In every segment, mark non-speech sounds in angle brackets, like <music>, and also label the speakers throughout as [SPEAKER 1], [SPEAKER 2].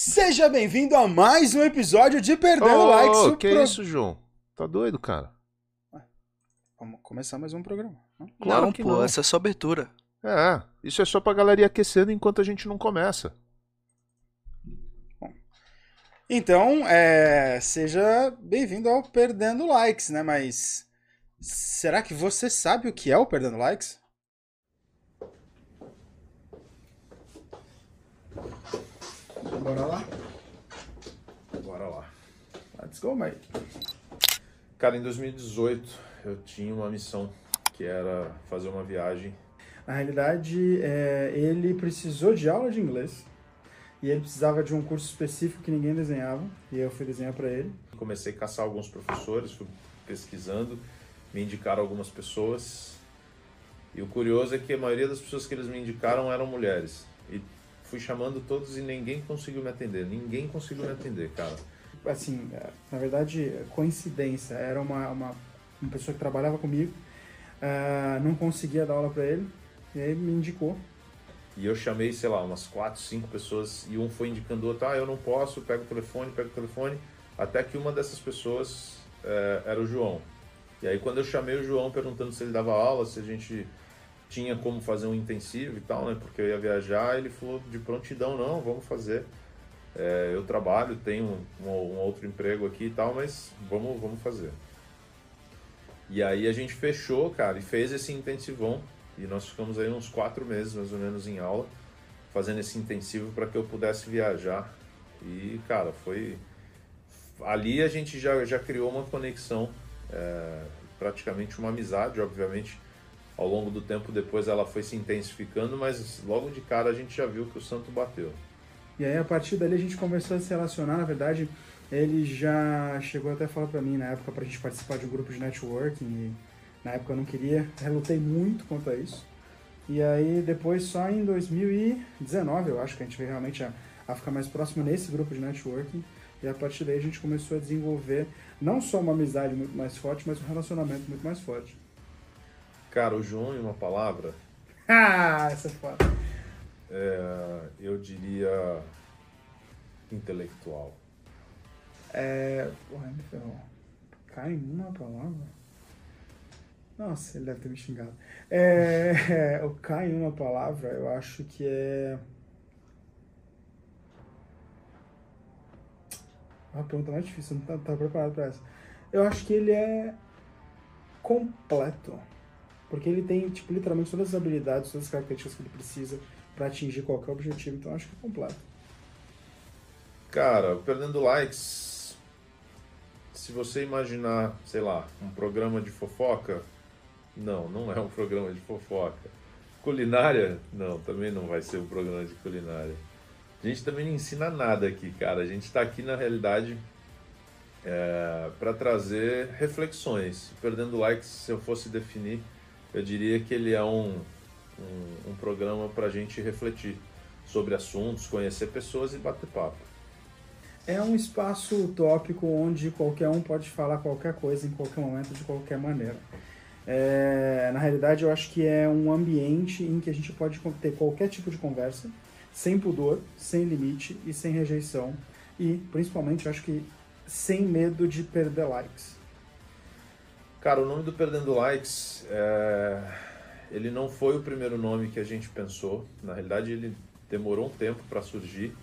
[SPEAKER 1] Seja bem-vindo a mais um episódio de Perdendo
[SPEAKER 2] Ô,
[SPEAKER 1] Likes. o
[SPEAKER 2] que
[SPEAKER 1] pro-
[SPEAKER 2] isso, João? Tá doido, cara?
[SPEAKER 1] Vamos começar mais um programa. não?
[SPEAKER 2] Claro
[SPEAKER 3] não,
[SPEAKER 2] que
[SPEAKER 3] pô,
[SPEAKER 2] não.
[SPEAKER 3] essa é só abertura.
[SPEAKER 2] É, isso é só pra galera ir aquecendo enquanto a gente não começa.
[SPEAKER 1] Então, é, seja bem-vindo ao Perdendo Likes, né? Mas será que você sabe o que é o Perdendo Likes? Bora lá?
[SPEAKER 2] Bora lá.
[SPEAKER 1] Let's go, mate.
[SPEAKER 2] Cara, em 2018 eu tinha uma missão que era fazer uma viagem.
[SPEAKER 1] Na realidade, é, ele precisou de aula de inglês e ele precisava de um curso específico que ninguém desenhava e eu fui desenhar para ele.
[SPEAKER 2] Comecei a caçar alguns professores, fui pesquisando, me indicaram algumas pessoas. E o curioso é que a maioria das pessoas que eles me indicaram eram mulheres. E fui chamando todos e ninguém conseguiu me atender. Ninguém conseguiu me atender, cara.
[SPEAKER 1] Assim, é, na verdade, coincidência. Era uma, uma, uma pessoa que trabalhava comigo, ah, não conseguia dar aula para ele e aí me indicou.
[SPEAKER 2] E eu chamei, sei lá, umas quatro, cinco pessoas e um foi indicando o outro, ah, eu não posso, pega o telefone, pega o telefone, até que uma dessas pessoas eh, era o João. E aí quando eu chamei o João perguntando se ele dava aula, se a gente tinha como fazer um intensivo e tal, né, porque eu ia viajar, ele falou de prontidão, não, vamos fazer. Eh, eu trabalho, tenho um, um outro emprego aqui e tal, mas vamos, vamos fazer. E aí a gente fechou, cara, e fez esse intensivão. E nós ficamos aí uns quatro meses, mais ou menos, em aula, fazendo esse intensivo para que eu pudesse viajar. E, cara, foi. Ali a gente já, já criou uma conexão, é, praticamente uma amizade, obviamente. Ao longo do tempo depois ela foi se intensificando, mas logo de cara a gente já viu que o santo bateu.
[SPEAKER 1] E aí, a partir dali, a gente começou a se relacionar. Na verdade, ele já chegou até a falar pra mim na época pra gente participar de um grupo de networking. E na época eu não queria, relutei muito quanto a isso. E aí, depois, só em 2019, eu acho que a gente veio realmente a, a ficar mais próximo nesse grupo de networking. E a partir daí, a gente começou a desenvolver não só uma amizade muito mais forte, mas um relacionamento muito mais forte.
[SPEAKER 2] Cara, o João, em uma palavra, <laughs>
[SPEAKER 1] Ah, essa é foda.
[SPEAKER 2] é, eu diria intelectual.
[SPEAKER 1] É. Porra, me ferrou. Cai em uma palavra? Nossa, ele deve ter me xingado. É, <laughs> o cai em uma palavra, eu acho que é. Uma pergunta mais difícil, eu não estava preparado para essa. Eu acho que ele é completo. Porque ele tem, tipo, literalmente todas as habilidades, todas as características que ele precisa para atingir qualquer objetivo. Então acho que é completo.
[SPEAKER 2] Cara, perdendo likes. Se você imaginar, sei lá, um programa de fofoca, não, não é um <laughs> programa de fofoca. Culinária, não, também não vai ser um programa de culinária. A gente também não ensina nada aqui, cara. A gente está aqui na realidade para trazer reflexões. Perdendo likes, se eu fosse definir, eu diria que ele é um, um, um programa para a gente refletir sobre assuntos, conhecer pessoas e bater papo.
[SPEAKER 1] É um espaço utópico onde qualquer um pode falar qualquer coisa em qualquer momento, de qualquer maneira. É, na realidade, eu acho que é um ambiente em que a gente pode ter qualquer tipo de conversa, sem pudor, sem limite e sem rejeição. E, principalmente, eu acho que sem medo de perder likes.
[SPEAKER 2] Cara, o nome do Perdendo Likes, é, ele não foi o primeiro nome que a gente pensou. Na realidade, ele demorou um tempo para surgir.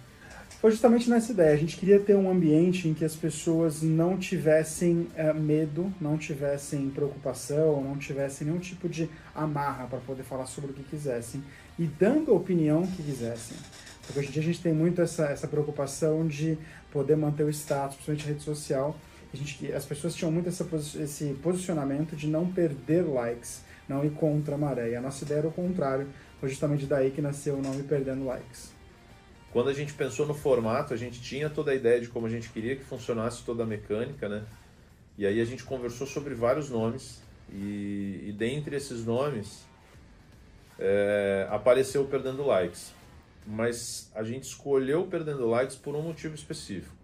[SPEAKER 1] Foi justamente nessa ideia. A gente queria ter um ambiente em que as pessoas não tivessem eh, medo, não tivessem preocupação, não tivessem nenhum tipo de amarra para poder falar sobre o que quisessem e dando a opinião que quisessem. Porque hoje em dia a gente tem muito essa, essa preocupação de poder manter o status, principalmente rede social. A gente, as pessoas tinham muito essa, esse posicionamento de não perder likes, não ir contra a maré. E a nossa ideia era o contrário. Foi justamente daí que nasceu o nome Perdendo Likes.
[SPEAKER 2] Quando a gente pensou no formato, a gente tinha toda a ideia de como a gente queria que funcionasse toda a mecânica, né? E aí a gente conversou sobre vários nomes e, e dentre esses nomes é, apareceu Perdendo Likes. Mas a gente escolheu Perdendo Likes por um motivo específico,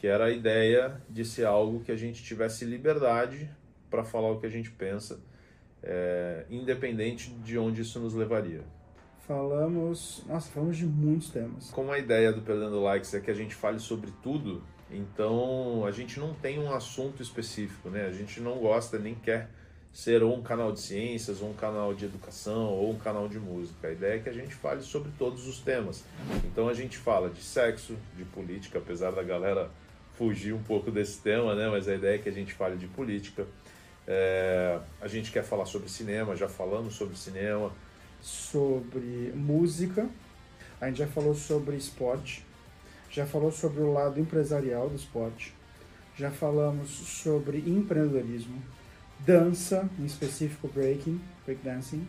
[SPEAKER 2] que era a ideia de ser algo que a gente tivesse liberdade para falar o que a gente pensa, é, independente de onde isso nos levaria.
[SPEAKER 1] falamos. Nossa, falamos de muitos temas.
[SPEAKER 2] Como a ideia do Perdendo Likes é que a gente fale sobre tudo, então a gente não tem um assunto específico, né? A gente não gosta nem quer ser ou um canal de ciências, ou um canal de educação, ou um canal de música. A ideia é que a gente fale sobre todos os temas. Então a gente fala de sexo, de política, apesar da galera fugir um pouco desse tema, né? Mas a ideia é que a gente fale de política. É... a gente quer falar sobre cinema, já falamos sobre cinema.
[SPEAKER 1] Sobre música, a gente já falou sobre esporte, já falou sobre o lado empresarial do esporte, já falamos sobre empreendedorismo, dança, em específico breaking, breakdancing,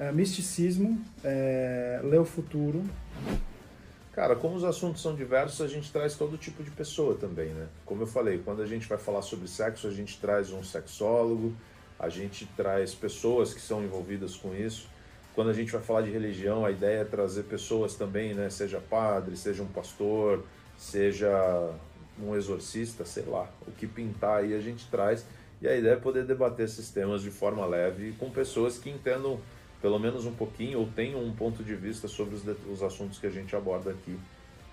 [SPEAKER 1] uh, misticismo, é, ler o futuro.
[SPEAKER 2] Cara, como os assuntos são diversos, a gente traz todo tipo de pessoa também, né? Como eu falei, quando a gente vai falar sobre sexo, a gente traz um sexólogo, a gente traz pessoas que são envolvidas com isso. Quando a gente vai falar de religião, a ideia é trazer pessoas também, né? Seja padre, seja um pastor, seja um exorcista, sei lá, o que pintar aí a gente traz e a ideia é poder debater esses temas de forma leve com pessoas que entendam pelo menos um pouquinho ou tenham um ponto de vista sobre os, os assuntos que a gente aborda aqui,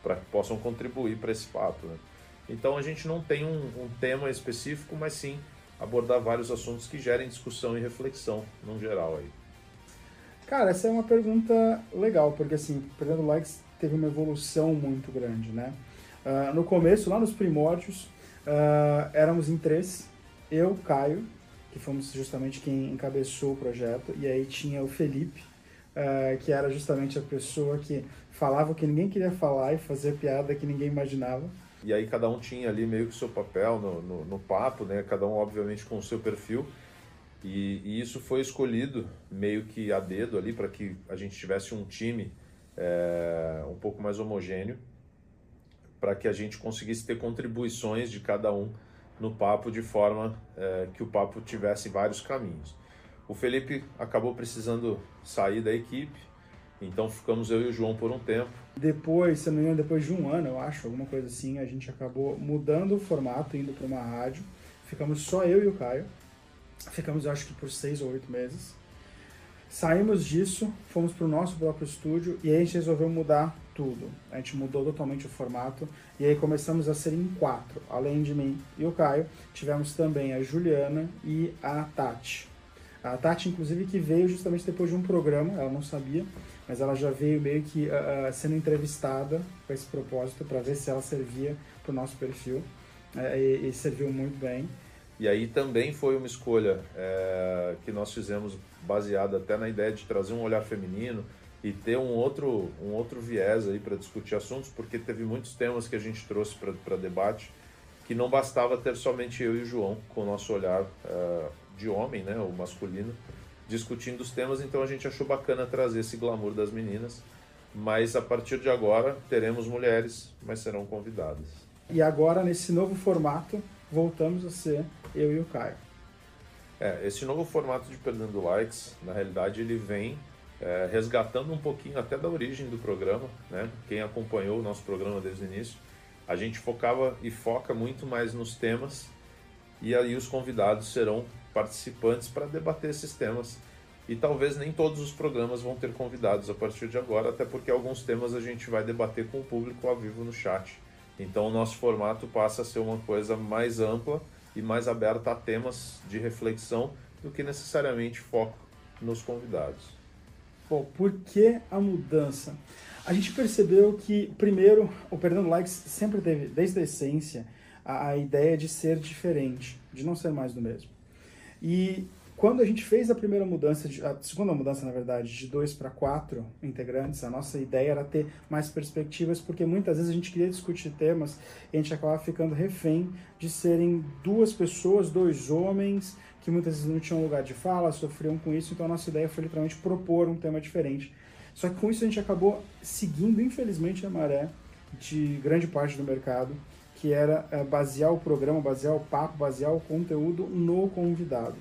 [SPEAKER 2] para que possam contribuir para esse papo. Né? Então a gente não tem um, um, tema específico, mas sim abordar vários assuntos que gerem discussão e reflexão no geral aí.
[SPEAKER 1] Cara, essa é uma pergunta legal, porque assim, Perdendo Likes teve uma evolução muito grande, né? Uh, no começo, lá nos primórdios, uh, éramos em três, eu, Caio, que fomos justamente quem encabeçou o projeto, e aí tinha o Felipe, uh, que era justamente a pessoa que falava o que ninguém queria falar e fazia piada que ninguém imaginava.
[SPEAKER 2] E aí cada um tinha ali meio que o seu papel no, no, no papo, né? Cada um obviamente com o seu perfil. E, e isso foi escolhido meio que a dedo ali para que a gente tivesse um time é, um pouco mais homogêneo, para que a gente conseguisse ter contribuições de cada um no papo de forma é, que o papo tivesse vários caminhos. O Felipe acabou precisando sair da equipe, então ficamos eu e o João por um tempo.
[SPEAKER 1] Depois, se não me engano, depois de um ano, eu acho, alguma coisa assim, a gente acabou mudando o formato, indo para uma rádio. Ficamos só eu e o Caio. Ficamos, eu acho que por seis ou oito meses. Saímos disso, fomos para o nosso próprio estúdio e aí a gente resolveu mudar tudo. A gente mudou totalmente o formato e aí começamos a ser em quatro. Além de mim e o Caio, tivemos também a Juliana e a Tati. A Tati, inclusive, que veio justamente depois de um programa, ela não sabia, mas ela já veio meio que uh, sendo entrevistada com esse propósito para ver se ela servia para o nosso perfil uh, e, e, serviu muito bem.
[SPEAKER 2] E aí também foi uma escolha é, que nós fizemos baseada até na ideia de trazer um olhar feminino, e ter um outro, um outro viés aí para discutir assuntos, porque teve muitos temas que a gente trouxe para debate que não bastava ter somente eu e o João com o nosso olhar uh, de homem, né, o masculino, discutindo os temas, então a gente achou bacana trazer esse glamour das meninas, mas a partir de agora teremos mulheres, mas serão convidadas.
[SPEAKER 1] E agora, nesse novo formato, voltamos a ser eu e o Caio.
[SPEAKER 2] É, esse novo formato de Perdendo Likes, na realidade, ele vem é, resgatando um pouquinho até da origem do programa, né? Quem acompanhou o nosso programa desde o início, a gente focava e foca muito mais nos temas e aí os convidados serão participantes para debater esses temas. E talvez nem todos os programas vão ter convidados a partir de agora, até porque alguns temas a gente vai debater com o público ao vivo no chat. Então o nosso formato passa a ser uma coisa mais ampla e mais aberta a temas de reflexão do que necessariamente foco nos convidados.
[SPEAKER 1] Bom, por que a mudança? A gente percebeu que, primeiro, o Perdendo Likes sempre teve, desde a essência, a, a ideia de ser diferente, de não ser mais do mesmo. E quando a gente fez a primeira mudança, a segunda mudança, na verdade, de dois para quatro integrantes, a nossa ideia era ter mais perspectivas, porque muitas vezes a gente queria discutir temas e a gente acabava ficando refém de serem duas pessoas, dois homens, que muitas vezes não tinham lugar de fala, sofriam com isso, então a nossa ideia foi literalmente propor um tema diferente. Só que com isso a gente acabou seguindo, infelizmente, a maré de grande parte do mercado, que era é, basear o programa, basear o papo, basear o conteúdo no convidado.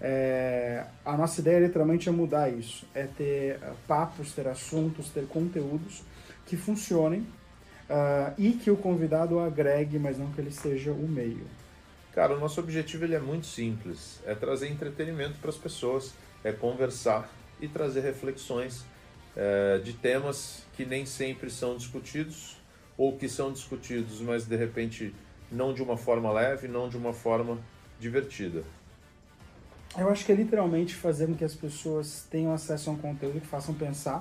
[SPEAKER 1] É, a nossa ideia literalmente é mudar isso, é ter uh, papos, ter assuntos, ter conteúdos que funcionem uh, e que o convidado agregue, mas não que ele seja o meio.
[SPEAKER 2] Cara, o nosso objetivo ele é muito simples, é trazer entretenimento para as pessoas, é conversar e trazer reflexões é, de temas que nem sempre são discutidos ou que são discutidos, mas de repente não de uma forma leve, não de uma forma divertida.
[SPEAKER 1] Eu acho que é literalmente fazer com que as pessoas tenham acesso a um conteúdo que façam pensar,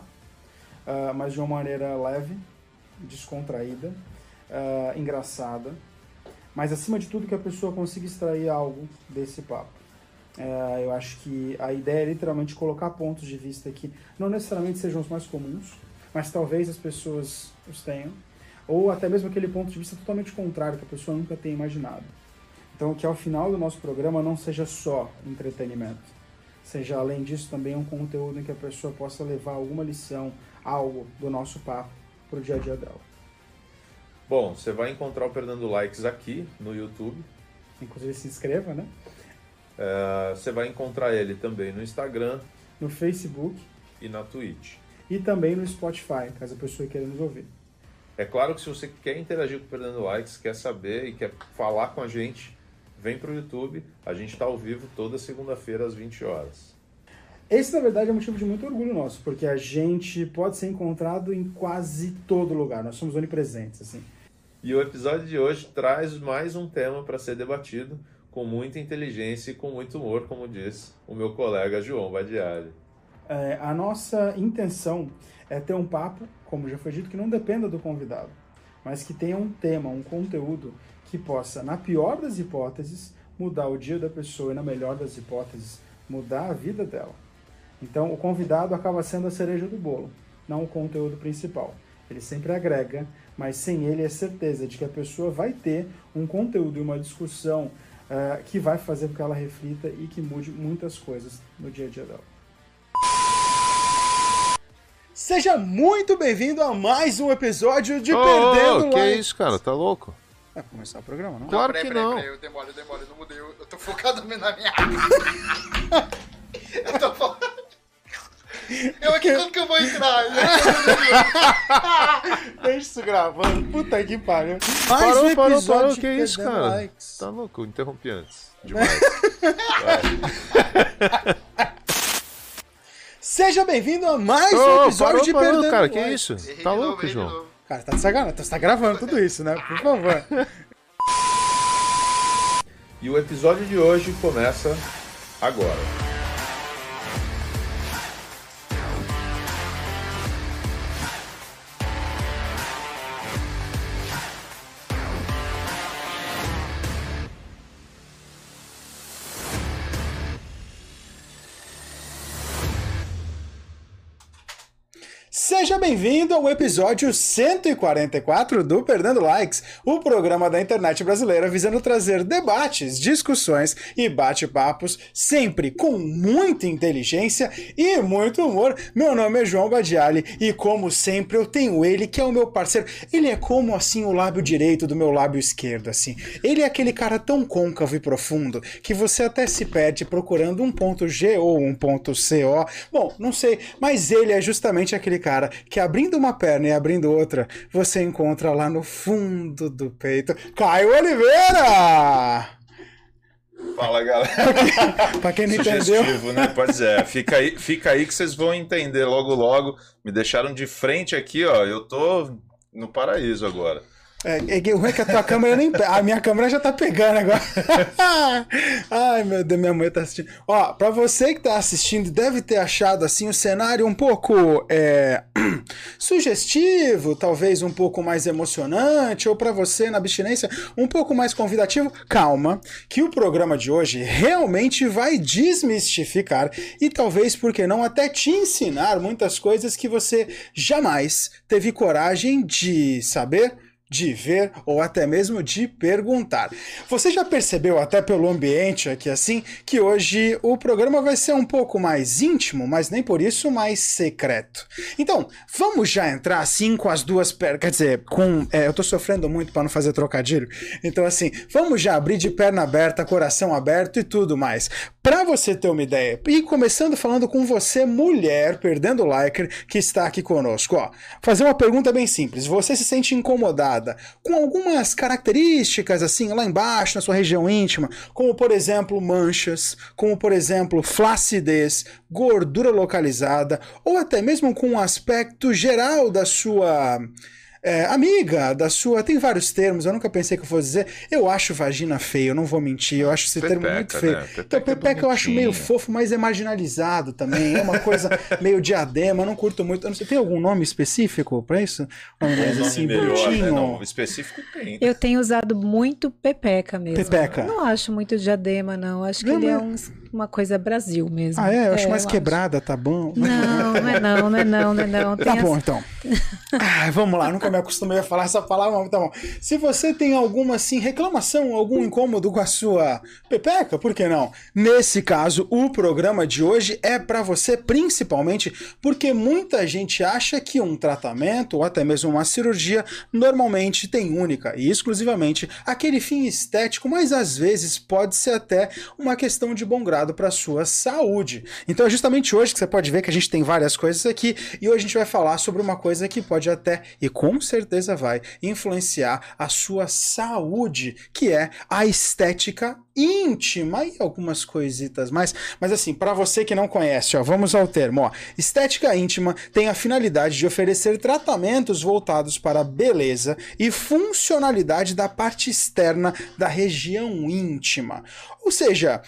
[SPEAKER 1] uh, mas de uma maneira leve, descontraída, uh, engraçada, mas acima de tudo que a pessoa consiga extrair algo desse papo. Uh, eu acho que a ideia é literalmente colocar pontos de vista que não necessariamente sejam os mais comuns, mas talvez as pessoas os tenham, ou até mesmo aquele ponto de vista totalmente contrário que a pessoa nunca tenha imaginado. Então, que ao final do nosso programa não seja só entretenimento, seja além disso também um conteúdo em que a pessoa possa levar alguma lição, algo do nosso papo para o dia a dia dela.
[SPEAKER 2] Bom, você vai encontrar o Perdendo Likes aqui no YouTube.
[SPEAKER 1] Inclusive se inscreva, né?
[SPEAKER 2] É, você vai encontrar ele também no Instagram,
[SPEAKER 1] no Facebook
[SPEAKER 2] e na Twitch.
[SPEAKER 1] E também no Spotify, caso a pessoa queira nos ouvir.
[SPEAKER 2] É claro que se você quer interagir com o Perdendo Likes, quer saber e quer falar com a gente, vem para o YouTube. A gente está ao vivo toda segunda-feira às 20 horas.
[SPEAKER 1] Esse, na verdade, é motivo de muito orgulho nosso, porque a gente pode ser encontrado em quase todo lugar. Nós somos onipresentes, assim.
[SPEAKER 2] E o episódio de hoje traz mais um tema para ser debatido com muita inteligência e com muito humor, como diz o meu colega João Badiali.
[SPEAKER 1] É, a nossa intenção é ter um papo, como já foi dito, que não dependa do convidado, mas que tenha um tema, um conteúdo que possa, na pior das hipóteses, mudar o dia da pessoa e, na melhor das hipóteses, mudar a vida dela. Então, o convidado acaba sendo a cereja do bolo, não o conteúdo principal. Ele sempre agrega, mas sem ele é certeza de que a pessoa vai ter um conteúdo e uma discussão uh, que vai fazer com que ela reflita e que mude muitas coisas no dia a dia dela. Seja muito bem-vindo a mais um episódio de oh, Perdendo
[SPEAKER 2] Que é isso, cara? Tá louco?
[SPEAKER 1] Vai começar o programa, não?
[SPEAKER 2] Claro não, peraí, que
[SPEAKER 3] peraí,
[SPEAKER 2] não.
[SPEAKER 3] Peraí, eu demoro, eu demoro, eu não mudei. Eu, eu tô focado na minha. <laughs> eu tô focado. Eu aqui quando que eu vou entrar? <laughs>
[SPEAKER 1] Deixa isso gravando. Puta que pariu.
[SPEAKER 2] Mais parou, um parou, parou. Que é isso, cara? Likes. Tá louco? Interrompi antes. Demais. <laughs>
[SPEAKER 1] Seja bem-vindo a mais um episódio
[SPEAKER 2] parou,
[SPEAKER 1] de
[SPEAKER 2] parou,
[SPEAKER 1] Perdendo
[SPEAKER 2] cara, que isso? Tá louco, João?
[SPEAKER 1] Cara, tá de sacanagem. Você tá gravando tudo isso, né? Por favor.
[SPEAKER 2] E o episódio de hoje começa agora.
[SPEAKER 1] Seja bem-vindo ao episódio 144 do Perdendo Likes, o programa da internet brasileira visando trazer debates, discussões e bate-papos, sempre com muita inteligência e muito humor. Meu nome é João Badiali e, como sempre, eu tenho ele que é o meu parceiro. Ele é como assim o lábio direito do meu lábio esquerdo, assim. Ele é aquele cara tão côncavo e profundo que você até se perde procurando um ponto G ou um ponto CO. Bom, não sei, mas ele é justamente aquele cara cara, que abrindo uma perna e abrindo outra, você encontra lá no fundo do peito Caio Oliveira!
[SPEAKER 2] Fala, galera. <laughs>
[SPEAKER 1] pra quem não entendeu.
[SPEAKER 2] né? Pois é, fica aí, fica aí que vocês vão entender logo logo. Me deixaram de frente aqui, ó. Eu tô no paraíso agora.
[SPEAKER 1] É, é, o ruim é que a tua câmera nem. A minha câmera já tá pegando agora. <laughs> Ai, meu Deus, minha mãe tá assistindo. Ó, pra você que tá assistindo, deve ter achado assim o cenário um pouco é, <clears throat> sugestivo, talvez um pouco mais emocionante, ou para você na abstinência, um pouco mais convidativo. Calma, que o programa de hoje realmente vai desmistificar e talvez, por que não, até te ensinar muitas coisas que você jamais teve coragem de saber de ver ou até mesmo de perguntar. Você já percebeu até pelo ambiente aqui assim que hoje o programa vai ser um pouco mais íntimo, mas nem por isso mais secreto. Então, vamos já entrar assim com as duas pernas, quer dizer, com é, eu tô sofrendo muito para não fazer trocadilho. Então assim, vamos já abrir de perna aberta, coração aberto e tudo mais. Pra você ter uma ideia, e começando falando com você, mulher, perdendo o liker, que está aqui conosco, ó. Fazer uma pergunta bem simples. Você se sente com algumas características, assim, lá embaixo, na sua região íntima, como, por exemplo, manchas, como, por exemplo, flacidez, gordura localizada, ou até mesmo com um aspecto geral da sua é, amiga da sua. Tem vários termos, eu nunca pensei que eu fosse dizer. Eu acho vagina feio, eu não vou mentir, eu acho esse
[SPEAKER 2] Pepeca,
[SPEAKER 1] termo muito feio.
[SPEAKER 2] né? Pepeca
[SPEAKER 1] então,
[SPEAKER 2] é
[SPEAKER 1] pepeca eu acho meio fofo, mas é marginalizado também. É uma coisa <laughs> meio diadema, eu não curto muito. Eu não sei, tem algum nome específico pra isso? Um nome
[SPEAKER 2] nome
[SPEAKER 1] assim,
[SPEAKER 2] melhor, né?
[SPEAKER 1] bonitinho.
[SPEAKER 2] Não, específico tem.
[SPEAKER 4] Eu tenho usado muito pepeca mesmo.
[SPEAKER 1] Pepeca.
[SPEAKER 4] Não acho muito diadema, não. Acho que
[SPEAKER 1] Não,
[SPEAKER 4] ele é um- uma coisa Brasil mesmo.
[SPEAKER 1] Ah, é? Eu acho mais
[SPEAKER 4] eu
[SPEAKER 1] quebrada, tá bom?
[SPEAKER 4] Não, não é não, não é não, não é não. <laughs> Tem
[SPEAKER 1] Tá
[SPEAKER 4] as-
[SPEAKER 1] bom, então. Ah, vamos lá, nunca me acostumei a falar essa palavra, mas tá bom. Se você tem alguma, assim, reclamação, algum incômodo com a sua pepeca, por que não? Nesse caso, o programa de hoje é pra você, principalmente porque muita gente acha que um tratamento ou até mesmo uma cirurgia normalmente tem única e exclusivamente aquele fim estético, mas às vezes pode ser até uma questão de bom grado para sua saúde. Então é justamente hoje que você pode ver que a gente tem várias coisas aqui e hoje a gente vai falar sobre uma coisa que pode até e com certeza vai influenciar a sua saúde, que é a estética íntima e algumas coisitas mais. Mas assim, para você que não conhece, ó, vamos ao termo, ó. Estética íntima tem a finalidade de oferecer tratamentos voltados para a beleza e funcionalidade da parte externa da região íntima. Ou seja,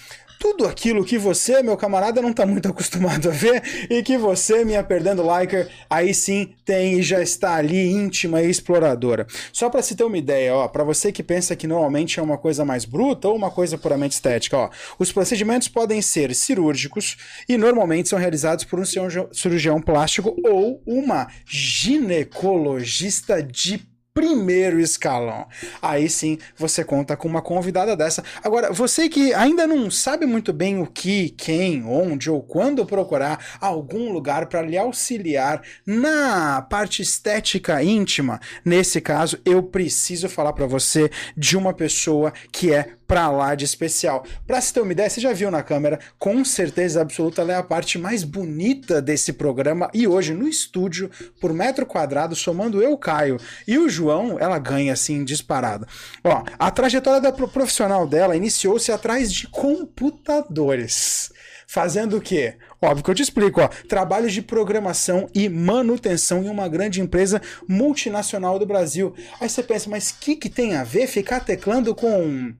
[SPEAKER 1] tudo aquilo que você, meu camarada, não tá muito acostumado a ver e que você, minha perdendo liker, aí sim tem e já está ali íntima e exploradora. Só para se ter uma ideia, ó, para você que pensa que normalmente é uma coisa mais bruta ou uma coisa puramente estética, ó, os procedimentos podem ser cirúrgicos e normalmente são realizados por um cirurgião- cirurgião plástico ou uma ginecologista de primeiro escalão. Aí sim você conta com uma convidada dessa. Agora, você que ainda não sabe muito bem o que, quem, onde ou quando procurar algum lugar para lhe auxiliar na parte estética íntima, nesse caso eu preciso falar para você de uma pessoa que é pra lá de especial. Pra se ter uma ideia, você já viu na câmera, com certeza absoluta, ela é a parte mais bonita desse programa e hoje no estúdio, por metro quadrado, somando eu, Caio e o João, ela ganha assim disparado. Ó, a trajetória da pro- profissional dela iniciou-se atrás de computadores. Fazendo o quê? Óbvio que eu te explico, ó. Trabalhos de programação e manutenção em uma grande empresa multinacional do Brasil. Aí você pensa, mas o que, que tem a ver ficar teclando com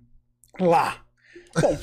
[SPEAKER 1] lá. Bom,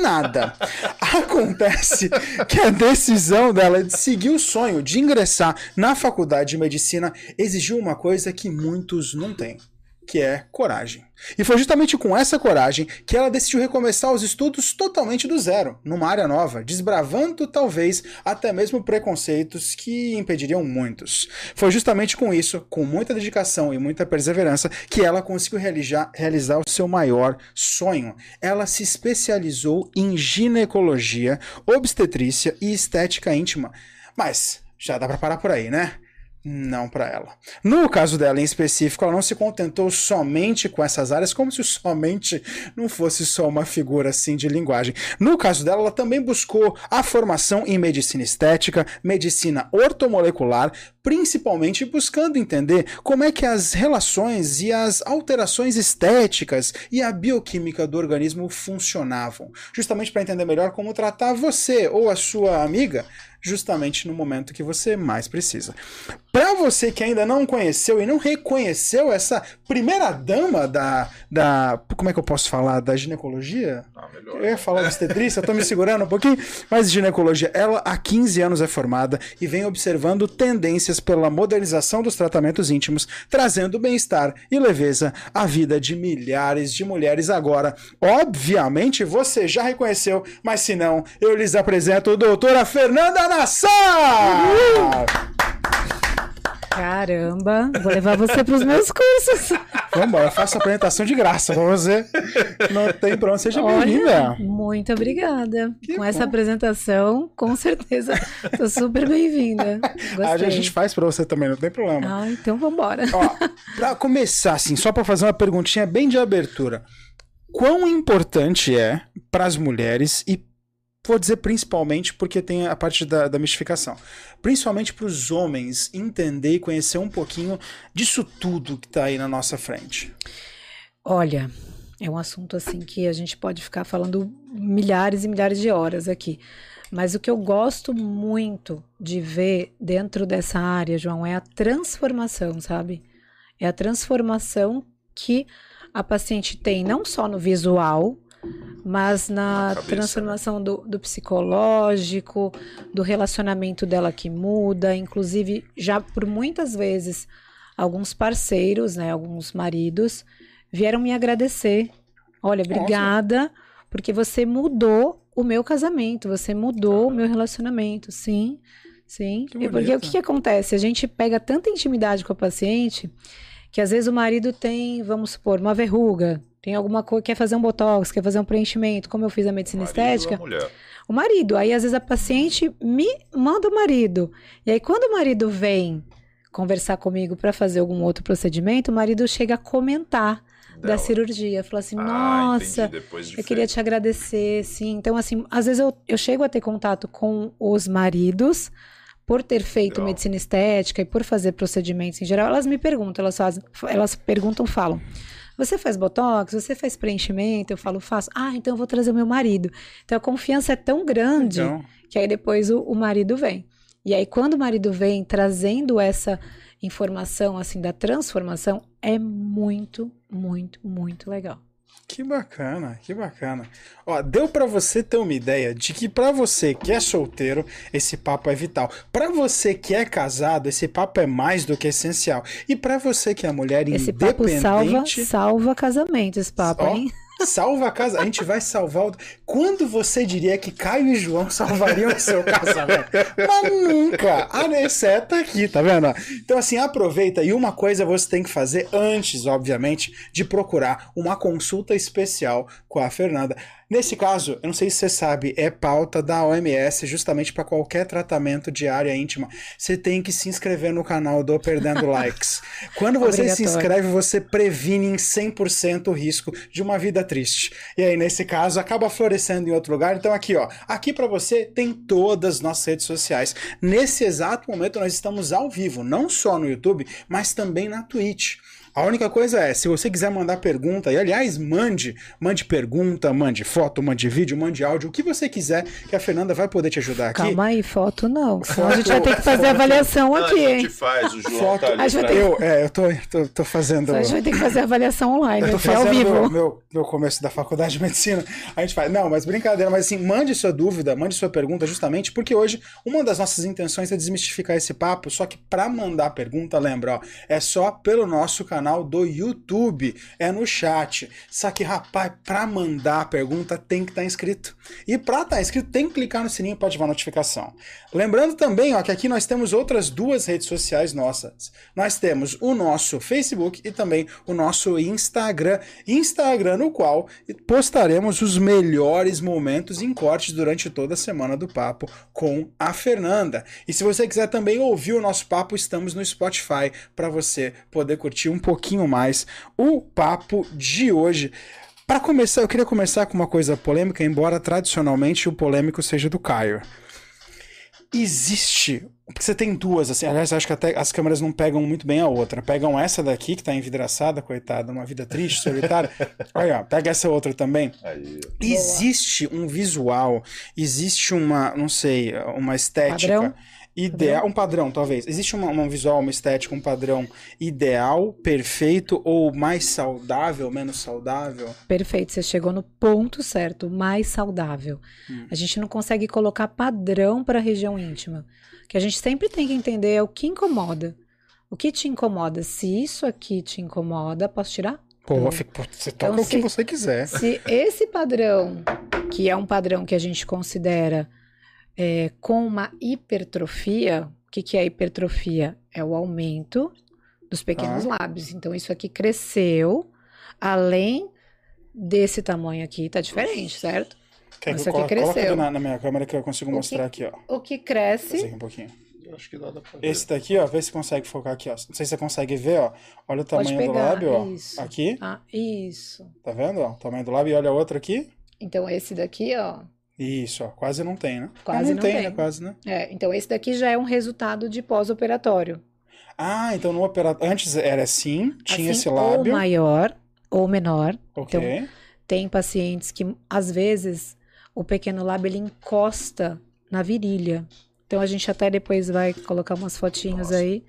[SPEAKER 1] nada. Acontece que a decisão dela de seguir o sonho de ingressar na faculdade de medicina exigiu uma coisa que muitos não têm, que é coragem. E foi justamente com essa coragem que ela decidiu recomeçar os estudos totalmente do zero, numa área nova, desbravando talvez até mesmo preconceitos que impediriam muitos. Foi justamente com isso, com muita dedicação e muita perseverança, que ela conseguiu realizar, realizar o seu maior sonho. Ela se especializou em ginecologia, obstetrícia e estética íntima. Mas já dá pra parar por aí, né? Não para ela. No caso dela em específico, ela não se contentou somente com essas áreas, como se <laughs> somente não fosse só uma figura assim de linguagem. No caso dela, ela também buscou a formação em medicina estética, medicina ortomolecular, principalmente buscando entender como é que as relações e as alterações estéticas e a bioquímica do organismo funcionavam, justamente para entender melhor como tratar você ou a sua amiga justamente no momento que você mais precisa. Para você que ainda não conheceu e não reconheceu essa primeira dama da, da como é que eu posso falar da ginecologia?
[SPEAKER 2] Ah, melhor.
[SPEAKER 1] Eu ia falar obstetrícia, tô me segurando um pouquinho, mas ginecologia, ela há 15 anos é formada e vem observando tendências pela modernização dos tratamentos íntimos, trazendo bem-estar e leveza à vida de milhares de mulheres agora. Obviamente você já reconheceu, mas se não, eu lhes apresento a doutora Fernanda Nassar!
[SPEAKER 4] Caramba, vou levar você para os meus cursos.
[SPEAKER 1] Vamos embora, eu faço a apresentação de graça pra você. Não tem onde, seja bem-vinda.
[SPEAKER 4] Muito obrigada.
[SPEAKER 1] Que
[SPEAKER 4] Com essa
[SPEAKER 1] bom.
[SPEAKER 4] apresentação, com certeza, tô super bem-vinda.
[SPEAKER 1] A gente faz pra você também, não tem problema.
[SPEAKER 4] Ah, então vambora.
[SPEAKER 1] Ó, pra começar, assim, só pra fazer uma perguntinha bem de abertura. Quão importante é para as mulheres e vou dizer principalmente porque tem a parte da, da mistificação. Principalmente para os homens entender e conhecer um pouquinho disso tudo que está aí na nossa frente.
[SPEAKER 4] Olha, é um assunto assim que a gente pode ficar falando milhares e milhares de horas aqui. Mas o que eu gosto muito de ver dentro dessa área, João, é a transformação, sabe? É a transformação que a paciente tem não só no visual, mas na, na cabeça, transformação né? do, do, psicológico, do relacionamento dela que muda, inclusive já por muitas vezes alguns parceiros, né, alguns maridos vieram me agradecer. Olha, obrigada, Nossa. porque você mudou o meu casamento, você mudou o meu relacionamento, sim. Sim, porque o que, que acontece? A gente pega tanta intimidade com a paciente que às vezes o marido tem, vamos supor, uma verruga, tem alguma coisa, quer fazer um botox, quer fazer um preenchimento, como eu fiz a medicina estética. O marido. Aí às vezes a paciente me manda o marido. E aí quando o marido vem conversar comigo para fazer algum outro procedimento, o marido chega a comentar Dela. da cirurgia. Fala assim, ah, nossa, de eu queria te agradecer, sim. Então, assim, às vezes eu, eu chego a ter contato com os maridos por ter feito Legal. medicina estética e por fazer procedimentos em geral, elas me perguntam, elas fazem, elas perguntam, falam. Você faz botox? Você faz preenchimento? Eu falo, faço. Ah, então eu vou trazer o meu marido. Então a confiança é tão grande então... que aí depois o, o marido vem. E aí quando o marido vem trazendo essa informação assim da transformação, é muito, muito, muito legal.
[SPEAKER 1] Que bacana, que bacana. Ó, deu para você ter uma ideia de que para você que é solteiro, esse papo é vital. Para você que é casado, esse papo é mais do que essencial. E para você que é mulher esse independente,
[SPEAKER 4] papo salva, salva casamento esse papo, hein?
[SPEAKER 1] Salva a casa. A gente vai salvar o. Quando você diria que Caio e João salvariam o seu casamento? Mas nunca! Tá aqui, tá vendo? Então, assim, aproveita. E uma coisa você tem que fazer antes, obviamente, de procurar uma consulta especial com a Fernanda. Nesse caso, eu não sei se você sabe, é pauta da OMS justamente para qualquer tratamento de área íntima. Você tem que se inscrever no canal do Perdendo <laughs> Likes. Quando você se inscreve, você previne em 100% o risco de uma vida triste. E aí, nesse caso, acaba florescendo em outro lugar. Então, aqui, ó, aqui para você tem todas as nossas redes sociais. Nesse exato momento, nós estamos ao vivo, não só no YouTube, mas também na Twitch. A única coisa é, se você quiser mandar pergunta, e aliás, mande, mande pergunta, mande foto, mande vídeo, mande áudio, o que você quiser, que a Fernanda vai poder te ajudar aqui.
[SPEAKER 4] Calma aí, foto não. Foto, a gente vai ter que fazer foto, avaliação não, aqui, hein? A gente
[SPEAKER 2] faz, o João foto, tá ali.
[SPEAKER 1] Eu, é, eu tô, tô, tô fazendo...
[SPEAKER 4] A gente vai ter que fazer avaliação online,
[SPEAKER 1] eu tô
[SPEAKER 4] fazendo ao vivo.
[SPEAKER 1] Meu, meu, meu começo da faculdade de medicina, a gente faz... Não, mas brincadeira, mas assim, mande sua dúvida, mande sua pergunta, justamente porque hoje uma das nossas intenções é desmistificar esse papo, só que para mandar pergunta, lembra, ó, é só pelo nosso canal do YouTube. É no chat. Só que, rapaz, pra mandar a pergunta tem que estar tá inscrito. E pra estar tá inscrito tem que clicar no sininho para ativar a notificação. Lembrando também, ó, que aqui nós temos outras duas redes sociais nossas. Nós temos o nosso Facebook e também o nosso Instagram. Instagram no qual postaremos os melhores momentos em cortes durante toda a semana do papo com a Fernanda. E se você quiser também ouvir o nosso papo, estamos no Spotify para você poder curtir um pouquinho mais o papo de hoje. Para começar, eu queria começar com uma coisa polêmica, embora tradicionalmente o polêmico seja do Caio. Existe. Porque você tem duas, assim. Aliás, acho que até as câmeras não pegam muito bem a outra. Pegam essa daqui, que tá envidraçada, coitada, uma vida triste, solitária. <laughs> Olha, ó, pega essa outra também. Aí. Existe um visual, existe uma, não sei, uma estética. Padrão ideal, um padrão talvez. Existe uma, um visual, uma estética, um padrão ideal, perfeito ou mais saudável, menos saudável?
[SPEAKER 4] Perfeito, você chegou no ponto certo, mais saudável. Hum. A gente não consegue colocar padrão para a região íntima. O que a gente sempre tem que entender é o que incomoda. O que te incomoda? Se isso aqui te incomoda, posso tirar?
[SPEAKER 1] Pô, você toca então, o que você quiser.
[SPEAKER 4] Se esse padrão, que é um padrão que a gente considera é, com uma hipertrofia. O que, que é hipertrofia? É o aumento dos pequenos ah. lábios. Então, isso aqui cresceu além desse tamanho aqui, tá diferente, certo?
[SPEAKER 1] Quer isso aqui cresceu. Na, na, minha câmera que eu consigo o mostrar que, aqui, ó.
[SPEAKER 4] O que cresce.
[SPEAKER 1] Um pouquinho. Acho que dá pra ver. Esse daqui, ó, vê se consegue focar aqui, ó. Não sei se você consegue ver, ó. Olha o tamanho do lábio, ó. Isso. Aqui.
[SPEAKER 4] Ah, isso.
[SPEAKER 1] Tá vendo, ó? O tamanho do lábio e olha o outro aqui.
[SPEAKER 4] Então, esse daqui, ó,
[SPEAKER 1] Isso, ó, quase não tem, né?
[SPEAKER 4] Quase
[SPEAKER 1] não,
[SPEAKER 4] não
[SPEAKER 1] tem,
[SPEAKER 4] tem.
[SPEAKER 1] né? Quase, né?
[SPEAKER 4] É, então esse daqui já é um resultado de pós-operatório.
[SPEAKER 1] Ah, então no operatório. Antes era assim, tinha
[SPEAKER 4] assim,
[SPEAKER 1] esse
[SPEAKER 4] ou
[SPEAKER 1] lábio.
[SPEAKER 4] maior ou menor.
[SPEAKER 1] Ok.
[SPEAKER 4] então, Tem pacientes que, às vezes, o pequeno lábio ele encosta na virilha. Então a gente até depois vai colocar umas fotinhos
[SPEAKER 2] Nossa.
[SPEAKER 4] aí.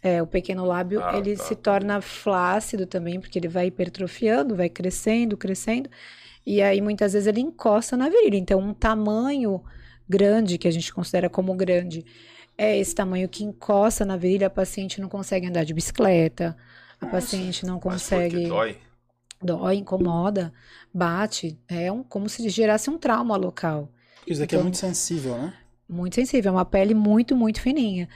[SPEAKER 4] É, o pequeno lábio
[SPEAKER 2] Ah,
[SPEAKER 4] ele
[SPEAKER 2] tá,
[SPEAKER 4] se
[SPEAKER 2] tá.
[SPEAKER 4] torna flácido também, porque ele vai hipertrofiando, vai crescendo, crescendo. E aí muitas vezes ele encosta na virilha. Então um tamanho grande, que a gente considera como grande, é esse tamanho que encosta na virilha, a paciente não consegue andar de bicicleta, a paciente não consegue
[SPEAKER 2] dói.
[SPEAKER 4] dói, incomoda, bate, é um, como se gerasse um trauma local.
[SPEAKER 1] Isso daqui é
[SPEAKER 4] então-
[SPEAKER 1] muito sensível, né?
[SPEAKER 4] Muito sensível, é uma pele muito, muito fininha.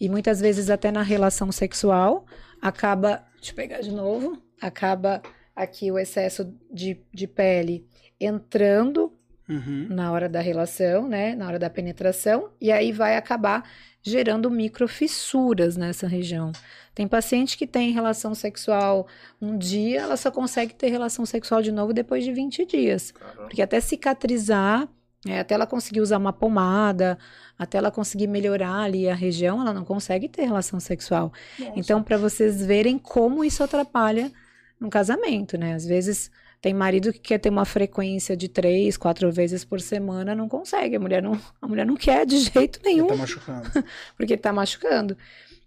[SPEAKER 4] E muitas vezes até na relação sexual acaba, deixa eu pegar de novo, acaba aqui o excesso de, de pele entrando
[SPEAKER 1] Uhum.
[SPEAKER 4] na hora da relação, né, na hora da penetração, e aí vai acabar gerando microfissuras nessa região. Tem paciente que tem relação sexual um dia, ela só consegue ter relação sexual de novo depois de 20 dias.
[SPEAKER 2] Caramba.
[SPEAKER 4] Porque até cicatrizar, né, até ela conseguir usar uma pomada, até ela conseguir melhorar ali a região, ela não consegue ter relação sexual.
[SPEAKER 1] Nossa.
[SPEAKER 4] Então, para vocês verem como isso atrapalha no casamento, né? Às vezes tem marido que quer ter uma frequência de três, quatro vezes por semana, não consegue. A mulher não, <laughs> a mulher não quer de jeito nenhum,
[SPEAKER 1] Tá machucando. <laughs>
[SPEAKER 4] porque tá machucando.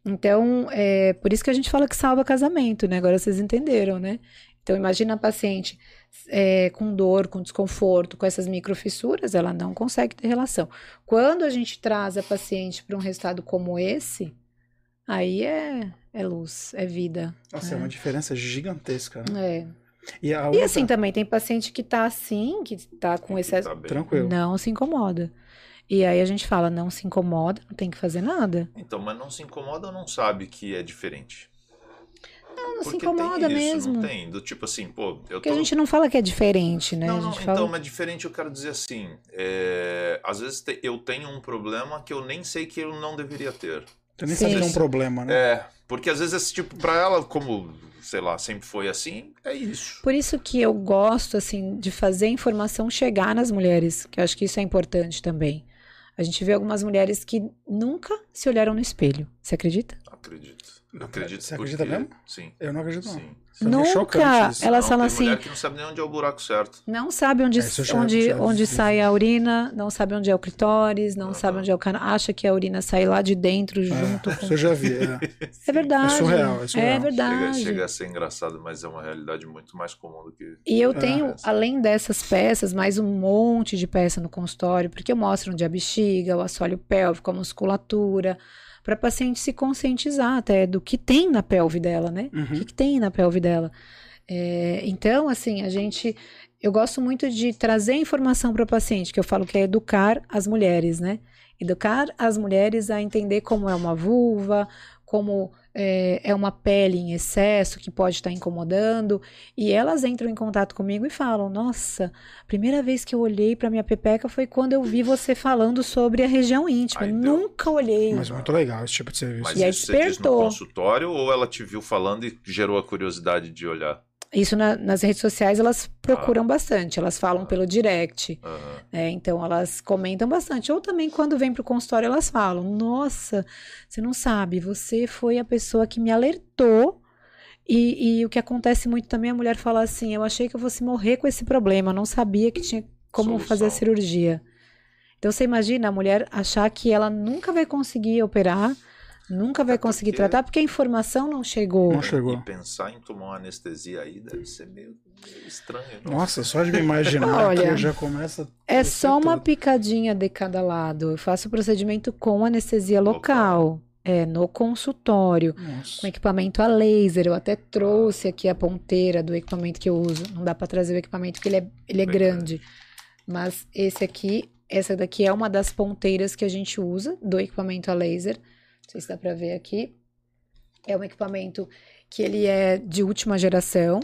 [SPEAKER 4] Então, é por isso que a gente fala que salva casamento, né? Agora vocês entenderam, né? Então, imagina a paciente é, com dor, com desconforto, com essas microfissuras, ela não consegue ter relação. Quando a gente traz a paciente para um resultado como esse, aí é, é luz, é vida.
[SPEAKER 1] Nossa, é uma diferença gigantesca, né?
[SPEAKER 4] É.
[SPEAKER 1] E, a
[SPEAKER 4] E
[SPEAKER 1] outra-
[SPEAKER 4] assim também tem paciente que tá assim, que tá com excesso.
[SPEAKER 2] tá.
[SPEAKER 1] Tranquilo.
[SPEAKER 4] Não se incomoda. E aí a gente fala, não se incomoda, não tem que fazer nada.
[SPEAKER 2] Então, mas não se incomoda ou não sabe que é diferente?
[SPEAKER 4] Não, não se
[SPEAKER 2] Porque
[SPEAKER 4] incomoda
[SPEAKER 2] tem isso,
[SPEAKER 4] mesmo.
[SPEAKER 2] Não tem, do tipo assim, pô, eu
[SPEAKER 4] Porque
[SPEAKER 2] tô...
[SPEAKER 4] a gente não fala que é diferente, né?
[SPEAKER 2] Não, não, então,
[SPEAKER 4] fala.
[SPEAKER 2] mas diferente eu quero dizer assim, é, às vezes te- eu tenho um problema que eu nem sei que eu não deveria ter.
[SPEAKER 1] Você nem sabe que é um problema, né?
[SPEAKER 2] É, porque às vezes esse tipo, pra ela, como, sei lá, sempre foi assim, é isso.
[SPEAKER 4] Por isso que eu gosto, assim, de fazer a informação chegar nas mulheres, que eu acho que isso é importante também. A gente vê algumas mulheres que nunca se olharam no espelho. Você acredita?
[SPEAKER 2] Acredito.
[SPEAKER 1] Não,
[SPEAKER 2] Acredito
[SPEAKER 1] você acredita
[SPEAKER 2] porque-
[SPEAKER 1] mesmo?
[SPEAKER 2] Sim.
[SPEAKER 1] Eu não acredito, não.
[SPEAKER 2] Sim.
[SPEAKER 1] É
[SPEAKER 4] Nunca!
[SPEAKER 2] Não,
[SPEAKER 4] falam
[SPEAKER 2] tem
[SPEAKER 4] assim,
[SPEAKER 2] mulher que não sabe nem onde é o buraco certo.
[SPEAKER 4] Não sabe onde,
[SPEAKER 1] É,
[SPEAKER 4] onde, onde sai a urina, não sabe onde é o clitóris, não
[SPEAKER 2] Aham.
[SPEAKER 4] sabe onde é o canal. Acha que a urina sai lá de dentro junto
[SPEAKER 1] É,
[SPEAKER 4] com.
[SPEAKER 1] isso eu já vi. É. <laughs>
[SPEAKER 4] É verdade.
[SPEAKER 1] É surreal, é
[SPEAKER 4] É
[SPEAKER 1] surreal.
[SPEAKER 2] Chega,
[SPEAKER 4] verdade.
[SPEAKER 2] chega a ser engraçado, mas é uma realidade muito mais comum do que.
[SPEAKER 4] E eu
[SPEAKER 1] É.
[SPEAKER 4] tenho, além dessas peças, mais um monte de peça no consultório, porque eu mostro onde é a bexiga, o assoalho pélvico, a musculatura, para a paciente se conscientizar até do que tem na pelve dela, né? O
[SPEAKER 1] Uhum.
[SPEAKER 4] que, que tem na pelve dela. É, então, assim, a gente. Eu gosto muito de trazer informação para o paciente, que eu falo que é educar as mulheres, né? Educar as mulheres a entender como é uma vulva, como é, é uma pele em excesso que pode estar incomodando. E elas entram em contato comigo e falam: Nossa, a primeira vez que eu olhei para minha pepeca foi quando eu vi você falando sobre a região íntima.
[SPEAKER 2] Ai.
[SPEAKER 4] Nunca olhei.
[SPEAKER 1] Mas muito legal esse tipo de serviço.
[SPEAKER 2] Mas
[SPEAKER 4] E aí
[SPEAKER 2] isso você diz no
[SPEAKER 4] despertou.
[SPEAKER 2] consultório ou ela te viu falando e gerou a curiosidade de olhar?
[SPEAKER 4] Isso na- nas redes sociais elas procuram bastante, elas falam
[SPEAKER 2] Ah.
[SPEAKER 4] pelo direct.
[SPEAKER 2] Aham.
[SPEAKER 4] né? então elas comentam bastante. Ou também quando vem para o consultório elas falam: Nossa, você não sabe, você foi a pessoa que me alertou. E, e o que acontece muito também, a mulher fala assim: Eu achei que eu fosse morrer com esse problema, eu não sabia que tinha como
[SPEAKER 2] Solução.
[SPEAKER 4] fazer a cirurgia. Então você imagina a mulher achar que ela nunca vai conseguir operar, nunca vai
[SPEAKER 2] É
[SPEAKER 4] conseguir
[SPEAKER 2] porque-
[SPEAKER 4] tratar, porque a informação não chegou.
[SPEAKER 1] Não chegou.
[SPEAKER 2] E pensar em tomar uma anestesia aí deve ser meio, meio estranho. não?
[SPEAKER 1] Nossa, só de me imaginar <laughs>
[SPEAKER 4] Olha,
[SPEAKER 1] que já começa.
[SPEAKER 4] É só uma
[SPEAKER 1] tudo.
[SPEAKER 4] picadinha de cada lado. Eu faço o procedimento com anestesia local. É, no consultório,
[SPEAKER 1] Nossa.
[SPEAKER 4] com equipamento a laser. Eu até trouxe aqui a ponteira do equipamento que eu uso. Não dá para trazer o equipamento porque ele é, ele é
[SPEAKER 2] Bem
[SPEAKER 4] grande. Mas esse aqui, essa daqui é uma das ponteiras que a gente usa do equipamento a laser. Não sei se dá para ver aqui. É um equipamento que ele é de última geração.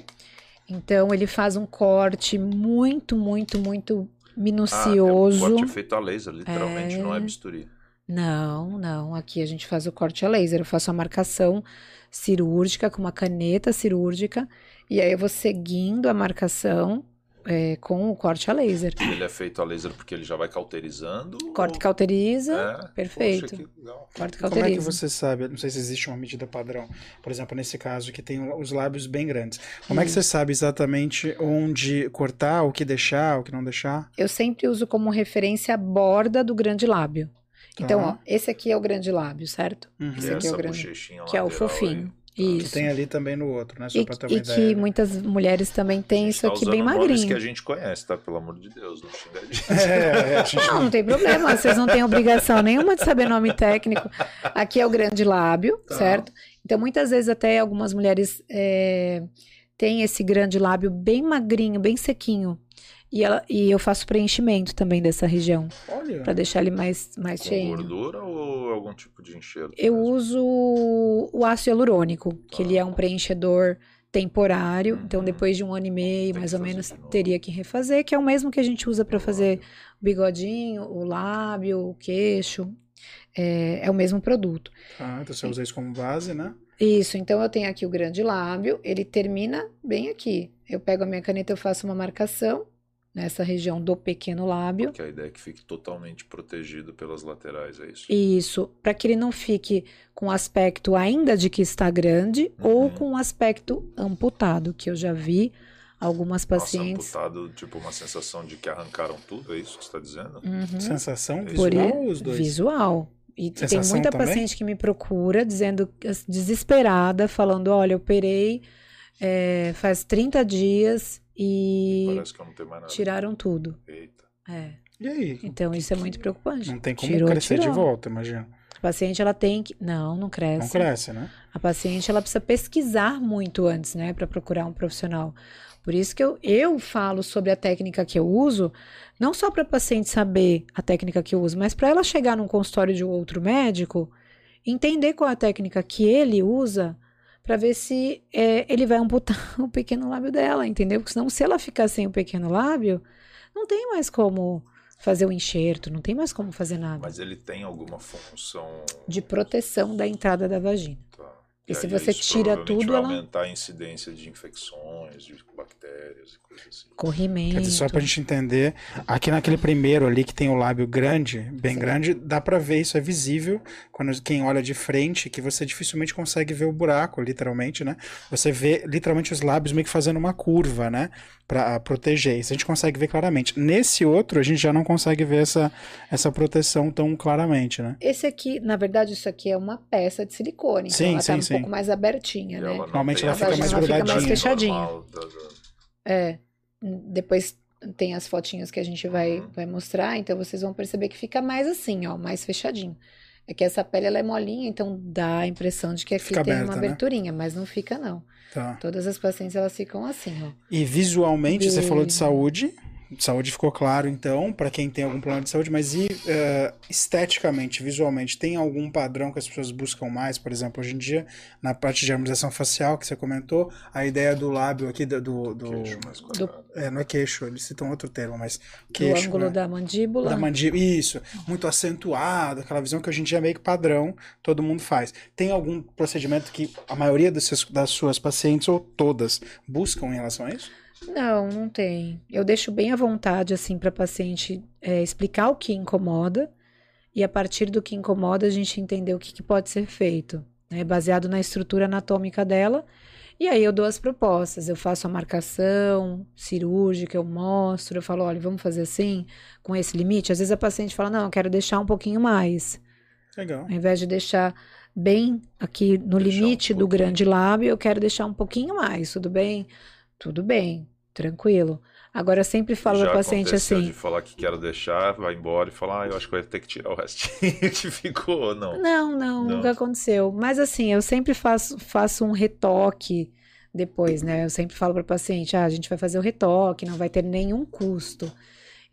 [SPEAKER 4] Então ele faz um corte muito, muito, muito
[SPEAKER 2] Ah,
[SPEAKER 4] minucioso.
[SPEAKER 2] é um corte feito a laser, literalmente,
[SPEAKER 4] É.
[SPEAKER 2] não é bisturi.
[SPEAKER 4] Não, não. Aqui a gente faz o corte a laser. Eu faço a marcação cirúrgica com uma caneta cirúrgica. E aí eu vou seguindo a marcação é, com o corte a laser.
[SPEAKER 2] Ele é feito a laser porque ele já vai cauterizando?
[SPEAKER 4] Corte
[SPEAKER 2] ou-
[SPEAKER 4] cauteriza,
[SPEAKER 2] É?
[SPEAKER 4] perfeito.
[SPEAKER 2] Poxa, que legal.
[SPEAKER 4] corte
[SPEAKER 1] Como é que
[SPEAKER 4] cauteriza.
[SPEAKER 1] você sabe? Não sei se existe uma medida padrão. Por exemplo, nesse caso que tem os lábios bem grandes. Como é que você sabe exatamente onde cortar, o que deixar, o que não deixar?
[SPEAKER 4] Eu sempre uso como referência a borda do grande lábio. Então,
[SPEAKER 1] Tá.
[SPEAKER 4] ó, esse aqui é o grande lábio, certo?
[SPEAKER 1] Uhum.
[SPEAKER 4] Esse
[SPEAKER 2] é
[SPEAKER 4] aqui é o grande. Que é o fofinho.
[SPEAKER 2] aí.
[SPEAKER 1] Que
[SPEAKER 4] Isso.
[SPEAKER 1] tem ali também no outro, né? Só
[SPEAKER 4] E,
[SPEAKER 1] pra ter uma
[SPEAKER 4] e
[SPEAKER 1] ideia.
[SPEAKER 4] que muitas mulheres também têm isso
[SPEAKER 2] Tá
[SPEAKER 4] aqui bem magrinho.
[SPEAKER 2] que a gente conhece, tá? Pelo amor de Deus, não xinga a gente.
[SPEAKER 1] É, é, a gente
[SPEAKER 4] Não, não tem problema, vocês não têm obrigação nenhuma de saber nome técnico. Aqui é o grande lábio,
[SPEAKER 1] Tá.
[SPEAKER 4] certo? Então, muitas vezes até algumas mulheres é, têm esse grande lábio bem magrinho, bem sequinho. E, ela, e eu faço preenchimento também dessa região,
[SPEAKER 1] Olha.
[SPEAKER 4] pra deixar ele mais, mais
[SPEAKER 2] Com
[SPEAKER 4] cheio.
[SPEAKER 2] gordura ou algum tipo de enxerto?
[SPEAKER 4] Eu
[SPEAKER 2] mesmo?
[SPEAKER 4] uso o ácido hialurônico, que ele é um preenchedor temporário. Então,
[SPEAKER 2] Uhum.
[SPEAKER 4] depois de um ano e meio,
[SPEAKER 2] Tem
[SPEAKER 4] mais ou menos, teria que refazer, que é o mesmo que a gente usa para fazer o bigodinho, o lábio, o queixo. É, é o mesmo produto.
[SPEAKER 1] Ah, então você usa isso como base, né?
[SPEAKER 4] Isso, então eu tenho aqui o grande lábio, ele termina bem aqui. Eu pego a minha caneta, eu faço uma marcação nessa região do pequeno lábio.
[SPEAKER 2] Porque a ideia é que fique totalmente protegido pelas laterais, é isso?
[SPEAKER 4] Isso, para que ele não fique com aspecto ainda de que está grande ou
[SPEAKER 2] Uhum.
[SPEAKER 4] com um aspecto amputado, que eu já vi algumas
[SPEAKER 2] Nossa,
[SPEAKER 4] pacientes.
[SPEAKER 2] amputado, tipo uma sensação de que arrancaram tudo, é isso que você está dizendo?
[SPEAKER 4] Uhum.
[SPEAKER 1] Sensação
[SPEAKER 2] Por
[SPEAKER 1] visual ou os dois?
[SPEAKER 4] Visual. E tem
[SPEAKER 1] Sensação
[SPEAKER 4] muita
[SPEAKER 1] também?
[SPEAKER 4] paciente que me procura dizendo, desesperada, falando: olha, eu operei é, faz 30 dias e
[SPEAKER 2] Parece que eu não tenho mais nada.
[SPEAKER 4] tiraram tudo.
[SPEAKER 2] Eita.
[SPEAKER 4] É.
[SPEAKER 1] E aí?
[SPEAKER 4] Então isso é muito preocupante.
[SPEAKER 1] Não tem como
[SPEAKER 4] Tirou,
[SPEAKER 1] crescer
[SPEAKER 4] tirou.
[SPEAKER 1] de volta, imagina.
[SPEAKER 4] A paciente ela tem que. Não, não cresce.
[SPEAKER 1] Não cresce, né?
[SPEAKER 4] A paciente ela precisa pesquisar muito antes, né, para procurar um profissional. Por isso que eu, eu falo sobre a técnica que eu uso, não só para a paciente saber a técnica que eu uso, mas para ela chegar num consultório de outro médico, entender qual é a técnica que ele usa, para ver se é, ele vai amputar <laughs> o pequeno lábio dela, entendeu? Porque senão, se ela ficar sem o pequeno lábio, não tem mais como fazer o enxerto, não tem mais como fazer nada.
[SPEAKER 2] Mas ele tem alguma função.
[SPEAKER 4] De proteção da entrada da vagina.
[SPEAKER 2] Tá.
[SPEAKER 4] E se
[SPEAKER 2] aí
[SPEAKER 4] você
[SPEAKER 2] isso
[SPEAKER 4] tira tudo,
[SPEAKER 2] vai
[SPEAKER 4] ela-
[SPEAKER 2] aumentar a incidência de infecções, de bactérias e coisas assim.
[SPEAKER 4] Corrimento.
[SPEAKER 1] Quer dizer, só pra gente entender, aqui naquele primeiro ali que tem o lábio grande, bem
[SPEAKER 4] Sim.
[SPEAKER 1] grande, dá pra ver, isso é visível quando quem olha de frente, que você dificilmente consegue ver o buraco, literalmente, né? Você vê literalmente os lábios meio que fazendo uma curva, né? Pra proteger. Isso a gente consegue ver claramente. Nesse outro, a gente já não consegue ver essa, essa proteção tão claramente, né?
[SPEAKER 4] Esse aqui, na verdade, isso aqui é uma peça de silicone. Então
[SPEAKER 1] Sim,
[SPEAKER 4] ela tá
[SPEAKER 1] sim,
[SPEAKER 4] um
[SPEAKER 1] sim.
[SPEAKER 4] pouco mais abertinha,
[SPEAKER 2] E
[SPEAKER 4] né?
[SPEAKER 1] Normalmente ela
[SPEAKER 2] a
[SPEAKER 1] fica mais grudadinha.
[SPEAKER 4] fechadinha.
[SPEAKER 2] normal da- da-
[SPEAKER 4] É. Depois tem as fotinhas que a gente vai,
[SPEAKER 2] Uhum.
[SPEAKER 4] vai mostrar, então vocês vão perceber que fica mais assim, ó, mais fechadinho. É que essa pele ela é molinha, então dá a impressão de que aqui
[SPEAKER 1] Fica
[SPEAKER 4] tem
[SPEAKER 1] aberta,
[SPEAKER 4] uma
[SPEAKER 1] né?
[SPEAKER 4] aberturinha, mas não fica não.
[SPEAKER 1] Tá.
[SPEAKER 4] Todas as pacientes elas ficam assim, ó.
[SPEAKER 1] E visualmente, você
[SPEAKER 4] E-
[SPEAKER 1] falou de saúde. Saúde ficou claro, então, para quem tem algum problema de saúde, mas e eh, esteticamente, visualmente, tem algum padrão que as pessoas buscam mais? Por exemplo, hoje em dia, na parte de harmonização facial que você comentou, a ideia do lábio aqui, do. do, do-
[SPEAKER 2] Queixo mais quadrado.
[SPEAKER 1] é, não é queixo, eles citam outro termo, mas
[SPEAKER 4] Do
[SPEAKER 1] queixo.
[SPEAKER 4] ângulo
[SPEAKER 1] né?
[SPEAKER 4] da mandíbula.
[SPEAKER 1] Da mandíbula, isso, muito acentuado, aquela visão que hoje em dia é meio que padrão, todo mundo faz. Tem algum procedimento que a maioria das suas pacientes, ou todas, buscam em relação a isso?
[SPEAKER 4] Não, não tem. Eu deixo bem à vontade, assim, para paciente é, explicar o que incomoda e a partir do que incomoda a gente entender o que, que pode ser feito, né? Baseado na estrutura anatômica dela. E aí eu dou as propostas, eu faço a marcação cirúrgica, eu mostro, eu falo, olha, vamos fazer assim, com esse limite. Às vezes a paciente fala, não, eu quero deixar um pouquinho mais.
[SPEAKER 1] Legal.
[SPEAKER 4] Ao invés de deixar bem aqui no
[SPEAKER 2] Deixar um
[SPEAKER 4] limite do
[SPEAKER 2] pouquinho.
[SPEAKER 4] grande lábio, eu quero deixar um pouquinho mais, tudo bem? Tudo bem, tranquilo. Agora eu sempre falo para paciente
[SPEAKER 2] aconteceu
[SPEAKER 4] assim:
[SPEAKER 2] de falar que quero deixar, vai embora e falar, ah, eu acho que vai ter que tirar o restinho <laughs> que ficou, ou não.
[SPEAKER 4] não, não,
[SPEAKER 2] Não.
[SPEAKER 4] nunca aconteceu. Mas assim, eu sempre faço, faço um retoque depois, né? Eu sempre falo para paciente: ah, a gente vai fazer o retoque, não vai ter nenhum custo.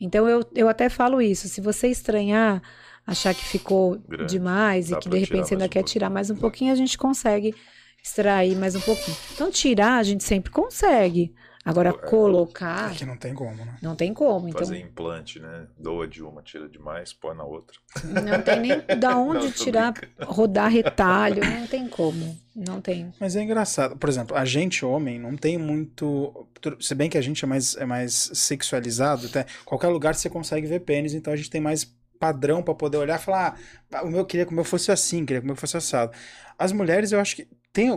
[SPEAKER 4] Então eu, eu até falo isso: se você estranhar, achar que ficou
[SPEAKER 2] Grande.
[SPEAKER 4] demais e
[SPEAKER 2] Dá
[SPEAKER 4] que
[SPEAKER 2] pra
[SPEAKER 4] de repente você ainda
[SPEAKER 2] um
[SPEAKER 4] quer
[SPEAKER 2] pouquinho.
[SPEAKER 4] tirar mais um pouquinho, a gente consegue extrair mais um pouquinho. Então, tirar a gente sempre consegue. Agora,
[SPEAKER 2] É,
[SPEAKER 4] colocar,
[SPEAKER 1] Aqui não tem como, né?
[SPEAKER 4] não tem como. Então,
[SPEAKER 2] Fazer implante, né? Doa de uma, tira demais, põe na outra.
[SPEAKER 4] não tem nem da <laughs> onde
[SPEAKER 2] Não,
[SPEAKER 4] tirar,
[SPEAKER 2] brincando.
[SPEAKER 4] rodar retalho, não tem como. Não tem.
[SPEAKER 1] Mas é engraçado. Por exemplo, a gente, homem, não tem muito. Se bem que a gente é mais, é mais sexualizado, até qualquer lugar você consegue ver pênis, então a gente tem mais padrão pra poder olhar e falar: ah, o meu queria que o meu fosse assim, queria que o meu fosse assado. As mulheres, eu acho que tem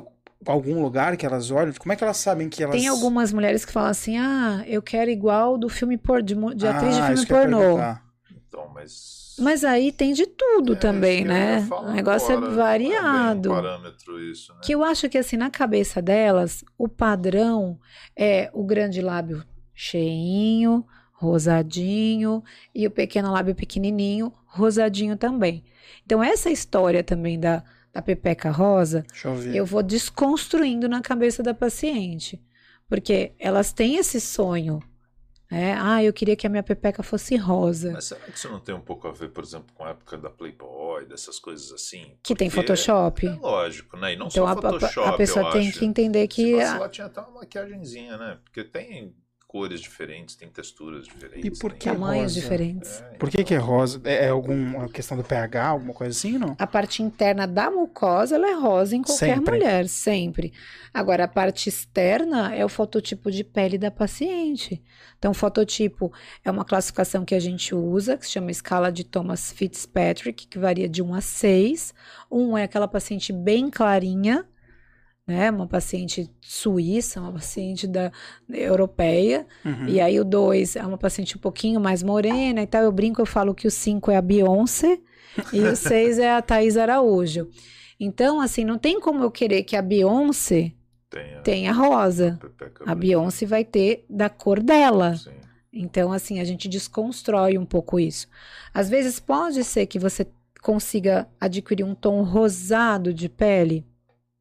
[SPEAKER 1] algum lugar que elas olham. Como é que elas sabem que elas.
[SPEAKER 4] Tem algumas mulheres que falam assim: ah, eu quero igual do filme por, de, de atriz de
[SPEAKER 1] Ah,
[SPEAKER 4] filme pornô.
[SPEAKER 2] Então, mas.
[SPEAKER 4] Mas aí tem de tudo
[SPEAKER 2] É,
[SPEAKER 4] também, né? O negócio
[SPEAKER 2] agora,
[SPEAKER 4] é variado.
[SPEAKER 2] um parâmetro isso, né?
[SPEAKER 4] Que eu acho que assim, na cabeça delas, o padrão é o grande lábio cheinho, rosadinho, e o pequeno lábio pequenininho, rosadinho também. Então, essa história também da, da pepeca rosa,
[SPEAKER 1] Deixa eu ver.
[SPEAKER 4] eu vou desconstruindo na cabeça da paciente. Porque elas têm esse sonho. Né? Ah, eu queria que a minha pepeca fosse rosa.
[SPEAKER 2] Mas será que isso não tem um pouco a ver, por exemplo, com a época da Playboy, dessas coisas assim?
[SPEAKER 4] Que tem
[SPEAKER 2] Porque
[SPEAKER 4] Photoshop.
[SPEAKER 2] É lógico, né? E não
[SPEAKER 4] Então
[SPEAKER 2] só
[SPEAKER 4] a, a-
[SPEAKER 2] Photoshop,
[SPEAKER 4] a pessoa
[SPEAKER 2] eu
[SPEAKER 4] tem
[SPEAKER 2] acho.
[SPEAKER 4] que entender que.
[SPEAKER 2] Se
[SPEAKER 4] a-
[SPEAKER 2] tinha até uma maquiagenzinha, né? Porque tem cores diferentes, tem texturas diferentes.
[SPEAKER 1] E por
[SPEAKER 2] tem-
[SPEAKER 1] que
[SPEAKER 4] tamanhos
[SPEAKER 1] rosa?
[SPEAKER 4] diferentes.
[SPEAKER 2] É,
[SPEAKER 1] Por que, que é rosa? É, é alguma questão do pH, alguma coisa assim, não?
[SPEAKER 4] A parte interna da mucosa ela é rosa em qualquer
[SPEAKER 1] Sempre.
[SPEAKER 4] mulher, sempre. Agora, a parte externa é o fototipo de pele da paciente. Então, fototipo é uma classificação que a gente usa, que se chama escala de Thomas Fitzpatrick, que varia de 1 a 6. 1 é aquela paciente bem clarinha, né? Uma paciente suíça, uma paciente da europeia.
[SPEAKER 1] Uhum.
[SPEAKER 4] E aí o 2 é uma paciente um pouquinho mais morena e tal. Eu brinco, eu falo que o 5 é a Beyoncé e o <laughs> 6 é a Thaís Araújo. Então, assim, não tem como eu querer que a Beyoncé
[SPEAKER 2] tem a
[SPEAKER 4] tenha rosa. A Beyoncé vai ter da cor dela.
[SPEAKER 2] Sim.
[SPEAKER 4] Então, assim, a gente desconstrói um pouco isso. Às vezes pode ser que você consiga adquirir um tom rosado de pele.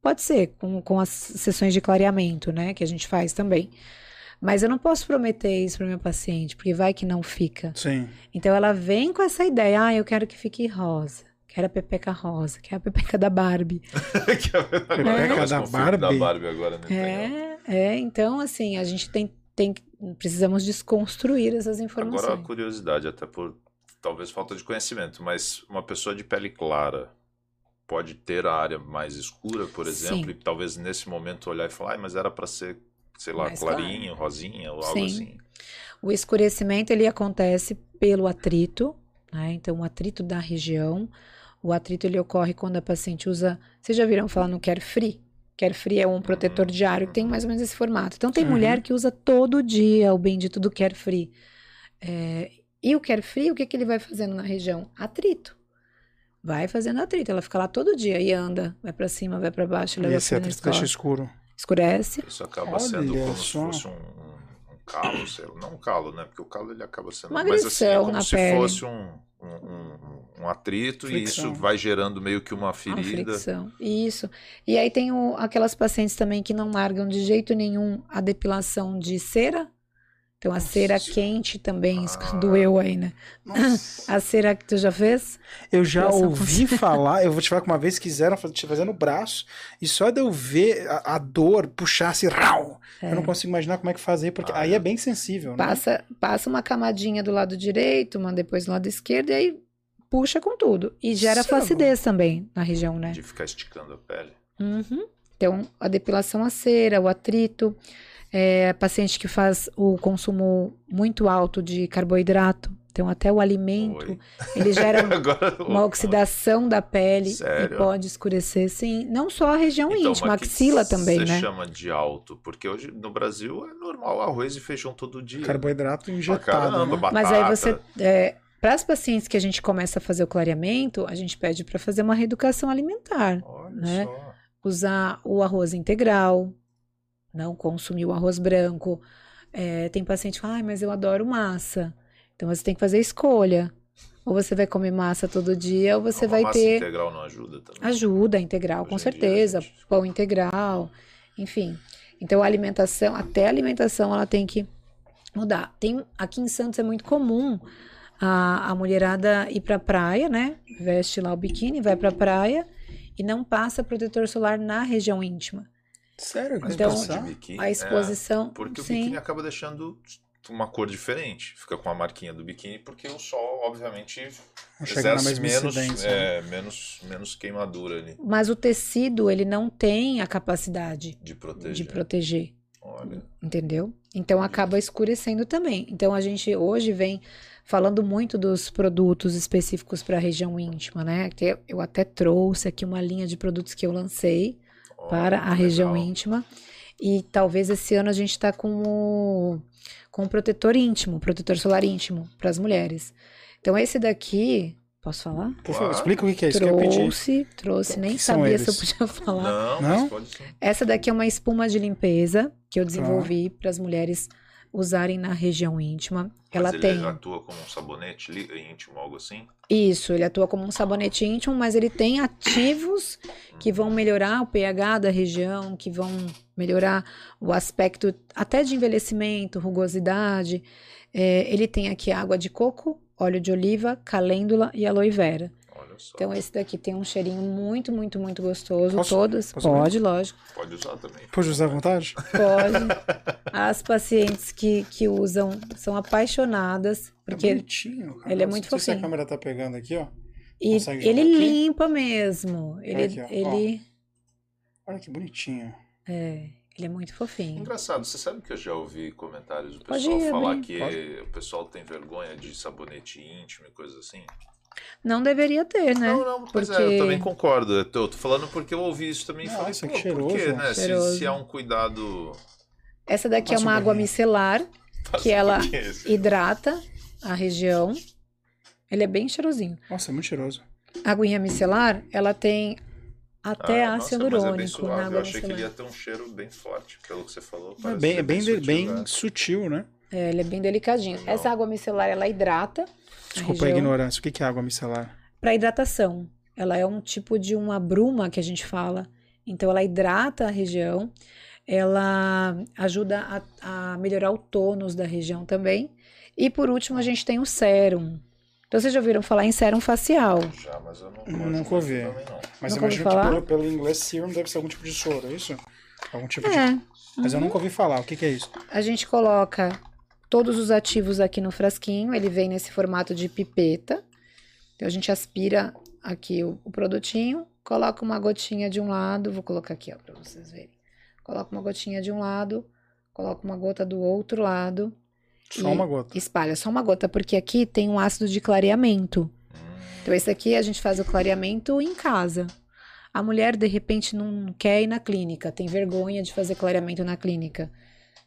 [SPEAKER 4] Pode ser, com, com as sessões de clareamento, né? Que a gente faz também. Mas eu não posso prometer isso para minha paciente, porque vai que não fica.
[SPEAKER 1] Sim.
[SPEAKER 4] Então ela vem com essa ideia, ah, eu quero que fique rosa. Quero a pepeca rosa, quero a pepeca da Barbie. <laughs>
[SPEAKER 2] que é a
[SPEAKER 1] Pepeca
[SPEAKER 2] Parece
[SPEAKER 1] da
[SPEAKER 2] filme da
[SPEAKER 1] Barbie?
[SPEAKER 2] Barbie agora, né?
[SPEAKER 4] É, é, então assim, a gente tem, tem precisamos desconstruir essas informações.
[SPEAKER 2] Agora a curiosidade, até por talvez falta de conhecimento, mas uma pessoa de pele clara pode ter a área mais escura, por exemplo,
[SPEAKER 4] Sim.
[SPEAKER 2] e talvez nesse momento olhar e falar, "Ai, mas era para ser, sei lá,
[SPEAKER 4] Mais
[SPEAKER 2] clarinho, rosinha ou algo
[SPEAKER 4] Sim.
[SPEAKER 2] assim.
[SPEAKER 4] O escurecimento ele acontece pelo atrito, né? Então o atrito da região, o atrito ele ocorre quando a paciente usa, vocês já viram falar no Carefree? Carefree é um protetor diário que tem mais ou menos esse formato. Então tem
[SPEAKER 1] Uhum.
[SPEAKER 4] mulher que usa todo dia o bendito do Carefree. É, e o Carefree, o que, que ele vai fazendo na região? Atrito. Vai fazendo atrito. Ela fica lá todo dia e anda, vai pra cima, vai pra baixo,
[SPEAKER 1] E
[SPEAKER 4] leva
[SPEAKER 1] esse
[SPEAKER 4] filho na
[SPEAKER 1] atrito deixa escuro.
[SPEAKER 4] Escurece.
[SPEAKER 2] Isso acaba
[SPEAKER 1] Olha
[SPEAKER 2] sendo como
[SPEAKER 1] só.
[SPEAKER 2] se fosse um, um, calo, sei lá. Não um calo, né? Porque o calo ele acaba sendo.
[SPEAKER 4] Uma
[SPEAKER 2] mas assim, é como
[SPEAKER 4] na
[SPEAKER 2] se
[SPEAKER 4] pele.
[SPEAKER 2] fosse um, um, um- atrito e
[SPEAKER 1] Fricção.
[SPEAKER 2] isso vai gerando meio que uma
[SPEAKER 4] Uma
[SPEAKER 2] ferida.
[SPEAKER 4] fricção. Isso. E aí tem o- aquelas pacientes também que não largam de jeito nenhum a depilação de cera. Então a
[SPEAKER 1] Nossa
[SPEAKER 4] cera quente também,
[SPEAKER 2] Ah.
[SPEAKER 4] doeu aí, né?
[SPEAKER 1] Nossa. <laughs>
[SPEAKER 4] A cera que tu já fez?
[SPEAKER 1] Eu já
[SPEAKER 4] Depilação
[SPEAKER 1] ouvi <laughs> falar, eu vou te falar que uma vez quiseram fazer, te fazer no braço, e só de eu ver a, a dor puxar assim, rau, eu não consigo imaginar como é que fazer, porque
[SPEAKER 2] Ah,
[SPEAKER 1] aí
[SPEAKER 2] é.
[SPEAKER 1] é bem sensível, né?
[SPEAKER 4] Passa, passa uma camadinha do lado direito, uma depois do lado esquerdo, e aí puxa com tudo. E gera
[SPEAKER 1] Cê é
[SPEAKER 4] flacidez também na região, né?
[SPEAKER 2] De ficar esticando a pele.
[SPEAKER 4] Uhum. Então, a depilação a cera, o atrito, é, paciente que faz o consumo muito alto de carboidrato, então até o alimento,
[SPEAKER 2] Oi.
[SPEAKER 4] ele gera <laughs>
[SPEAKER 2] Agora,
[SPEAKER 4] uma oxidação da pele
[SPEAKER 2] Sério?
[SPEAKER 4] e pode escurecer, sim. Não só a região
[SPEAKER 2] Então,
[SPEAKER 4] íntima, axila também,
[SPEAKER 2] Você
[SPEAKER 4] né?
[SPEAKER 2] chama de alto, porque hoje no Brasil é normal arroz e feijão todo dia.
[SPEAKER 1] Carboidrato injetado,
[SPEAKER 2] caramba,
[SPEAKER 1] né?
[SPEAKER 2] batata.
[SPEAKER 4] Mas aí você. É, para as pacientes que a gente começa a fazer o clareamento, a gente pede para fazer uma reeducação alimentar.
[SPEAKER 2] Olha
[SPEAKER 4] né?
[SPEAKER 2] só.
[SPEAKER 4] usar o arroz integral, não consumir o arroz branco. É, tem paciente que fala, "Ai, mas eu adoro massa. Então você tem que fazer escolha. Ou você vai comer massa todo dia, ou você
[SPEAKER 2] Uma
[SPEAKER 4] vai
[SPEAKER 2] massa
[SPEAKER 4] ter.
[SPEAKER 2] integral não ajuda também.
[SPEAKER 4] Ajuda integral, com
[SPEAKER 2] Hoje dia,
[SPEAKER 4] certeza.
[SPEAKER 2] gente.
[SPEAKER 4] Pão integral, enfim. Então a alimentação, até a alimentação, ela tem que mudar. Tem, aqui em Santos é muito comum a, a mulherada ir pra praia, né? Veste lá o biquíni, vai pra praia e não passa protetor solar na região íntima.
[SPEAKER 1] Sério?
[SPEAKER 2] Mas
[SPEAKER 4] Então,
[SPEAKER 2] biquíni,
[SPEAKER 4] A
[SPEAKER 2] é,
[SPEAKER 4] exposição.
[SPEAKER 2] porque o
[SPEAKER 4] sim.
[SPEAKER 2] biquíni acaba deixando uma cor diferente. Fica com a marquinha do biquíni, porque o sol, obviamente, exerce menos,
[SPEAKER 1] incidência. né?
[SPEAKER 2] é, menos, menos queimadura ali
[SPEAKER 4] Mas o tecido, ele não tem a capacidade
[SPEAKER 2] de proteger.
[SPEAKER 4] de proteger.
[SPEAKER 2] Olha,
[SPEAKER 4] entendeu? Então acaba escurecendo também. Então a gente hoje vem falando muito dos produtos específicos para a região íntima, né? Que Eu até trouxe aqui uma linha de produtos que eu lancei para a região
[SPEAKER 2] legal.
[SPEAKER 4] íntima. E talvez esse ano a gente está com o, com o protetor íntimo, protetor solar íntimo para as mulheres. Então esse daqui, posso falar?
[SPEAKER 1] Por favor,
[SPEAKER 2] Ah,
[SPEAKER 1] explica o que é isso que eu pedi.
[SPEAKER 4] trouxe, trouxe, nem sabia
[SPEAKER 1] eles?
[SPEAKER 4] se eu podia <laughs> falar.
[SPEAKER 2] Não,
[SPEAKER 1] Não?
[SPEAKER 2] mas pode sim.
[SPEAKER 4] Essa daqui é uma espuma de limpeza que
[SPEAKER 1] Tá.
[SPEAKER 4] eu desenvolvi para as mulheres usarem na região íntima. Ela
[SPEAKER 2] mas ele
[SPEAKER 4] tem
[SPEAKER 2] atua como um sabonete íntimo, algo assim?
[SPEAKER 4] isso, ele atua como um sabonete íntimo, mas ele tem ativos que vão melhorar o pH da região, que vão melhorar o aspecto até de envelhecimento, rugosidade. É, ele tem aqui água de coco, óleo de oliva, calêndula e aloe vera.
[SPEAKER 2] Só.
[SPEAKER 4] Então esse daqui tem um cheirinho muito, muito, muito gostoso.
[SPEAKER 1] Posso-
[SPEAKER 4] Todas,
[SPEAKER 1] posso
[SPEAKER 4] pode, lógico.
[SPEAKER 2] Pode usar também.
[SPEAKER 1] Pode usar à vontade?
[SPEAKER 4] Pode. As pacientes que, que usam são apaixonadas,
[SPEAKER 1] É
[SPEAKER 4] porque
[SPEAKER 1] bonitinho. cara.
[SPEAKER 4] ele é muito
[SPEAKER 1] sei se a
[SPEAKER 4] fofinho.
[SPEAKER 1] câmera tá pegando aqui, ó.
[SPEAKER 4] e ele
[SPEAKER 1] aqui?
[SPEAKER 4] limpa mesmo. Ele,
[SPEAKER 1] aqui, ó.
[SPEAKER 4] ele,
[SPEAKER 1] Olha que bonitinho.
[SPEAKER 4] é, ele é muito fofinho.
[SPEAKER 2] Engraçado, você sabe que eu já ouvi comentários do pessoal
[SPEAKER 4] ir,
[SPEAKER 2] falar
[SPEAKER 4] abrir.
[SPEAKER 2] que
[SPEAKER 1] Pode.
[SPEAKER 2] o pessoal tem vergonha de sabonete íntimo e coisas assim?
[SPEAKER 4] Não deveria ter, né?
[SPEAKER 2] Não, não, pois é,
[SPEAKER 4] Porque-
[SPEAKER 2] eu também concordo. Eu tô, tô falando porque eu ouvi isso também e falei,
[SPEAKER 1] Nossa,
[SPEAKER 2] pô,
[SPEAKER 1] que
[SPEAKER 2] por quê,
[SPEAKER 1] cheiroso.
[SPEAKER 2] né? Se,
[SPEAKER 4] Cheiroso.
[SPEAKER 2] se há um cuidado...
[SPEAKER 4] Essa daqui é
[SPEAKER 1] Passa
[SPEAKER 4] uma
[SPEAKER 1] um
[SPEAKER 4] água
[SPEAKER 1] pouquinho.
[SPEAKER 4] micelar que ela
[SPEAKER 2] quê esse?
[SPEAKER 4] hidrata a região. Ele é bem cheirosinho.
[SPEAKER 1] Nossa, é muito cheiroso.
[SPEAKER 4] A aguinha micelar, ela tem até
[SPEAKER 2] Ah,
[SPEAKER 4] ácido
[SPEAKER 2] é bem
[SPEAKER 4] hialurônico na
[SPEAKER 2] suave. Eu
[SPEAKER 4] água
[SPEAKER 2] achei que ele
[SPEAKER 4] micelar.
[SPEAKER 2] ia ter um cheiro bem forte, pelo que você falou.
[SPEAKER 1] É bem, é bem, bem,
[SPEAKER 2] sutil, né?
[SPEAKER 1] sutil, né?
[SPEAKER 4] É, ele é bem delicadinho.
[SPEAKER 2] Legal.
[SPEAKER 4] Essa água micelar, ela hidrata a
[SPEAKER 1] Desculpa a
[SPEAKER 4] região.
[SPEAKER 1] ignorância. O que que é água micelar?
[SPEAKER 4] para hidratação. Ela é um tipo de uma bruma que a gente fala. Então, ela hidrata a região, ela ajuda a, a melhorar o tônus da região também. E por último, a gente tem o sérum. Então, vocês já ouviram falar em sérum facial?
[SPEAKER 2] Já, mas eu não
[SPEAKER 1] Hum, nunca ouvi.
[SPEAKER 2] também, não.
[SPEAKER 1] Mas
[SPEAKER 4] Nunca
[SPEAKER 1] imagino que
[SPEAKER 4] falar?
[SPEAKER 1] pelo, pelo inglês serum deve ser algum tipo de soro, é isso? Algum tipo de...
[SPEAKER 4] É.
[SPEAKER 1] Mas eu nunca ouvi falar. O que que é isso?
[SPEAKER 4] A gente coloca todos os ativos aqui no frasquinho, ele vem nesse formato de pipeta. Então a gente aspira aqui o, o produtinho, coloca uma gotinha de um lado, vou colocar aqui, ó, para vocês verem. Coloca uma gotinha de um lado, coloca uma gota do outro lado,
[SPEAKER 1] Só uma gota.
[SPEAKER 4] espalha só uma gota, porque aqui tem um ácido de clareamento. Então esse aqui a gente faz o clareamento em casa. A mulher de repente não quer ir na clínica, tem vergonha de fazer clareamento na clínica.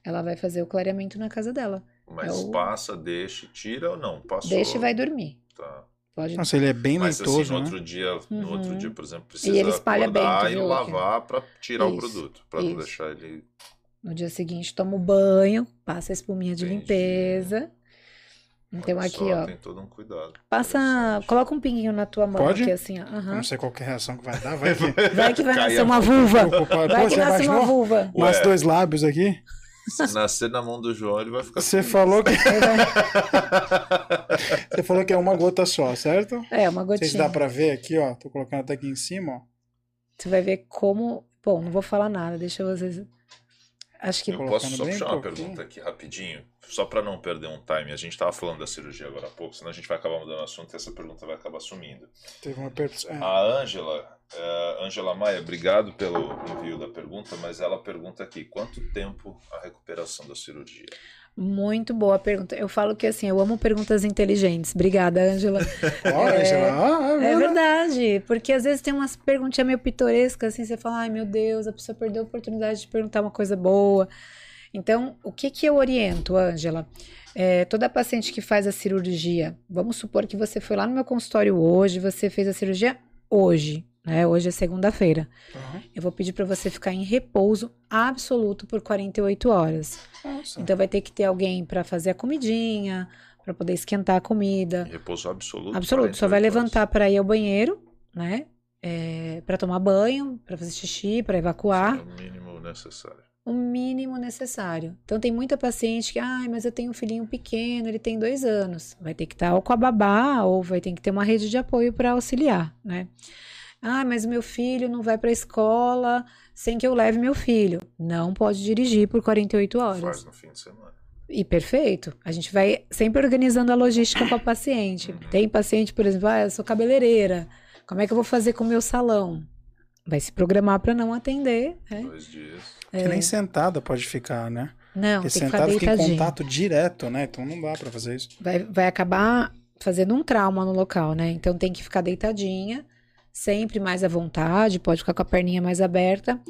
[SPEAKER 4] Ela vai fazer o clareamento na casa dela.
[SPEAKER 2] Mas
[SPEAKER 4] É o-
[SPEAKER 2] passa, deixa, tira ou não? Passou.
[SPEAKER 4] Deixa e vai dormir.
[SPEAKER 2] Tá.
[SPEAKER 4] Pode.
[SPEAKER 1] Nossa, ele é bem
[SPEAKER 2] Mas assim,
[SPEAKER 1] leitoso,
[SPEAKER 2] no
[SPEAKER 1] né?
[SPEAKER 2] outro dia, no
[SPEAKER 4] Uhum.
[SPEAKER 2] outro dia, por exemplo, precisa
[SPEAKER 4] ele espalha bem,
[SPEAKER 2] acordar
[SPEAKER 4] tu
[SPEAKER 2] e lavar pra tirar o
[SPEAKER 4] Isso,
[SPEAKER 2] produto, pra não
[SPEAKER 4] isso.
[SPEAKER 2] deixar ele
[SPEAKER 4] No dia seguinte toma o banho, passa a espuminha de
[SPEAKER 2] Entendi.
[SPEAKER 4] limpeza. Então
[SPEAKER 2] Olha
[SPEAKER 4] aqui,
[SPEAKER 2] só,
[SPEAKER 4] ó,
[SPEAKER 2] Tem todo um cuidado.
[SPEAKER 4] passa, coloca um pinguinho na tua mão
[SPEAKER 1] Pode?
[SPEAKER 4] aqui assim, ó.
[SPEAKER 1] Eu
[SPEAKER 4] aham.
[SPEAKER 1] não sei qual que é a reação que vai dar. Vai que...
[SPEAKER 4] Vai que vai
[SPEAKER 2] Cai
[SPEAKER 4] nascer
[SPEAKER 2] a
[SPEAKER 4] uma vulva. Vai que nasce uma vulva.
[SPEAKER 2] Ué.
[SPEAKER 1] Nasce dois lábios aqui.
[SPEAKER 2] Se nascer na mão do João, ele vai ficar.
[SPEAKER 1] Você falou que...
[SPEAKER 4] Vai-
[SPEAKER 1] Você falou que é uma gota só, certo?
[SPEAKER 4] É, uma
[SPEAKER 1] Não sei se
[SPEAKER 4] gotinha.
[SPEAKER 1] dá pra ver aqui, ó. Tô colocando até aqui em cima, ó.
[SPEAKER 4] Você vai ver como. Bom, não vou falar nada, deixa vocês. Acho que.
[SPEAKER 2] Eu posso só puxar uma pergunta aqui rapidinho, só para não perder um time. A gente estava falando da cirurgia agora há pouco, senão a gente vai acabar mudando o assunto e essa pergunta vai acabar sumindo.
[SPEAKER 1] Teve uma per... é.
[SPEAKER 2] A Ângela, eh, Ângela Maia, obrigado pelo envio da pergunta, mas ela pergunta aqui: quanto tempo a recuperação da cirurgia?
[SPEAKER 4] Muito boa pergunta. Eu falo que assim, eu amo perguntas inteligentes. Obrigada, Ângela.
[SPEAKER 1] Olha, <laughs>
[SPEAKER 4] É,
[SPEAKER 1] sei lá. Ah,
[SPEAKER 4] É
[SPEAKER 1] ah,
[SPEAKER 4] verdade, porque às vezes tem umas perguntinhas meio pitorescas, assim, você fala, ai meu Deus, a pessoa perdeu a oportunidade de perguntar uma coisa boa. Então, o que que eu oriento, Ângela? É, toda paciente que faz a cirurgia, vamos supor que você foi lá no meu consultório hoje, você fez a cirurgia hoje, né? Hoje é segunda-feira.
[SPEAKER 1] Aham.
[SPEAKER 4] Eu vou pedir para você ficar em repouso absoluto por 48 horas.
[SPEAKER 1] Nossa.
[SPEAKER 4] Então vai ter que ter alguém para fazer a comidinha, para poder esquentar a comida.
[SPEAKER 2] Repouso absoluto?
[SPEAKER 4] Absoluto, só vai
[SPEAKER 2] 48 horas.
[SPEAKER 4] levantar para ir ao banheiro, né? É, para tomar banho, para fazer xixi, para evacuar,
[SPEAKER 2] É o mínimo necessário.
[SPEAKER 4] o mínimo necessário. Então tem muita paciente que, ai, mas eu tenho um filhinho pequeno, ele tem dois anos, vai ter que estar ou com a babá ou vai ter que ter uma rede de apoio para auxiliar, né? Ah, mas o meu filho não vai para a escola, sem que eu leve meu filho. Não pode dirigir por 48 horas.
[SPEAKER 2] Faz no fim de semana.
[SPEAKER 4] E perfeito. A gente vai sempre organizando a logística com a paciente. Tem paciente, por exemplo, ah, eu sou cabeleireira. Como é que eu vou fazer com o meu salão? Vai se programar para não atender. Né?
[SPEAKER 2] Dois dias.
[SPEAKER 1] Que nem sentada pode ficar, né?
[SPEAKER 4] Não,
[SPEAKER 1] Porque
[SPEAKER 4] tem que ficar
[SPEAKER 1] sentada fica em contato direto, né? Então não dá pra fazer isso.
[SPEAKER 4] Vai, vai acabar fazendo um trauma no local, né? Então tem que ficar deitadinha, sempre mais à vontade, pode ficar com a perninha mais aberta.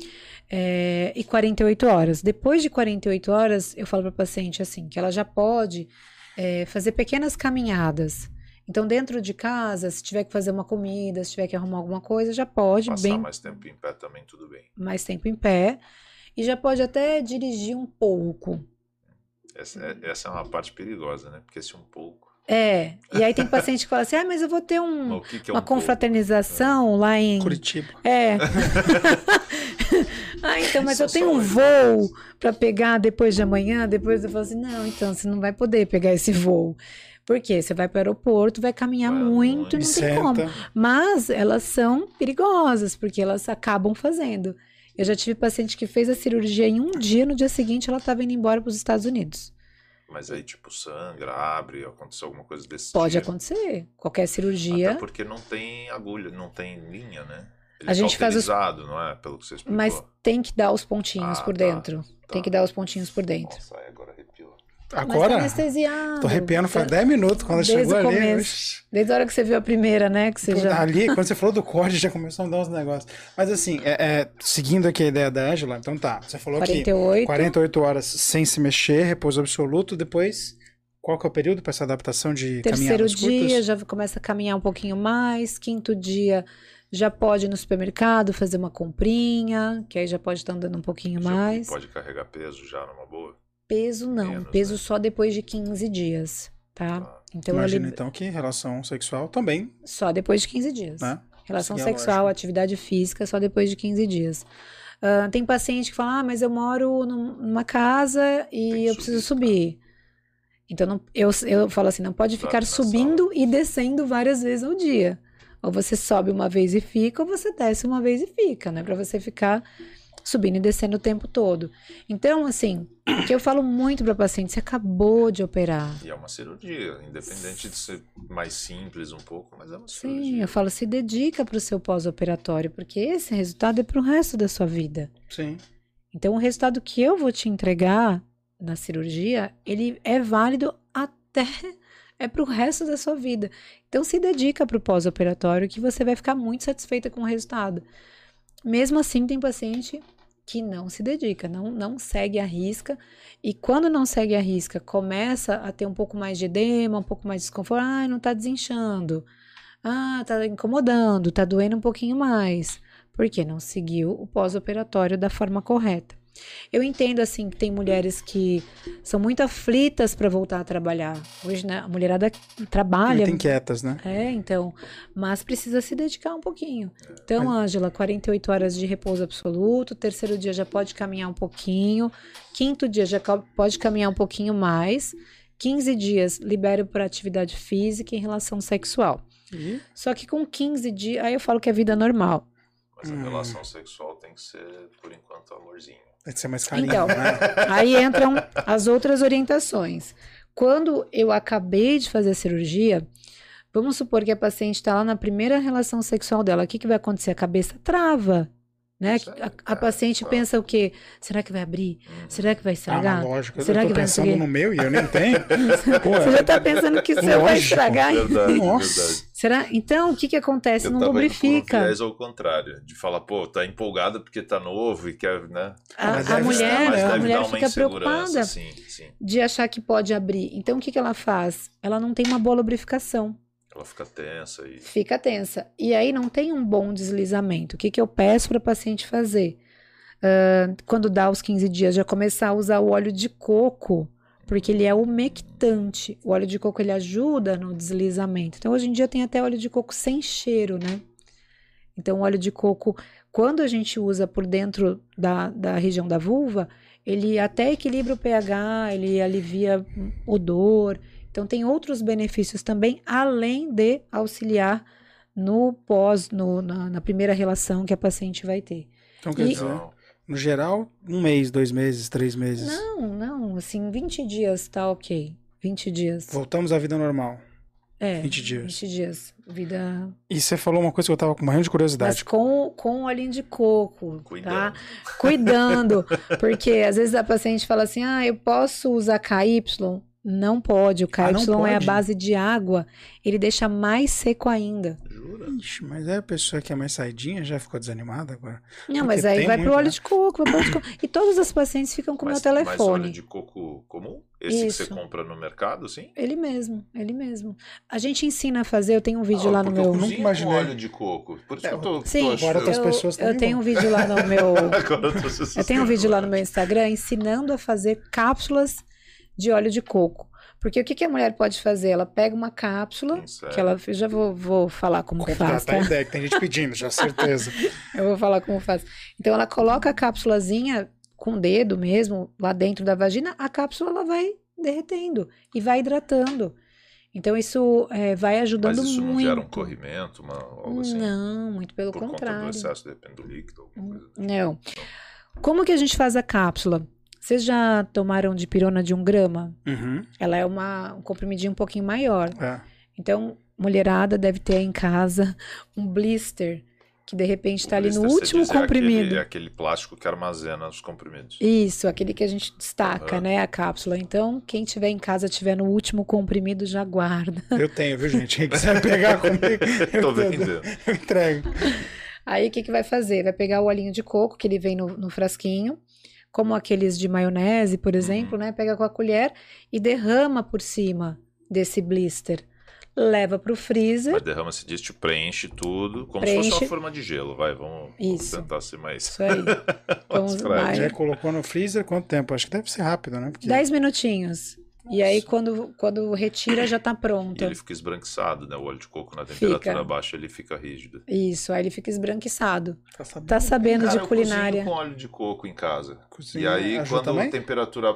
[SPEAKER 4] é, e 48 horas. Depois de 48 horas, eu falo para paciente assim, que ela já pode é, fazer pequenas caminhadas. Então, dentro de casa, se tiver que fazer uma comida, se tiver que arrumar alguma coisa, já pode,
[SPEAKER 2] Passar
[SPEAKER 4] bem
[SPEAKER 2] mais tempo em pé também, tudo bem.
[SPEAKER 4] mais tempo em pé. E já pode até dirigir um pouco.
[SPEAKER 2] Essa é, essa é uma parte perigosa, né? Porque se um pouco.
[SPEAKER 4] É, e aí tem paciente que fala assim, ah, mas eu vou ter um,
[SPEAKER 2] que, que é
[SPEAKER 4] uma
[SPEAKER 2] um
[SPEAKER 4] confraternização lá em.
[SPEAKER 1] Curitiba.
[SPEAKER 4] É. <laughs> ah, então, mas eu tenho um voo para pegar depois de amanhã. Depois eu falo assim: não, então você não vai poder pegar esse voo. Por quê? Você vai para o aeroporto, vai caminhar
[SPEAKER 2] Vai
[SPEAKER 4] muito, não tem como.
[SPEAKER 1] Senta.
[SPEAKER 4] Mas elas são perigosas, porque elas acabam fazendo. Eu já tive paciente que fez a cirurgia em um dia, no dia seguinte ela estava indo embora para os Estados Unidos.
[SPEAKER 2] Mas aí, tipo, sangra, abre, aconteceu alguma coisa desse
[SPEAKER 4] Pode
[SPEAKER 2] tipo.
[SPEAKER 4] acontecer. Qualquer
[SPEAKER 2] Até
[SPEAKER 4] cirurgia.
[SPEAKER 2] porque não tem agulha, não tem linha, né? Ele
[SPEAKER 4] A gente faz os-
[SPEAKER 2] não é? Pelo que você explicou.
[SPEAKER 4] Mas tem que dar os pontinhos
[SPEAKER 2] Ah,
[SPEAKER 4] por
[SPEAKER 2] tá,
[SPEAKER 4] dentro. Tem que dar os pontinhos por dentro.
[SPEAKER 2] Nossa, aí agora.
[SPEAKER 4] Mas tá.
[SPEAKER 1] Tô arrepiando faz
[SPEAKER 4] Tá-
[SPEAKER 1] 10 minutos quando
[SPEAKER 4] Desde
[SPEAKER 1] chegou
[SPEAKER 4] o
[SPEAKER 1] ali.
[SPEAKER 4] começo. Desde a hora que você viu a primeira, né? Que você já.
[SPEAKER 1] Ali, <laughs> quando você falou do corte, já começou a me dar uns negócios. Mas assim, é, é, seguindo aqui a ideia da Angela, então tá. Você falou que
[SPEAKER 4] 48.
[SPEAKER 1] 48 horas sem se mexer, repouso absoluto. Depois, qual que é o período para essa adaptação de
[SPEAKER 4] Terceiro
[SPEAKER 1] caminhadas curtas?
[SPEAKER 4] dia já começa a caminhar um pouquinho mais. Quinto dia já pode ir no supermercado fazer uma comprinha, que aí já pode estar andando um pouquinho
[SPEAKER 2] Já
[SPEAKER 4] mais.
[SPEAKER 2] Pode carregar peso já numa boa.
[SPEAKER 4] Peso não,
[SPEAKER 2] Menos,
[SPEAKER 4] peso
[SPEAKER 2] né?
[SPEAKER 4] só depois de 15 dias, tá?
[SPEAKER 2] Tá.
[SPEAKER 4] Então
[SPEAKER 1] Imagina
[SPEAKER 4] ele
[SPEAKER 1] então que relação sexual também,
[SPEAKER 4] só depois de 15 dias.
[SPEAKER 1] né?
[SPEAKER 4] Relação
[SPEAKER 1] a
[SPEAKER 4] sexual, atividade física, só depois de 15 dias. Ah, tem paciente que fala, ah, mas eu moro num- numa casa e eu preciso
[SPEAKER 2] subir,
[SPEAKER 4] subir. Então, não- eu, eu falo assim, não pode
[SPEAKER 2] Dorme
[SPEAKER 4] ficar subindo e descendo várias vezes ao dia. Ou você sobe uma vez e fica, ou você desce uma vez e fica, né? Pra você ficar subindo e descendo o tempo todo. Então, assim, o que eu falo muito para paciente, você acabou de operar.
[SPEAKER 2] E é uma cirurgia, independente de ser mais simples um pouco, mas é uma
[SPEAKER 4] Sim,
[SPEAKER 2] cirurgia.
[SPEAKER 4] eu falo, se dedica para o seu pós-operatório, porque esse resultado é para o resto da sua vida.
[SPEAKER 1] Sim.
[SPEAKER 4] Então, o resultado que eu vou te entregar na cirurgia, ele é válido até é para o resto da sua vida. Então, se dedica para o pós-operatório, que você vai ficar muito satisfeita com o resultado. Mesmo assim, tem paciente que não se dedica, não, não segue a risca. E quando não segue a risca, começa a ter um pouco mais de edema, um pouco mais de desconforto. Ah, não tá desinchando. Ah, tá incomodando, tá doendo um pouquinho mais. Porque não seguiu o pós-operatório da forma correta. Eu entendo assim que tem mulheres que são muito aflitas para voltar a trabalhar. Hoje, né, a mulherada trabalha.
[SPEAKER 1] Muito inquietas, né?
[SPEAKER 4] É, então, mas precisa se dedicar um pouquinho. Então, Ângela, 48 horas de repouso absoluto, terceiro dia já pode caminhar um pouquinho, quinto dia já pode caminhar um pouquinho mais, 15 dias libero para atividade física em relação sexual.
[SPEAKER 1] E
[SPEAKER 4] Só que com 15 dias, aí eu falo que é vida normal.
[SPEAKER 2] Mas a
[SPEAKER 1] Hum.
[SPEAKER 2] relação sexual tem que ser, por enquanto, amorzinho.
[SPEAKER 1] Tem que ser mais carinho,
[SPEAKER 4] Então.
[SPEAKER 1] né? <laughs>
[SPEAKER 4] Aí entram as outras orientações. Quando eu acabei de fazer a cirurgia, vamos supor que a paciente está lá na primeira relação sexual dela. O que, que vai acontecer? A cabeça trava. Né?
[SPEAKER 2] Sério,
[SPEAKER 4] A, a paciente pensa o quê? Será que vai abrir?
[SPEAKER 2] Uhum.
[SPEAKER 4] Será que vai
[SPEAKER 1] Ah,
[SPEAKER 4] estragar?
[SPEAKER 1] mas lógico.
[SPEAKER 4] Será
[SPEAKER 1] eu
[SPEAKER 4] que
[SPEAKER 1] tô
[SPEAKER 4] vai
[SPEAKER 1] pensando
[SPEAKER 4] ser?
[SPEAKER 1] no meu e eu nem tenho. <laughs> Pô,
[SPEAKER 4] Você já está pensando que o seu vai estragar?
[SPEAKER 2] Verdade,
[SPEAKER 1] Nossa.
[SPEAKER 2] verdade.
[SPEAKER 4] Será? Então, o que, que acontece?
[SPEAKER 2] Eu
[SPEAKER 4] Não
[SPEAKER 2] um
[SPEAKER 4] lubrifica.
[SPEAKER 2] viés ao contrário, de falar, pô, tá empolgada porque tá novo e quer, né?
[SPEAKER 4] A,
[SPEAKER 1] Mas
[SPEAKER 4] a mulher,
[SPEAKER 2] mas
[SPEAKER 4] a mulher fica preocupada
[SPEAKER 2] sim, sim.
[SPEAKER 4] de achar que pode abrir. Então, o que, que ela faz? Ela não tem uma boa lubrificação.
[SPEAKER 2] Ela fica tensa e
[SPEAKER 4] fica tensa. E aí não tem um bom deslizamento. O que, que eu peço para a paciente fazer? Ah, quando dá os 15 dias, já começar a usar o óleo de coco, porque ele é umectante. O óleo de coco ele ajuda no deslizamento. Então, hoje em dia tem até óleo de coco sem cheiro, né? Então, o óleo de coco, quando a gente usa por dentro da, da região da vulva, ele até equilibra o pH, ele alivia odor. Então, tem outros benefícios também, além de auxiliar no pós, no, na, na primeira relação que a paciente vai ter.
[SPEAKER 1] Então quer
[SPEAKER 4] E-
[SPEAKER 1] dizer. No geral, um mês, dois meses, três meses.
[SPEAKER 4] Não, não, assim, 20 dias tá ok. 20 dias.
[SPEAKER 1] Voltamos à vida normal.
[SPEAKER 4] É,
[SPEAKER 1] 20 dias.
[SPEAKER 4] 20 dias. Vida.
[SPEAKER 1] E você falou uma coisa que eu tava com morrendo de
[SPEAKER 4] Mas
[SPEAKER 1] curiosidade.
[SPEAKER 4] com, com olhinho de coco,
[SPEAKER 2] Cuidando.
[SPEAKER 4] tá? Cuidando. Porque às vezes a paciente fala assim: ah, eu posso usar KY? Não pode. O
[SPEAKER 1] Ah, não
[SPEAKER 4] KY é a
[SPEAKER 1] pode?
[SPEAKER 4] base de água. Ele deixa mais seco ainda.
[SPEAKER 2] Jura?
[SPEAKER 1] Ixi, mas aí a pessoa que é mais saidinha já ficou desanimada agora.
[SPEAKER 4] Não,
[SPEAKER 1] Porque
[SPEAKER 4] mas aí vai
[SPEAKER 1] muito,
[SPEAKER 4] pro óleo
[SPEAKER 1] né?
[SPEAKER 4] de coco, vai pro óleo de coco. E todas as pacientes ficam com o meu
[SPEAKER 2] Mas- Mas óleo
[SPEAKER 4] telefone.
[SPEAKER 2] de coco comum? Esse que
[SPEAKER 4] Isso.
[SPEAKER 2] você compra no mercado, sim?
[SPEAKER 4] Ele mesmo, ele mesmo. A gente ensina a fazer, eu tenho um vídeo
[SPEAKER 2] Ah,
[SPEAKER 4] lá no meu.
[SPEAKER 2] eu
[SPEAKER 1] Nunca imaginei.
[SPEAKER 2] óleo de coco. Por isso
[SPEAKER 1] É,
[SPEAKER 2] que eu tô,
[SPEAKER 4] Sim,
[SPEAKER 2] tô
[SPEAKER 1] Agora
[SPEAKER 4] eu, <laughs>
[SPEAKER 1] pessoas
[SPEAKER 4] eu tenho um vídeo lá no meu.
[SPEAKER 2] Agora eu tô
[SPEAKER 4] Eu tenho um vídeo lá no meu Instagram ensinando a fazer cápsulas de óleo de coco. Porque o que, que a mulher pode fazer? Ela pega uma cápsula,
[SPEAKER 2] Sim, sério.
[SPEAKER 4] que ela. Já vou, vou falar como que faz, tá?
[SPEAKER 1] ideia, que tem gente pedindo, já certeza. <laughs>
[SPEAKER 4] Eu vou falar como faz. Então ela coloca a cápsulazinha com o dedo mesmo lá dentro da vagina, a cápsula ela vai derretendo e vai hidratando. Então isso é, vai ajudando
[SPEAKER 2] Mas isso não
[SPEAKER 4] muito.
[SPEAKER 2] gera um corrimento, uma, algo assim?
[SPEAKER 4] Não, muito pelo
[SPEAKER 2] por conta do
[SPEAKER 4] contrário.
[SPEAKER 2] excesso, depende do líquido, alguma coisa. do tipo.
[SPEAKER 4] Não. Como que a gente faz a cápsula? Vocês já tomaram de pirona de um grama?
[SPEAKER 1] Uhum,
[SPEAKER 4] Ela é uma, um comprimidinho um pouquinho maior.
[SPEAKER 1] é.
[SPEAKER 4] Então, mulherada deve ter em casa um blister que de repente está ali no último
[SPEAKER 2] é
[SPEAKER 4] comprimido.
[SPEAKER 2] aquele- É aquele, plástico que armazena os comprimidos.
[SPEAKER 4] Isso, aquele que a gente destaca,
[SPEAKER 2] Aham.
[SPEAKER 4] né? A cápsula. Então, quem tiver em casa, tiver no último comprimido, já guarda. <laughs>
[SPEAKER 1] Eu tenho, viu, gente? Quem quiser pegar comigo, <laughs>
[SPEAKER 2] Tô
[SPEAKER 1] eu,
[SPEAKER 2] vendendo.
[SPEAKER 1] eu entrego.
[SPEAKER 4] Aí, o que, que vai fazer? Vai pegar o olhinho de coco, que ele vem no, no frasquinho, como aqueles de maionese, por exemplo, né? Pega com a colher e derrama por cima desse blister. Leva pro freezer.
[SPEAKER 2] Mas derrama se diz, tipo, preenche tudo, como se
[SPEAKER 4] Preenche.
[SPEAKER 2] fosse uma forma de gelo, vai, vamos, vamos
[SPEAKER 4] Isso.
[SPEAKER 2] tentar ser mais...
[SPEAKER 4] Isso aí. Vamos <laughs>
[SPEAKER 2] mais prático.
[SPEAKER 4] vai.
[SPEAKER 1] Já colocou no freezer quanto tempo? Acho que deve ser rápido, né? Porque
[SPEAKER 4] 10 minutinhos. E aí, quando, quando retira, já tá
[SPEAKER 2] E
[SPEAKER 4] pronto.
[SPEAKER 2] ele fica esbranquiçado, né? O óleo de coco na temperatura
[SPEAKER 4] Fica.
[SPEAKER 2] baixa ele fica rígido.
[SPEAKER 4] Isso, aí ele fica esbranquiçado.
[SPEAKER 1] tá sabendo.
[SPEAKER 4] Tá sabendo
[SPEAKER 2] Cara,
[SPEAKER 4] de
[SPEAKER 2] eu
[SPEAKER 4] culinária.
[SPEAKER 2] cozinho com óleo de coco em casa.
[SPEAKER 1] Cozinha
[SPEAKER 2] e aí,
[SPEAKER 1] ajuda
[SPEAKER 2] quando
[SPEAKER 1] também?
[SPEAKER 2] a temperatura,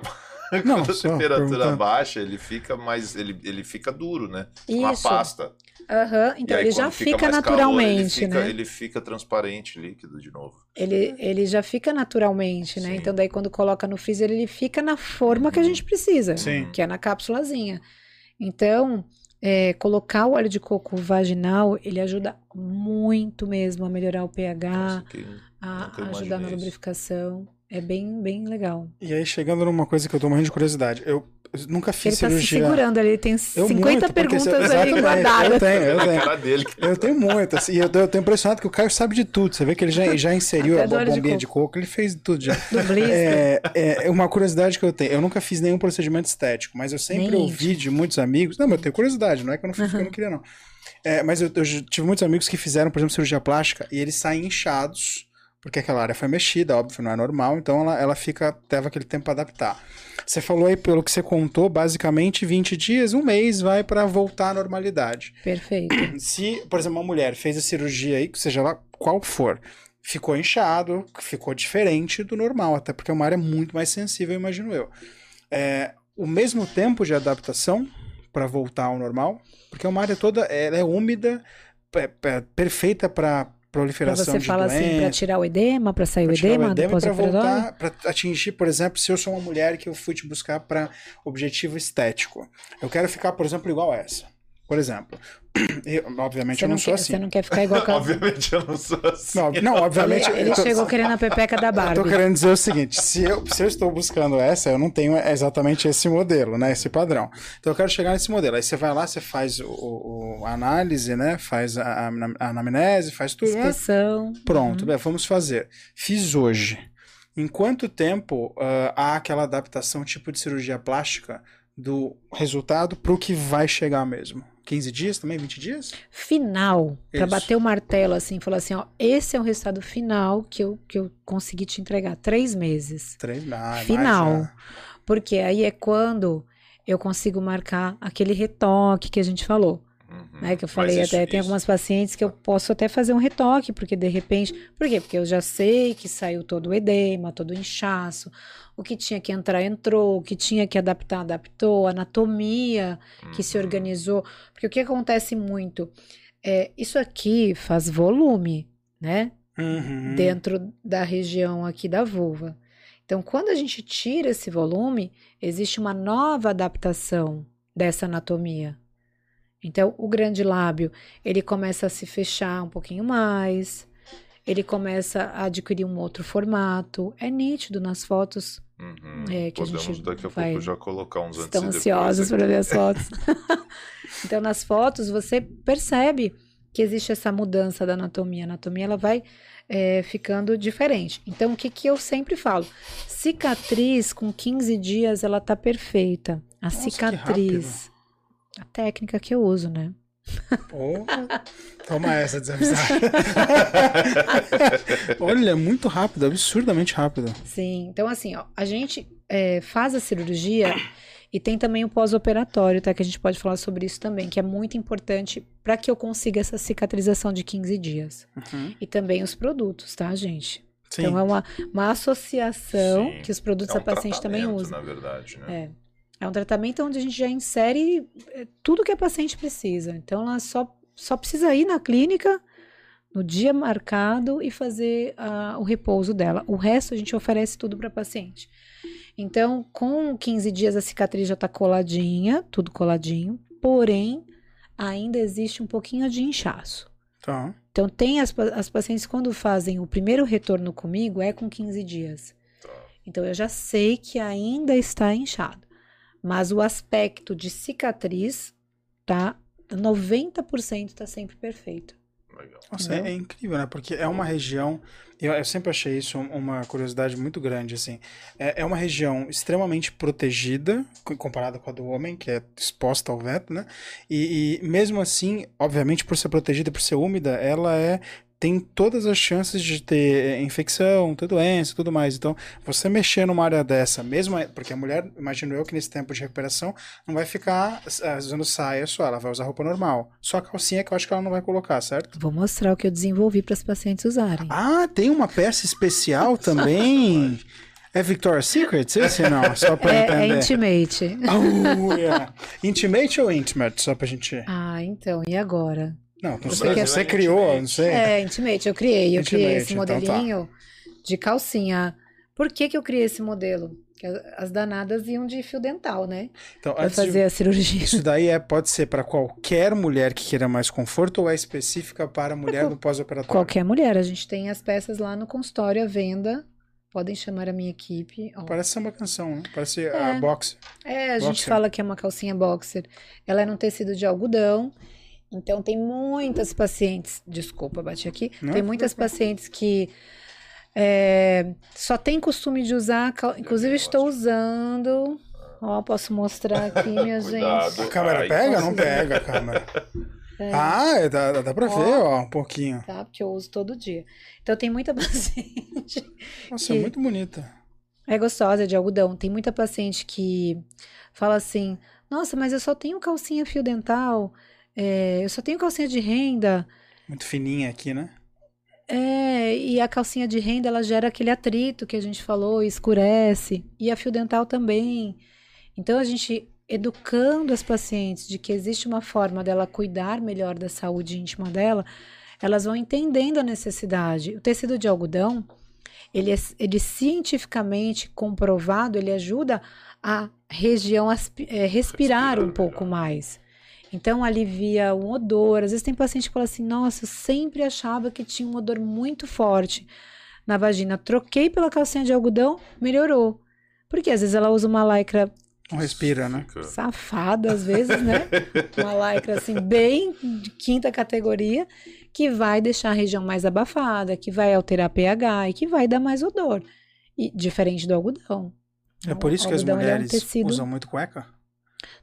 [SPEAKER 1] Não,
[SPEAKER 2] quando a temperatura baixa, ele fica mais. Ele, ele fica duro, né? Uma
[SPEAKER 4] Isso.
[SPEAKER 2] pasta.
[SPEAKER 4] Aham,
[SPEAKER 2] E
[SPEAKER 4] então
[SPEAKER 2] aí,
[SPEAKER 4] ele já fica,
[SPEAKER 2] mais
[SPEAKER 4] naturalmente,
[SPEAKER 2] calor, ele fica,
[SPEAKER 4] né?
[SPEAKER 2] Ele fica transparente, líquido de novo.
[SPEAKER 4] Ele, ele já fica naturalmente, né?
[SPEAKER 2] Sim.
[SPEAKER 4] Então, daí quando coloca no freezer, ele fica na forma que a gente precisa,
[SPEAKER 1] Sim.
[SPEAKER 4] que é na cápsulazinha. Então, é, colocar o óleo de coco vaginal, ele ajuda muito mesmo a melhorar o pH,
[SPEAKER 2] Nossa,
[SPEAKER 4] a ajudar na
[SPEAKER 2] isso.
[SPEAKER 4] É bem, bem legal.
[SPEAKER 1] E aí, chegando numa coisa que eu tô morrendo de curiosidade. Eu nunca
[SPEAKER 4] Ele
[SPEAKER 1] fiz
[SPEAKER 4] tá se
[SPEAKER 1] cirurgia.
[SPEAKER 4] segurando ali, ele tem
[SPEAKER 1] Eu
[SPEAKER 4] 50
[SPEAKER 1] muito,
[SPEAKER 4] perguntas
[SPEAKER 1] você-
[SPEAKER 4] ali guardadas.
[SPEAKER 1] Eu tenho, eu <laughs> tenho.
[SPEAKER 2] cara dele.
[SPEAKER 1] Eu tenho muitas. E eu tô, eu tô impressionado que o Caio sabe de tudo. Você vê que ele já, já inseriu a
[SPEAKER 4] óleo de
[SPEAKER 1] bombinha de
[SPEAKER 4] coco.
[SPEAKER 1] coco. ele fez tudo já. <laughs>
[SPEAKER 4] Do blister.
[SPEAKER 1] É, é uma curiosidade que eu tenho. Eu nunca fiz nenhum procedimento estético, mas eu sempre
[SPEAKER 4] Nem
[SPEAKER 1] ouvi de muitos amigos. Não, mas eu tenho curiosidade, não é que eu não fiz porque eu não queria, não. É, mas eu, eu tive muitos amigos que fizeram, por exemplo, cirurgia plástica e eles saem inchados, porque aquela área foi mexida, óbvio, não é normal, então ela, ela fica, leva aquele tempo para adaptar. Você falou aí, pelo que você contou, basicamente 20 dias, um mês vai para voltar à normalidade.
[SPEAKER 4] Perfeito. <clears throat>
[SPEAKER 1] Se, por exemplo, uma mulher fez a cirurgia aí, seja lá qual for, ficou inchado, ficou diferente do normal, até porque é uma área muito mais sensível, imagino eu. É, o mesmo tempo de adaptação para voltar ao normal, porque é uma área toda, ela é úmida, é- é perfeita para
[SPEAKER 4] Pra
[SPEAKER 1] proliferação
[SPEAKER 4] você
[SPEAKER 1] de
[SPEAKER 4] fala assim, pra
[SPEAKER 1] doenças.
[SPEAKER 4] tirar o edema, pra sair o edema,
[SPEAKER 1] o edema
[SPEAKER 4] pós-operatório?
[SPEAKER 1] voltar, para atingir, por exemplo, se eu sou uma mulher que eu fui te buscar para objetivo estético. Eu quero ficar, por exemplo, igual essa. Por exemplo, <clears throat> eu, obviamente
[SPEAKER 4] Você
[SPEAKER 1] eu não,
[SPEAKER 4] não,
[SPEAKER 1] sou
[SPEAKER 4] quer,
[SPEAKER 1] assim.
[SPEAKER 4] você não quer ficar igual <laughs> a
[SPEAKER 2] Obviamente eu não sou assim.
[SPEAKER 1] Não, não, obviamente.
[SPEAKER 4] Ele, ele
[SPEAKER 1] tô-
[SPEAKER 4] chegou querendo a pepeca da
[SPEAKER 1] Eu tô
[SPEAKER 4] Barbie.
[SPEAKER 1] querendo dizer o seguinte: se eu, se eu estou buscando essa, eu não tenho exatamente esse modelo, né? Esse padrão. Então eu quero chegar nesse modelo. Aí você vai lá, você faz o, o- a análise, né? Faz a, a, a anamnese, faz tudo, né?
[SPEAKER 4] Inspeção.
[SPEAKER 1] Pronto, bem, vamos fazer. Fiz hoje. Em quanto tempo ah, há aquela adaptação tipo de cirurgia plástica do resultado para o que vai chegar mesmo? 15 dias também? 20 dias?
[SPEAKER 4] Final, pra
[SPEAKER 1] Isso.
[SPEAKER 4] bater o martelo assim, falar assim, ó, esse é o resultado final que eu, que eu consegui te entregar. Três meses.
[SPEAKER 1] Três, ah, mais
[SPEAKER 4] Final. Porque aí é quando eu consigo marcar aquele retoque que a gente falou.
[SPEAKER 2] Uhum.
[SPEAKER 4] né? Que eu falei
[SPEAKER 2] isso-
[SPEAKER 4] até, tem
[SPEAKER 2] isso-
[SPEAKER 4] algumas pacientes que eu posso até fazer um retoque, porque de repente. Por quê? Porque eu já sei que saiu todo o edema, todo o inchaço, o que tinha que entrar, entrou, o que tinha que adaptar, adaptou, a anatomia que se
[SPEAKER 2] Uhum.
[SPEAKER 4] organizou. Porque o que acontece muito? É, isso aqui faz volume, né?
[SPEAKER 1] Uhum.
[SPEAKER 4] dentro da região aqui da vulva. Então, quando a gente tira esse volume, existe uma nova adaptação dessa anatomia. Então, o grande lábio, ele começa a se fechar um pouquinho mais, ele começa a adquirir um outro formato. É nítido nas fotos.
[SPEAKER 2] Uhum.
[SPEAKER 4] É, que a
[SPEAKER 2] Podemos
[SPEAKER 4] gente
[SPEAKER 2] daqui a
[SPEAKER 4] vai-
[SPEAKER 2] pouco já colocar uns antes
[SPEAKER 4] Estão
[SPEAKER 2] e depois
[SPEAKER 4] ansiosos para ver as fotos. <laughs> <laughs> então, nas fotos, você percebe que existe essa mudança da anatomia. A anatomia ela vai é, ficando diferente. Então, o que, que eu sempre falo? Cicatriz, com 15 dias, ela tá perfeita. A
[SPEAKER 1] Nossa,
[SPEAKER 4] cicatriz. A técnica que eu uso, né?
[SPEAKER 1] Pô, toma essa desavisada. <laughs> Olha, muito rápido, absurdamente rápido.
[SPEAKER 4] Sim, então assim, ó, a gente é, faz a cirurgia e tem também o pós-operatório, tá? Que a gente pode falar sobre isso também, que é muito importante para que eu consiga essa cicatrização de 15 dias.
[SPEAKER 1] Uhum.
[SPEAKER 4] E também os produtos, tá, gente?
[SPEAKER 1] Sim.
[SPEAKER 4] Então é uma, uma associação
[SPEAKER 2] Sim.
[SPEAKER 4] que os produtos
[SPEAKER 2] É um
[SPEAKER 4] a paciente também usa.
[SPEAKER 2] na verdade, né?
[SPEAKER 4] É. É um tratamento onde a gente já insere é, tudo que a paciente precisa. Então, ela só, só precisa ir na clínica no dia marcado e fazer ah, o repouso dela. O resto a gente oferece tudo para a paciente. Então, com 15 dias a cicatriz já está coladinha, tudo coladinho, porém, ainda existe um pouquinho de inchaço.
[SPEAKER 1] Tá.
[SPEAKER 4] Então, tem as, as pacientes, quando fazem o primeiro retorno comigo, é com 15 dias.
[SPEAKER 2] Tá.
[SPEAKER 4] Então, eu já sei que ainda está inchado. Mas o aspecto de cicatriz, tá? 90% está sempre perfeito.
[SPEAKER 2] Legal.
[SPEAKER 1] Nossa, é, é incrível, né? Porque é uma região. Eu, eu sempre achei isso um- uma curiosidade muito grande, assim. É, é uma região extremamente protegida, co- comparada com a do homem, que é exposta ao vento, né? E, e mesmo assim, obviamente, por ser protegida, por ser úmida, ela é. Tem todas as chances de ter é, infecção, ter doença e tudo mais. Então, você mexer numa área dessa, mesmo. Porque a mulher, imagino eu que nesse tempo de recuperação, não vai ficar usando saia só, ela vai usar roupa normal. Só a calcinha que eu acho que ela não vai colocar, certo?
[SPEAKER 4] Vou mostrar o que eu desenvolvi para as pacientes usarem.
[SPEAKER 1] Ah, tem uma peça especial também. <laughs> é Victoria's Secret? Esse não, só pra
[SPEAKER 4] é, é
[SPEAKER 1] entender.
[SPEAKER 4] intimate. <laughs>
[SPEAKER 1] Oh, yeah. Intimate ou intimate? Só pra gente.
[SPEAKER 4] Ah, então, e agora?
[SPEAKER 1] Não, não sei.
[SPEAKER 2] Brasil
[SPEAKER 1] Você
[SPEAKER 2] é
[SPEAKER 1] criou,
[SPEAKER 2] intimate.
[SPEAKER 1] não sei.
[SPEAKER 4] É, intimate, eu criei. Eu criei esse
[SPEAKER 1] Intimate, então tá.
[SPEAKER 4] modelinho de calcinha. Por que, que eu criei esse modelo? Porque as danadas iam de fio dental, né?
[SPEAKER 1] Então,
[SPEAKER 4] Pra
[SPEAKER 1] antes de-
[SPEAKER 4] fazer a cirurgia.
[SPEAKER 1] Isso daí é, pode ser para qualquer mulher que queira mais conforto ou é específica para a mulher no pós-operatório?
[SPEAKER 4] Qualquer mulher. A gente tem as peças lá no consultório à venda. Podem chamar a minha equipe. Ó.
[SPEAKER 1] Parece ser uma canção, né? Parece
[SPEAKER 4] É.
[SPEAKER 1] a boxe.
[SPEAKER 4] É, a gente
[SPEAKER 1] Boxer.
[SPEAKER 4] fala que é uma calcinha boxer. Ela é num tecido de algodão. Então, tem muitas pacientes. Desculpa, bati aqui.
[SPEAKER 1] Não,
[SPEAKER 4] tem muitas pacientes que é, só tem costume de usar. Inclusive, estou usando. Ó, posso mostrar aqui, <laughs> minha
[SPEAKER 2] Cuidado.
[SPEAKER 4] gente.
[SPEAKER 1] A câmera
[SPEAKER 2] Ai,
[SPEAKER 1] pega? Não pega a câmera. <laughs>
[SPEAKER 4] É.
[SPEAKER 1] Ah, dá, dá pra
[SPEAKER 4] Ó.
[SPEAKER 1] ver, ó, um pouquinho.
[SPEAKER 4] Tá? Porque eu uso todo dia. Então, tem muita <laughs> paciente.
[SPEAKER 1] Nossa,
[SPEAKER 4] Que-
[SPEAKER 1] muito bonita.
[SPEAKER 4] É gostosa de algodão. Tem muita paciente que fala assim: Nossa, mas eu só tenho calcinha fio dental, é, eu só tenho calcinha de renda.
[SPEAKER 1] Muito fininha aqui, né?
[SPEAKER 4] É, e a calcinha de renda ela gera aquele atrito que a gente falou, escurece. E a fio dental também. Então a gente educando as pacientes de que existe uma forma dela cuidar melhor da saúde íntima dela, elas vão entendendo a necessidade. O tecido de algodão, ele, é, ele cientificamente comprovado, ele ajuda a região é, respirar
[SPEAKER 2] Respirar
[SPEAKER 4] um pouco mais. Então alivia o odor. Às vezes tem paciente que fala assim: Nossa, eu sempre achava que tinha um odor muito forte na vagina. Troquei pela calcinha de algodão, melhorou. Porque às vezes ela usa uma lycra
[SPEAKER 1] Não respira, né?
[SPEAKER 4] Safada, às vezes, né? <laughs> Uma lycra assim, bem de quinta categoria, que vai deixar a região mais abafada, que vai alterar pH e que vai dar mais odor. E, diferente do algodão.
[SPEAKER 1] É por isso que as
[SPEAKER 4] ele é um
[SPEAKER 1] mulheres
[SPEAKER 4] tecido-
[SPEAKER 1] usam muito cueca?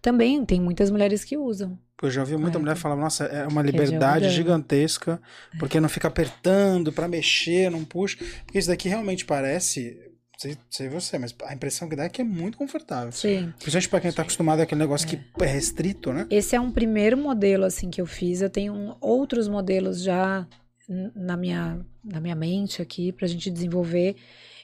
[SPEAKER 4] Também tem muitas mulheres que usam.
[SPEAKER 1] Eu já ouvi muita
[SPEAKER 4] Cueca.
[SPEAKER 1] mulher falar, nossa, é uma
[SPEAKER 4] é de
[SPEAKER 1] liberdade gigantesca, porque não fica apertando pra mexer, não puxa. Porque isso daqui realmente parece, sei, sei você, mas a impressão que dá é que é muito confortável.
[SPEAKER 4] Sim.
[SPEAKER 1] Principalmente pra quem tá acostumado àquele negócio que é restrito, né?
[SPEAKER 4] Esse é um primeiro modelo assim que eu fiz. Eu tenho outros modelos já na minha, na minha mente aqui para a gente desenvolver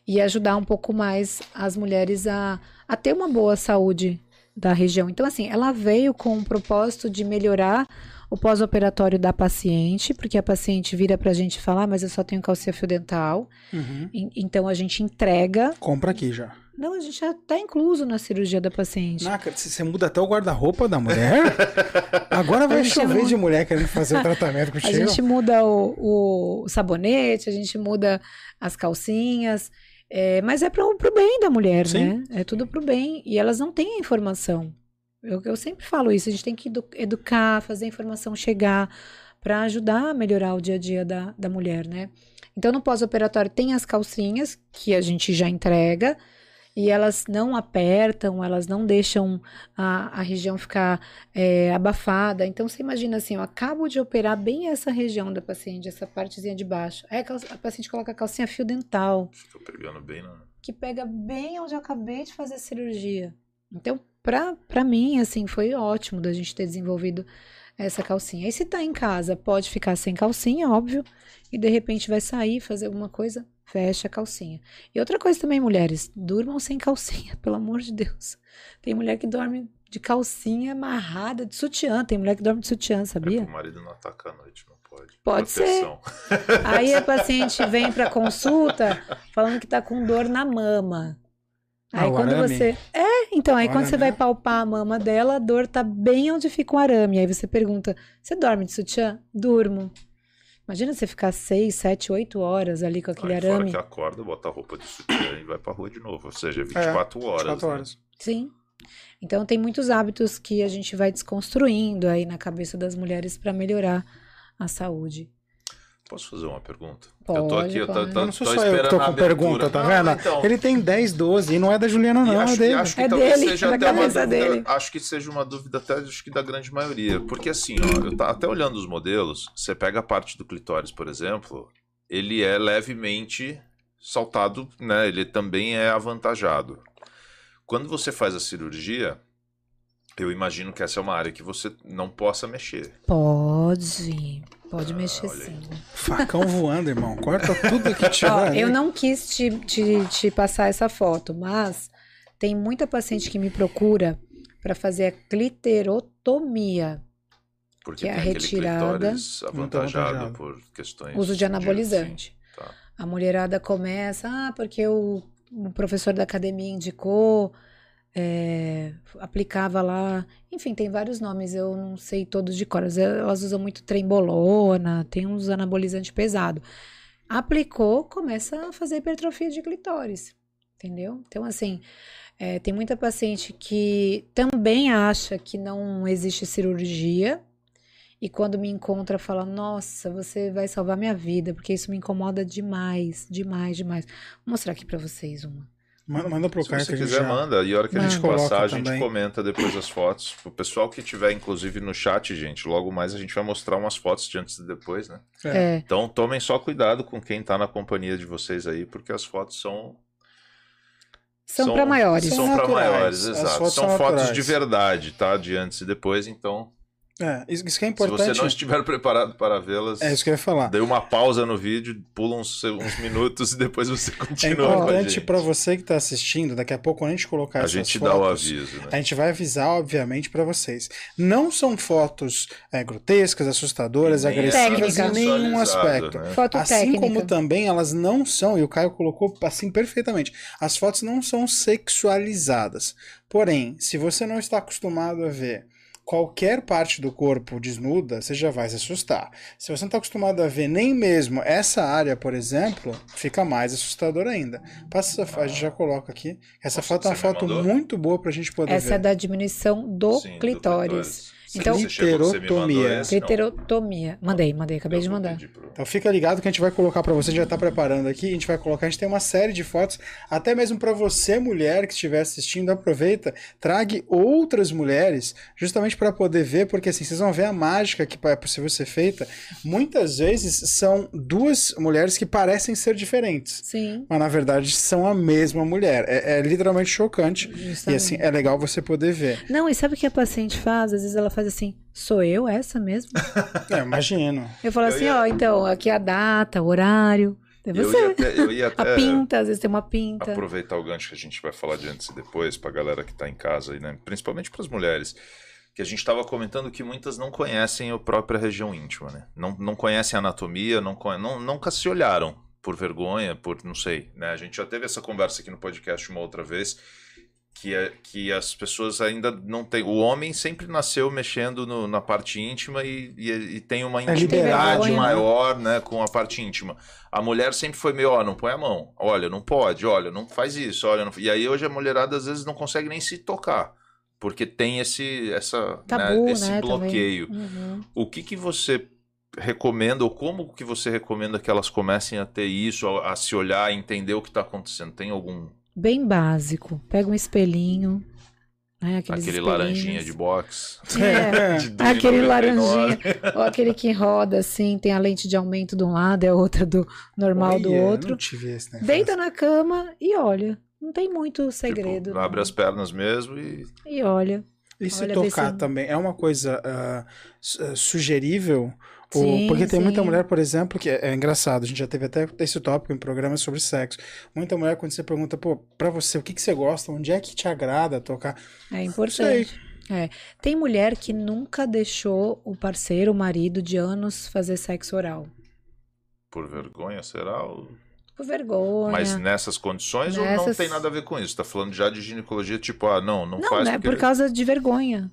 [SPEAKER 4] e ajudar um pouco mais as mulheres a, a ter uma boa saúde da região. Então, assim, ela veio com o propósito de melhorar o pós-operatório da paciente, porque a paciente vira pra gente falar, mas eu só tenho calcia fio dental.
[SPEAKER 1] Uhum.
[SPEAKER 4] En- Então a gente entrega.
[SPEAKER 1] Compra aqui já.
[SPEAKER 4] Não, a gente já tá incluso na cirurgia da paciente.
[SPEAKER 1] C- você muda até o guarda-roupa da mulher? <laughs> Agora vai
[SPEAKER 4] A
[SPEAKER 1] chover
[SPEAKER 4] muda.
[SPEAKER 1] de mulher querendo fazer o <laughs> tratamento
[SPEAKER 4] A
[SPEAKER 1] contigo.
[SPEAKER 4] gente muda o, o sabonete, a gente muda as calcinhas, é, mas é pro, pro bem da mulher,
[SPEAKER 1] Sim.
[SPEAKER 4] né? É tudo pro bem. E elas não têm a informação. Eu, eu sempre falo isso, a gente tem que edu- educar, fazer a informação chegar para ajudar a melhorar o dia a dia da, da mulher, né? Então, no pós-operatório tem as calcinhas, que a gente já entrega, e elas não apertam, elas não deixam a, a região ficar é, abafada. Então, você imagina assim, eu acabo de operar bem essa região da paciente, essa partezinha de baixo. Aí a, paciente coloca a calcinha fio dental,
[SPEAKER 2] Fica pegando bem na.
[SPEAKER 4] que pega bem onde eu acabei de fazer a cirurgia. Então, pra mim, assim, foi ótimo da gente ter desenvolvido essa calcinha. E se tá em casa, pode ficar sem calcinha, óbvio, e de repente vai sair, fazer alguma coisa, fecha a calcinha. E outra coisa também, mulheres, durmam sem calcinha, <laughs> pelo amor de Deus. Tem mulher que dorme de calcinha amarrada, de sutiã, tem mulher que dorme de sutiã,
[SPEAKER 2] É
[SPEAKER 4] sabia?
[SPEAKER 2] pro marido não atacar à noite, não pode.
[SPEAKER 4] Pode ser.
[SPEAKER 2] Proteção.
[SPEAKER 4] Aí a <laughs> paciente vem pra consulta falando que tá com dor na mama.
[SPEAKER 1] Ah,
[SPEAKER 4] Aí
[SPEAKER 1] o
[SPEAKER 4] quando
[SPEAKER 1] arame?
[SPEAKER 4] você. É, então, aí
[SPEAKER 1] O
[SPEAKER 4] quando você
[SPEAKER 1] arame,
[SPEAKER 4] vai
[SPEAKER 1] né?
[SPEAKER 4] palpar a mama dela, a dor tá bem onde fica o arame. Aí você pergunta: você dorme de sutiã? Durmo. Imagina você ficar seis, sete, oito horas ali com aquele
[SPEAKER 2] Aí fora
[SPEAKER 4] arame.
[SPEAKER 2] que acorda, bota a roupa de sutiã e vai pra rua de novo. Ou seja, 24 horas.
[SPEAKER 1] 24
[SPEAKER 2] né?
[SPEAKER 1] horas.
[SPEAKER 4] Sim. Então tem muitos hábitos que a gente vai desconstruindo aí na cabeça das mulheres para melhorar a saúde.
[SPEAKER 2] Posso fazer uma pergunta?
[SPEAKER 4] Pode,
[SPEAKER 2] eu tô aqui, eu tô, tô,
[SPEAKER 1] Eu não sou
[SPEAKER 2] tô
[SPEAKER 1] só eu que tô com pergunta, tá
[SPEAKER 2] Não,
[SPEAKER 1] vendo?
[SPEAKER 2] então.
[SPEAKER 1] Ele tem 10, 12 e não é da Juliana, não, é
[SPEAKER 2] acho,
[SPEAKER 1] dele.
[SPEAKER 2] E acho que
[SPEAKER 4] É dele,
[SPEAKER 2] seja
[SPEAKER 4] da
[SPEAKER 2] até uma
[SPEAKER 4] cabeça
[SPEAKER 2] dúvida,
[SPEAKER 4] dele.
[SPEAKER 2] acho que seja uma dúvida até, acho que da grande maioria, porque assim, ó, eu tá até olhando os modelos, você pega a parte do clitóris, por exemplo, ele é levemente saltado, né? Ele também é avantajado. Quando você faz a cirurgia, eu imagino que essa é uma área que você não possa mexer.
[SPEAKER 4] Pode, pode mexer sim.
[SPEAKER 1] Facão voando, irmão. Corta <laughs> tudo que tiver.
[SPEAKER 4] Eu não quis te, te, te passar essa foto, mas tem muita paciente que me procura para fazer a cliterotomia,
[SPEAKER 2] Porque
[SPEAKER 4] Que é a retirada-
[SPEAKER 2] avantajado
[SPEAKER 1] avantajado.
[SPEAKER 2] por questões
[SPEAKER 4] uso de anabolizante.
[SPEAKER 2] Tá.
[SPEAKER 4] A mulherada começa, ah, porque o, o professor da academia indicou, é, aplicava lá. Enfim, tem vários nomes, eu não sei todos de cor. mas Elas usam muito trembolona, tem uns anabolizantes pesados. Aplicou, começa a fazer hipertrofia de clitóris, entendeu? Então, assim, é, tem muita paciente que também acha que não existe cirurgia. E quando me encontra, fala: Nossa, você vai salvar minha vida, porque isso me incomoda demais, demais, demais. Vou mostrar aqui pra vocês uma.
[SPEAKER 1] Manda, manda pro
[SPEAKER 2] Se
[SPEAKER 1] cara
[SPEAKER 2] você
[SPEAKER 1] que a gente
[SPEAKER 2] quiser,
[SPEAKER 1] já...
[SPEAKER 2] manda. E a hora que a gente passar, a gente
[SPEAKER 1] também.
[SPEAKER 2] comenta depois as fotos. O pessoal que tiver, inclusive, no chat, gente, logo mais a gente vai mostrar umas fotos de antes e depois, né?
[SPEAKER 1] É.
[SPEAKER 4] É,
[SPEAKER 2] Então tomem só cuidado com quem tá na companhia de vocês aí, porque as fotos são.
[SPEAKER 4] são pra maiores.
[SPEAKER 2] São
[SPEAKER 1] São
[SPEAKER 2] pra
[SPEAKER 1] naturais.
[SPEAKER 2] maiores, exato.
[SPEAKER 1] fotos
[SPEAKER 2] são
[SPEAKER 1] são
[SPEAKER 2] fotos
[SPEAKER 1] naturais.
[SPEAKER 2] de verdade, tá? De antes e depois, então.
[SPEAKER 1] É, isso, que é
[SPEAKER 2] Se
[SPEAKER 1] importante.
[SPEAKER 2] você não estiver <laughs> preparado para vê-las,
[SPEAKER 1] É isso que eu ia falar.
[SPEAKER 2] dê uma pausa no vídeo, pula uns, uns minutos e depois você
[SPEAKER 1] É
[SPEAKER 2] continua a
[SPEAKER 1] importante pra você que tá assistindo, daqui a pouco, quando a gente colocar
[SPEAKER 2] A
[SPEAKER 1] essas
[SPEAKER 2] gente
[SPEAKER 1] fotos,
[SPEAKER 2] dá o aviso, né?
[SPEAKER 1] A gente vai avisar, obviamente, pra vocês. Não são fotos é, grotescas, assustadoras,
[SPEAKER 2] nem
[SPEAKER 1] agressivas em nenhum aspecto.
[SPEAKER 2] né?
[SPEAKER 4] Foto
[SPEAKER 1] Assim
[SPEAKER 4] técnica.
[SPEAKER 1] como também elas não são, e o Caio colocou assim perfeitamente, as fotos não são sexualizadas. Porém, se você não está acostumado a ver qualquer parte do corpo desnuda, você já vai se assustar. Se você não está acostumado a ver nem mesmo essa área, por exemplo, fica mais assustador ainda. Passa essa foto, a gente já coloca aqui. Essa
[SPEAKER 2] Nossa,
[SPEAKER 1] foto é uma foto
[SPEAKER 2] mandou?
[SPEAKER 1] muito boa pra gente poder
[SPEAKER 4] Essa
[SPEAKER 1] ver.
[SPEAKER 4] é da diminuição do
[SPEAKER 2] Sim,
[SPEAKER 4] clitóris.
[SPEAKER 2] Você-
[SPEAKER 4] Então-?
[SPEAKER 2] Não.
[SPEAKER 4] Cliterotomia. Mandei, mandei, acabei de mandar.
[SPEAKER 1] Então fica ligado que a gente vai colocar pra você, já tá preparando aqui, a gente vai colocar, a gente tem uma série de fotos, até mesmo pra você mulher que estiver assistindo, aproveita, trague outras mulheres, justamente pra poder ver, porque assim, vocês vão ver a mágica que é possível ser feita. Muitas vezes são duas mulheres que parecem ser diferentes.
[SPEAKER 4] Sim,
[SPEAKER 1] Mas na verdade são a mesma mulher. É, é literalmente chocante. E
[SPEAKER 4] justamente.
[SPEAKER 1] assim, é legal você poder ver.
[SPEAKER 4] Não, e sabe o que a paciente faz? Às vezes ela faz assim, sou eu essa mesmo? <laughs>
[SPEAKER 1] É, imagino.
[SPEAKER 4] Eu falo
[SPEAKER 2] Eu
[SPEAKER 4] assim,
[SPEAKER 2] ia-
[SPEAKER 4] ó, então, aqui a data, o horário. É
[SPEAKER 2] Eu
[SPEAKER 4] você.
[SPEAKER 2] ia até, eu ia <laughs>
[SPEAKER 4] A
[SPEAKER 2] até
[SPEAKER 4] pinta, às vezes tem uma pinta.
[SPEAKER 2] aproveitar o gancho que a gente vai falar de antes e depois, pra galera que tá em casa aí, né? Principalmente pras mulheres. que a gente estava comentando que muitas não conhecem a própria região íntima, né? Não, não conhecem a anatomia, não, conhe- não, nunca se olharam por vergonha, por não sei, né? A gente já teve essa conversa aqui no podcast uma outra vez, que, é, que as pessoas ainda não têm. O homem sempre nasceu mexendo no- na parte íntima e, e, e tem uma
[SPEAKER 1] É
[SPEAKER 2] intimidade
[SPEAKER 4] né?
[SPEAKER 2] maior, né, com a parte íntima. A mulher sempre foi meio, ó, não põe a mão, olha, não pode, olha, não faz isso, olha, não... e aí hoje a mulherada às vezes não consegue nem se tocar, porque tem esse, essa,
[SPEAKER 4] Tabu,
[SPEAKER 2] né, esse
[SPEAKER 4] né?
[SPEAKER 2] bloqueio.
[SPEAKER 4] Uhum.
[SPEAKER 2] O que que você recomenda ou como que você recomenda que elas comecem a ter isso, a, a se olhar, a entender o que está acontecendo? Tem algum
[SPEAKER 4] Bem básico. Pega um espelhinho. Né,
[SPEAKER 2] aquele
[SPEAKER 4] espelhinhos.
[SPEAKER 2] laranjinha de box?
[SPEAKER 4] É, <laughs>
[SPEAKER 2] De <laughs>
[SPEAKER 4] aquele
[SPEAKER 2] 2,99.
[SPEAKER 4] laranjinha. Ou aquele que roda assim, tem a lente de aumento de um lado e a outra do normal do outro.
[SPEAKER 1] Não tive esse, né?
[SPEAKER 4] Deita na cama e olha. Não tem muito segredo.
[SPEAKER 2] Tipo, abre as pernas mesmo e
[SPEAKER 4] E olha.
[SPEAKER 1] E se
[SPEAKER 4] Olha,
[SPEAKER 1] tocar
[SPEAKER 4] se-
[SPEAKER 1] também é uma coisa ah, sugerível?
[SPEAKER 4] Sim,
[SPEAKER 1] porque tem muita
[SPEAKER 4] sim.
[SPEAKER 1] mulher, por exemplo, que é, é engraçado, a gente já teve até esse tópico em programas sobre sexo. Muita mulher, quando você pergunta, pô, pra você, o que, que você gosta? Onde é que te agrada tocar?
[SPEAKER 4] É importante. É. Tem mulher que nunca deixou o parceiro, o marido de anos fazer sexo oral.
[SPEAKER 2] por vergonha, será? Ou-
[SPEAKER 4] Por vergonha.
[SPEAKER 2] Mas nessas condições ou não
[SPEAKER 4] Nessas-
[SPEAKER 2] tem nada a ver com isso? Tá falando já de ginecologia, tipo, ah, não, não,
[SPEAKER 4] Não,
[SPEAKER 2] faz
[SPEAKER 4] né?
[SPEAKER 2] porque...
[SPEAKER 4] Por causa de vergonha.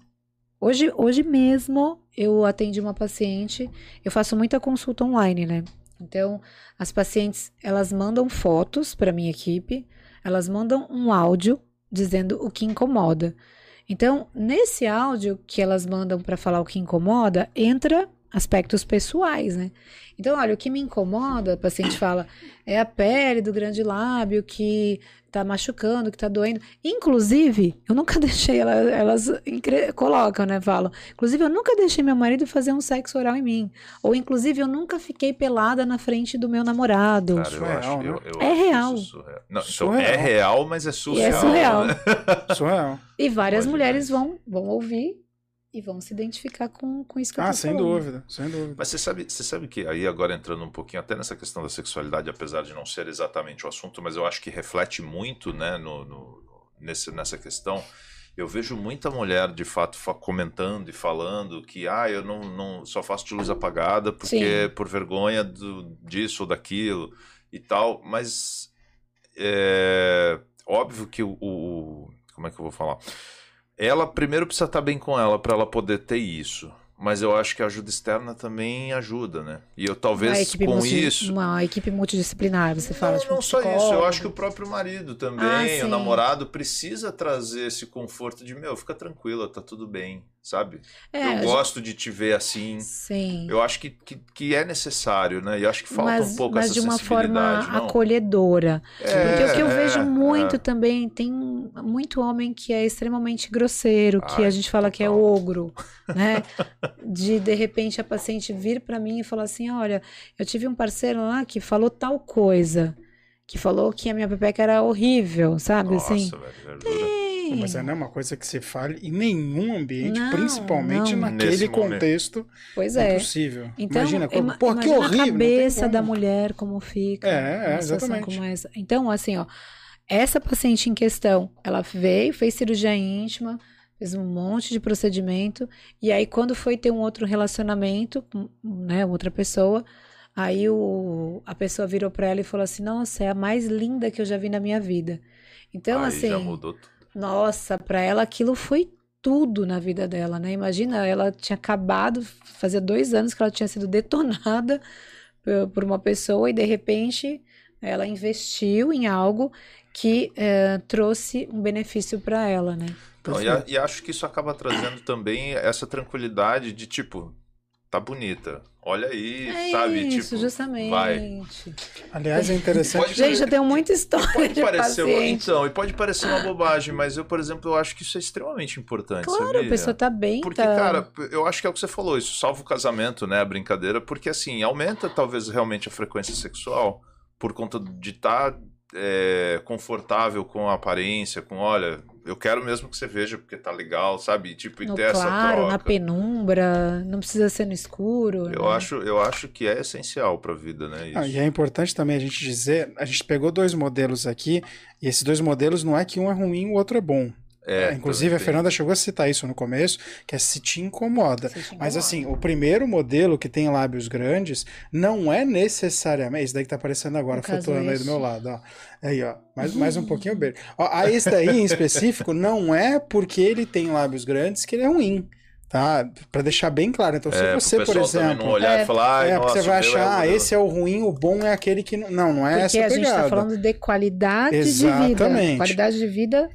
[SPEAKER 4] Hoje, hoje mesmo eu atendi uma paciente, eu faço muita consulta online, né? Então, as pacientes, elas mandam fotos para minha equipe, elas mandam um áudio dizendo o que incomoda. Então, nesse áudio que elas mandam para falar o que incomoda, entra aspectos pessoais, né? Então, olha, o que me incomoda, a paciente fala, é a pele do grande lábio que tá machucando, que tá doendo. Inclusive, eu nunca <laughs> deixei, ela- elas colocam, né? Falam. Inclusive, eu nunca deixei meu marido fazer um sexo oral em mim. Ou, inclusive, eu nunca fiquei pelada na frente do meu namorado.
[SPEAKER 2] Cara, eu
[SPEAKER 1] Surreal,
[SPEAKER 2] acho,
[SPEAKER 1] né?
[SPEAKER 2] eu, eu
[SPEAKER 4] É
[SPEAKER 2] acho
[SPEAKER 4] real.
[SPEAKER 2] isso surreal. Não, então,
[SPEAKER 1] Surreal.
[SPEAKER 2] é real, mas é
[SPEAKER 4] E
[SPEAKER 2] surreal.
[SPEAKER 4] é surreal.
[SPEAKER 2] né?
[SPEAKER 1] Surreal.
[SPEAKER 4] E várias
[SPEAKER 2] Pode
[SPEAKER 4] mulheres vão, vão ouvir e vão se identificar com, com isso que eu
[SPEAKER 1] Ah,
[SPEAKER 4] tô
[SPEAKER 1] sem
[SPEAKER 4] falando.
[SPEAKER 1] dúvida, sem dúvida.
[SPEAKER 2] Mas você sabe, você sabe que aí agora entrando um pouquinho até nessa questão da sexualidade, apesar de não ser exatamente o assunto, mas eu acho que reflete muito, né, no, no- nesse, nessa questão. Eu vejo muita mulher de fato fa- comentando e falando que ah, eu não, não só faço de luz apagada porque
[SPEAKER 4] Sim.
[SPEAKER 2] por vergonha do, disso ou daquilo e tal, mas é óbvio que o, o- como é que eu vou falar? Ela primeiro precisa estar bem com ela para ela poder ter isso. Mas eu acho que a ajuda externa também ajuda, né? E eu talvez com isso.
[SPEAKER 4] uma equipe multidisciplinar, você fala.
[SPEAKER 2] não,
[SPEAKER 4] tipo,
[SPEAKER 2] não só isso, eu acho que o próprio marido também,
[SPEAKER 4] Ah,
[SPEAKER 2] o
[SPEAKER 4] sim.
[SPEAKER 2] namorado, precisa trazer esse conforto de, meu, fica tranquila, tá tudo bem, sabe?
[SPEAKER 4] É,
[SPEAKER 2] eu
[SPEAKER 4] gente-
[SPEAKER 2] gosto de te ver assim.
[SPEAKER 4] Sim.
[SPEAKER 2] Eu acho que, que, que é necessário, né? E eu acho que falta
[SPEAKER 4] mas,
[SPEAKER 2] um pouco
[SPEAKER 4] mas
[SPEAKER 2] essa
[SPEAKER 4] de uma forma
[SPEAKER 2] não?
[SPEAKER 4] acolhedora.
[SPEAKER 2] É,
[SPEAKER 4] Porque o que eu
[SPEAKER 2] é,
[SPEAKER 4] vejo muito
[SPEAKER 2] é.
[SPEAKER 4] também, tem muito homem que é extremamente grosseiro, que
[SPEAKER 2] Ai,
[SPEAKER 4] a gente fala que é
[SPEAKER 2] total.
[SPEAKER 4] ogro, né? <laughs> De de repente a paciente vir pra mim e falar assim: olha, eu tive um parceiro lá que falou tal coisa, que falou que a minha pepeca era horrível, sabe?
[SPEAKER 2] Nossa,
[SPEAKER 4] assim.
[SPEAKER 2] velho,
[SPEAKER 4] Tem.
[SPEAKER 1] Mas não é uma coisa que se fale em nenhum ambiente,
[SPEAKER 4] Não,
[SPEAKER 1] principalmente
[SPEAKER 4] não.
[SPEAKER 1] naquele
[SPEAKER 2] Nesse momento.
[SPEAKER 1] contexto
[SPEAKER 4] Pois
[SPEAKER 1] é
[SPEAKER 4] é.
[SPEAKER 1] impossível.
[SPEAKER 4] Então,
[SPEAKER 1] imagina, como,
[SPEAKER 4] ima-
[SPEAKER 1] pô, que
[SPEAKER 4] imagina
[SPEAKER 1] horrível.
[SPEAKER 4] a cabeça
[SPEAKER 1] como.
[SPEAKER 4] da mulher como fica.
[SPEAKER 1] É, é, exatamente.
[SPEAKER 4] como essa. Então, assim, ó, essa paciente em questão, ela veio, fez cirurgia íntima, fez um monte de procedimento, e aí quando foi ter um outro relacionamento com, né, outra pessoa, aí o, a pessoa virou pra ela e falou assim: "Nossa, é a mais linda que eu já vi na minha vida". Então,
[SPEAKER 2] Aí
[SPEAKER 4] assim,
[SPEAKER 2] já mudou tudo.
[SPEAKER 4] Nossa, pra ela aquilo foi tudo na vida dela, né? Imagina, ela tinha acabado, fazia dois anos que ela tinha sido detonada <laughs> por, por uma pessoa e de repente ela investiu em algo que eh, trouxe um benefício pra ela, né?
[SPEAKER 2] Não, e, a- e acho que isso acaba trazendo também essa tranquilidade de tipo, tá bonita. Olha aí,
[SPEAKER 4] É
[SPEAKER 2] sabe?
[SPEAKER 4] isso,
[SPEAKER 2] tipo,
[SPEAKER 4] justamente.
[SPEAKER 2] vai.
[SPEAKER 1] Aliás, é interessante.
[SPEAKER 2] Pode-
[SPEAKER 4] Gente, eu tenho muita história
[SPEAKER 2] Pode
[SPEAKER 4] de
[SPEAKER 2] parecer uma, então, e pode parecer uma bobagem, mas eu, por exemplo, eu acho que isso é extremamente importante,
[SPEAKER 4] Claro,
[SPEAKER 2] sabia?
[SPEAKER 4] a pessoa tá bem,
[SPEAKER 2] Porque,
[SPEAKER 4] tá...
[SPEAKER 2] cara, eu acho que é o que você falou, isso salva o casamento, né? A brincadeira, porque assim, aumenta talvez realmente a frequência sexual por conta de estar confortável com a aparência, com olha, eu quero mesmo que você veja porque tá legal, sabe? Tipo, e
[SPEAKER 4] no
[SPEAKER 2] ter essa
[SPEAKER 4] claro, na
[SPEAKER 2] troca.
[SPEAKER 4] penumbra, não precisa ser no escuro.
[SPEAKER 2] Eu
[SPEAKER 4] né?
[SPEAKER 2] acho, eu acho que é essencial pra vida, né? Isso.
[SPEAKER 1] Ah, e é importante também a gente dizer, a gente pegou dois modelos aqui, e esses dois modelos não é que um é ruim e o outro é bom.
[SPEAKER 2] É,
[SPEAKER 1] Inclusive, a
[SPEAKER 2] também tem.
[SPEAKER 1] Fernanda chegou a citar isso no começo, que é se te incomoda.
[SPEAKER 4] Se te
[SPEAKER 1] Mas assim, o primeiro modelo que tem lábios grandes não é necessariamente. Esse daí que tá aparecendo agora, flutuando aí do meu lado, ó. Aí, ó. Mais, <laughs> mais um pouquinho beijo. Ó, a esse daí em específico não é porque ele tem lábios grandes que ele é ruim. Tá? Pra deixar bem claro. Então, se
[SPEAKER 2] É,
[SPEAKER 1] você, por exemplo.
[SPEAKER 2] não olhar
[SPEAKER 4] É.
[SPEAKER 2] e falar,
[SPEAKER 1] É,
[SPEAKER 2] nossa,
[SPEAKER 1] porque você vai
[SPEAKER 2] o meu é
[SPEAKER 1] achar, ah,
[SPEAKER 2] o-
[SPEAKER 1] esse é o ruim, o bom é aquele que. não- Não, é
[SPEAKER 4] Porque
[SPEAKER 1] essa
[SPEAKER 4] a gente
[SPEAKER 1] pegada.
[SPEAKER 4] está falando de qualidade de
[SPEAKER 1] Exatamente.
[SPEAKER 4] vida. Qualidade de vida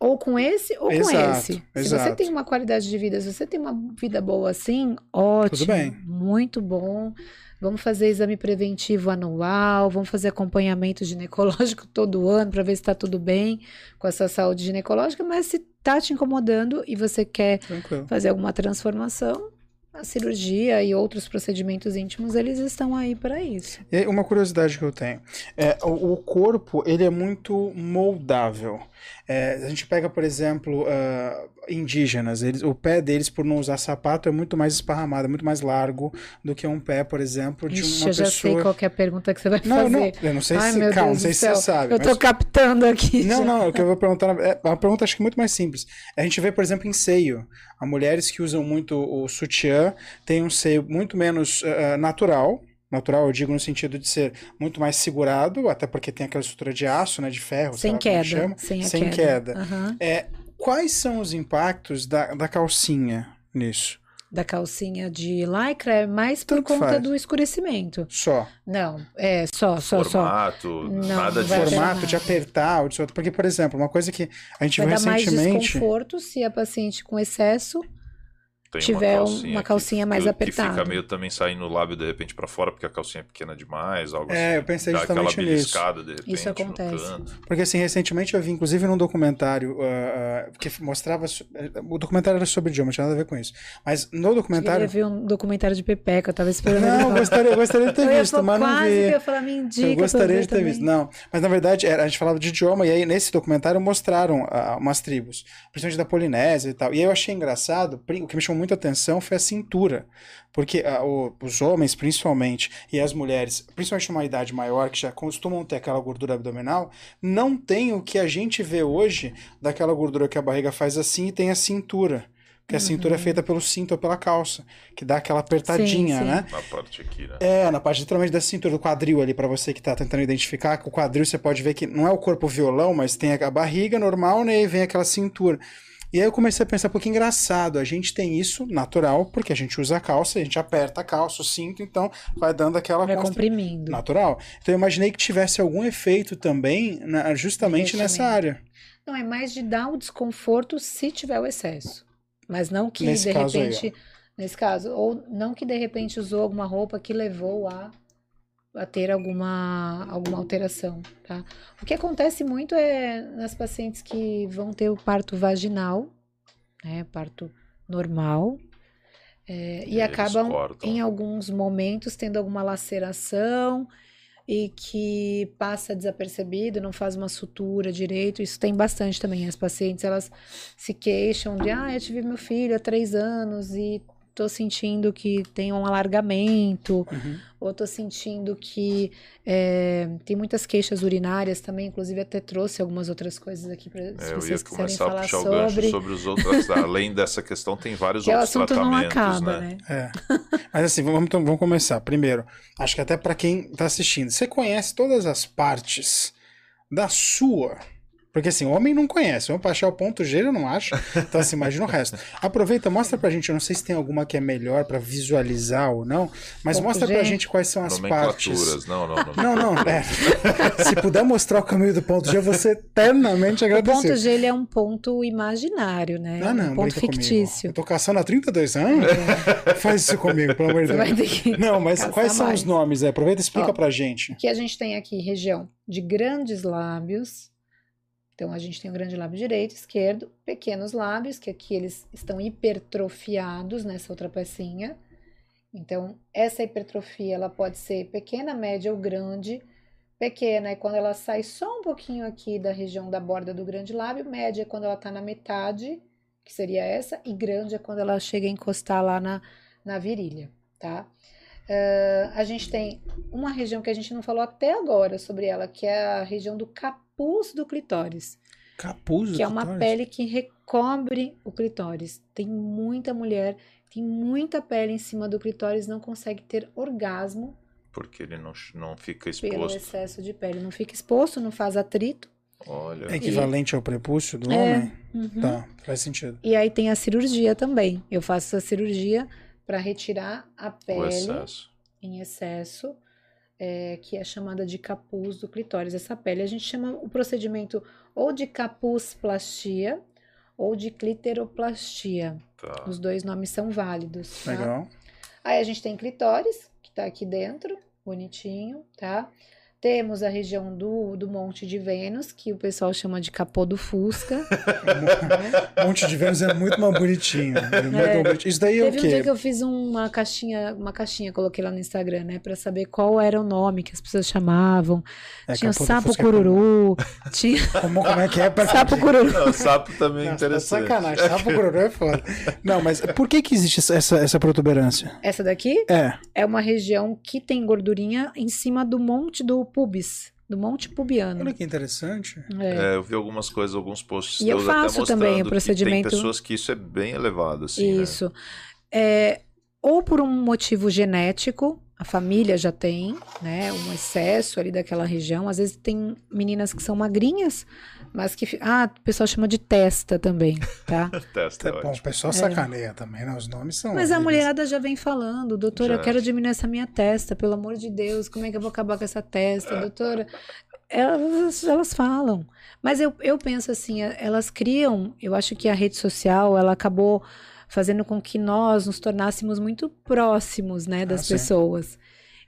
[SPEAKER 4] ou com esse ou com
[SPEAKER 1] Exato,
[SPEAKER 4] esse. Se
[SPEAKER 1] exato.
[SPEAKER 4] você tem uma qualidade de vida, se você tem uma vida boa assim, ótimo.
[SPEAKER 1] Tudo bem.
[SPEAKER 4] Muito bom. Vamos fazer exame preventivo anual, vamos fazer acompanhamento ginecológico <laughs> todo ano para ver se está tudo bem com a sua saúde ginecológica, mas se tá te incomodando e você quer
[SPEAKER 1] Tranquilo.
[SPEAKER 4] fazer alguma transformação, a cirurgia e outros procedimentos íntimos, eles estão aí para isso.
[SPEAKER 1] E uma curiosidade que eu tenho. É, o, o corpo, ele é muito moldável. É, a gente pega, por exemplo, ah, indígenas. Eles, o pé deles, por não usar sapato, é muito mais esparramado, é muito mais largo do que um pé, por exemplo, de
[SPEAKER 4] Ixi,
[SPEAKER 1] uma
[SPEAKER 4] eu já
[SPEAKER 1] pessoa...
[SPEAKER 4] sei qual é a pergunta que você vai
[SPEAKER 1] Não,
[SPEAKER 4] fazer.
[SPEAKER 1] não, eu não sei
[SPEAKER 4] Ai,
[SPEAKER 1] se... Calma, não sei se você sabe.
[SPEAKER 4] Eu tô
[SPEAKER 1] mas-
[SPEAKER 4] captando aqui.
[SPEAKER 1] Não,
[SPEAKER 4] já.
[SPEAKER 1] não, o que eu vou perguntar é uma pergunta acho que muito mais simples. A gente vê, por exemplo, em seio. Há mulheres que usam muito o sutiã, têm um seio muito menos ah, natural. Natural, eu digo no sentido de ser muito mais segurado, até porque tem aquela estrutura de aço, né, de ferro,
[SPEAKER 4] Sem queda.
[SPEAKER 1] chama.
[SPEAKER 4] Sem
[SPEAKER 1] Sem
[SPEAKER 4] queda.
[SPEAKER 1] queda.
[SPEAKER 4] Aham.
[SPEAKER 1] É, quais são os impactos da, da calcinha nisso?
[SPEAKER 4] Da calcinha de lycra é mais por
[SPEAKER 1] Tanto
[SPEAKER 4] conta
[SPEAKER 1] faz.
[SPEAKER 4] do escurecimento.
[SPEAKER 1] Só.
[SPEAKER 4] Não, é só, só, só.
[SPEAKER 2] formato,
[SPEAKER 4] Não,
[SPEAKER 2] nada
[SPEAKER 4] ter
[SPEAKER 1] Formato de apertar, ou de soltar. Porque, por exemplo, uma coisa que a gente
[SPEAKER 4] Vai
[SPEAKER 1] viu
[SPEAKER 4] dar mais
[SPEAKER 1] recentemente.
[SPEAKER 4] desconforto se a paciente com excesso
[SPEAKER 2] Tem
[SPEAKER 4] tiver uma
[SPEAKER 2] que-
[SPEAKER 4] calcinha mais
[SPEAKER 2] que,
[SPEAKER 4] apertada.
[SPEAKER 2] Que fica meio também saindo o lábio de repente pra fora, porque a calcinha é pequena demais, algo
[SPEAKER 1] É,
[SPEAKER 2] assim.
[SPEAKER 1] eu pensei
[SPEAKER 2] Dá aquela
[SPEAKER 1] justamente nisso.
[SPEAKER 2] beliscada de repente
[SPEAKER 4] Isso acontece.
[SPEAKER 2] no canto.
[SPEAKER 1] Porque assim, recentemente eu vi, inclusive, num documentário ah, ah, que mostrava. so- O documentário era sobre idioma, não tinha nada a ver com isso. Mas no
[SPEAKER 4] Eu
[SPEAKER 1] documentário.
[SPEAKER 4] ver um documentário de Pepeca, eu tava esperando
[SPEAKER 1] Não, eu gostaria, eu gostaria de ter
[SPEAKER 4] Eu
[SPEAKER 1] visto, mas não vi.
[SPEAKER 4] que eu falar, me indica
[SPEAKER 1] Eu gostaria de ter
[SPEAKER 4] também.
[SPEAKER 1] visto. Não, mas na verdade era- a gente falava de idioma e aí nesse documentário mostraram ah, umas tribos, principalmente da Polinésia e tal. E aí eu achei engraçado, o que me chamou muita atenção foi a cintura. Porque ah, o- os homens, principalmente, e as mulheres, principalmente numa idade maior, que já costumam ter aquela gordura abdominal, não tem o que a gente vê hoje daquela gordura que a barriga faz assim e tem a cintura. Porque a cintura é feita pelo cinto ou pela calça, que dá aquela apertadinha,
[SPEAKER 4] Sim, sim.
[SPEAKER 1] né?
[SPEAKER 2] Na parte aqui, né?
[SPEAKER 1] É, na parte literalmente da cintura, do quadril ali, pra você que tá tentando identificar, que o quadril você pode ver que não é o corpo violão, mas tem a barriga normal, né, e vem aquela cintura. E aí eu comecei a pensar, pô, que engraçado, a gente tem isso natural, porque a gente usa a calça, a gente aperta a calça, o cinto, então vai dando aquela
[SPEAKER 4] Vai
[SPEAKER 1] constra-
[SPEAKER 4] comprimindo.
[SPEAKER 1] natural. Então eu imaginei que tivesse algum efeito também, na- justamente nessa área.
[SPEAKER 4] Não, é mais de dar o desconforto se tiver o excesso. Mas não que
[SPEAKER 1] Nesse
[SPEAKER 4] de
[SPEAKER 1] caso aí,
[SPEAKER 4] repente, nesse caso, ou não que de repente usou alguma roupa que levou a, a ter alguma, alguma alteração, tá? O que acontece muito é nas pacientes que vão ter o parto vaginal, né, parto normal, é, e
[SPEAKER 2] Eles
[SPEAKER 4] acabam
[SPEAKER 2] cortam.
[SPEAKER 4] em alguns momentos tendo alguma laceração e que passa desapercebido, não faz uma sutura direito. Isso tem bastante também. As pacientes elas se queixam de, ah, eu tive meu filho há três anos e tô sentindo que tem um alargamento,
[SPEAKER 1] Uhum.
[SPEAKER 4] ou tô sentindo que é, tem muitas queixas urinárias também. Inclusive até trouxe algumas outras coisas aqui para
[SPEAKER 2] É, eu ia
[SPEAKER 4] vocês quiserem
[SPEAKER 2] começar a
[SPEAKER 4] falar
[SPEAKER 2] puxar o gancho
[SPEAKER 4] sobre.
[SPEAKER 2] sobre os outros. <laughs> Além dessa questão, tem vários
[SPEAKER 4] Que o
[SPEAKER 2] outros
[SPEAKER 4] assunto não
[SPEAKER 2] tratamentos,
[SPEAKER 4] acaba,
[SPEAKER 2] né?
[SPEAKER 4] né?
[SPEAKER 1] É. Mas assim, vamos, então, vamos começar. Primeiro, acho que até para quem tá assistindo, você conhece todas as partes da sua. Porque assim, o homem não conhece. Vamos pra achar o ponto G, ele não acha. Então, assim, imagina o resto. Aproveita, mostra pra gente. Eu não sei se tem alguma que é melhor pra visualizar ou não, mas
[SPEAKER 4] Ponto
[SPEAKER 1] mostra
[SPEAKER 4] G.
[SPEAKER 1] pra gente quais são as partes.
[SPEAKER 2] Não, não, não.
[SPEAKER 1] Não, não, é. Se puder mostrar o caminho do ponto G, eu vou ser eternamente
[SPEAKER 4] O ponto
[SPEAKER 1] agradecido.
[SPEAKER 4] G ele é um ponto imaginário, né?
[SPEAKER 1] Ah, não,
[SPEAKER 4] um ponto
[SPEAKER 1] brinca comigo.
[SPEAKER 4] fictício.
[SPEAKER 1] Eu tô caçando há 32 anos. Faz isso comigo, pelo amor de Deus.
[SPEAKER 4] vai ter que
[SPEAKER 1] Não, mas quais são
[SPEAKER 4] mais.
[SPEAKER 1] os nomes? É, aproveita e explica
[SPEAKER 4] Ó.
[SPEAKER 1] pra gente.
[SPEAKER 4] que a gente tem aqui região de grandes lábios. Então a gente tem o grande lábio direito, esquerdo, pequenos lábios, que aqui eles estão hipertrofiados nessa outra pecinha. Então essa hipertrofia ela pode ser pequena, média ou grande. Pequena é quando ela sai só um pouquinho aqui da região da borda do grande lábio, média é quando ela está na metade, que seria essa, e grande é quando ela chega a encostar lá na, na virilha, tá? Ah, a gente tem uma região que a gente não falou até agora sobre ela, que é a região do capuz do clitóris.
[SPEAKER 1] Capuz do
[SPEAKER 4] que é uma
[SPEAKER 1] clitóris?
[SPEAKER 4] pele que recobre o clitóris. Tem muita mulher, tem muita pele em cima do clitóris, não consegue ter orgasmo
[SPEAKER 2] Porque ele não, não fica
[SPEAKER 4] pelo
[SPEAKER 2] exposto.
[SPEAKER 4] excesso de pele. Não fica exposto, não faz atrito.
[SPEAKER 2] Olha.
[SPEAKER 1] É equivalente ao prepúcio do
[SPEAKER 4] É.
[SPEAKER 1] homem?
[SPEAKER 4] Uhum.
[SPEAKER 1] Tá, faz sentido.
[SPEAKER 4] E aí tem a cirurgia também. Eu faço essa cirurgia para retirar a pele
[SPEAKER 2] excesso.
[SPEAKER 4] em excesso, é, que é chamada de capuz do clitóris. Essa pele a gente chama o procedimento ou de capusplastia ou de cliteroplastia.
[SPEAKER 2] Tá.
[SPEAKER 4] Os dois nomes são válidos. Tá?
[SPEAKER 1] Legal.
[SPEAKER 4] Aí a gente tem clitóris, que tá aqui dentro, bonitinho, tá? Temos a região do, do Monte de Vênus, que o pessoal chama de capô do Fusca. né? <laughs>
[SPEAKER 1] Monte de Vênus é muito mais bonitinho. É muito
[SPEAKER 4] É.
[SPEAKER 1] bonitinho. Isso daí é o
[SPEAKER 4] Teve um dia que
[SPEAKER 1] quê?
[SPEAKER 4] eu fiz uma caixinha, uma caixinha, coloquei lá no Instagram, né? Pra saber qual era o nome que as pessoas chamavam.
[SPEAKER 1] É,
[SPEAKER 4] tinha o
[SPEAKER 1] capô
[SPEAKER 4] sapo
[SPEAKER 1] é
[SPEAKER 4] cururu, tinha <laughs>
[SPEAKER 1] Como, como é que é? Pra... <laughs>
[SPEAKER 4] sapo cururu.
[SPEAKER 2] Não, o sapo também é
[SPEAKER 1] Nossa, tá
[SPEAKER 2] interessante.
[SPEAKER 1] sacanagem. Sapo cururu é foda. Não, mas por que que existe essa- essa, essa protuberância?
[SPEAKER 4] Essa daqui
[SPEAKER 1] É.
[SPEAKER 4] é uma região que tem gordurinha em cima do monte do pubis, do monte pubiano.
[SPEAKER 1] Olha que interessante.
[SPEAKER 4] É.
[SPEAKER 2] É, eu vi algumas coisas, alguns posts
[SPEAKER 4] E eu faço também o procedimento-
[SPEAKER 2] Tem pessoas que isso é bem elevado, assim, né?
[SPEAKER 4] Isso. É, ou por um motivo genético, a família já tem, né, um excesso ali daquela região. Às vezes tem meninas que são magrinhas, mas que. Ah, o pessoal chama de testa também, tá? <laughs>
[SPEAKER 2] Testa, é
[SPEAKER 1] Bom, o pessoal sacaneia também, né? Os nomes são.
[SPEAKER 4] Mas a
[SPEAKER 1] horríveis.
[SPEAKER 4] mulherada já vem falando, doutora, eu
[SPEAKER 2] Já.
[SPEAKER 4] quero diminuir essa minha testa, pelo amor de Deus, como é que eu vou acabar com essa testa, doutora? Elas, elas falam. Mas eu, eu penso assim, eh, elas criam, eu acho que a rede social, ela acabou fazendo com que nós nos tornássemos muito próximos, né, das
[SPEAKER 1] Ah, sim.
[SPEAKER 4] pessoas.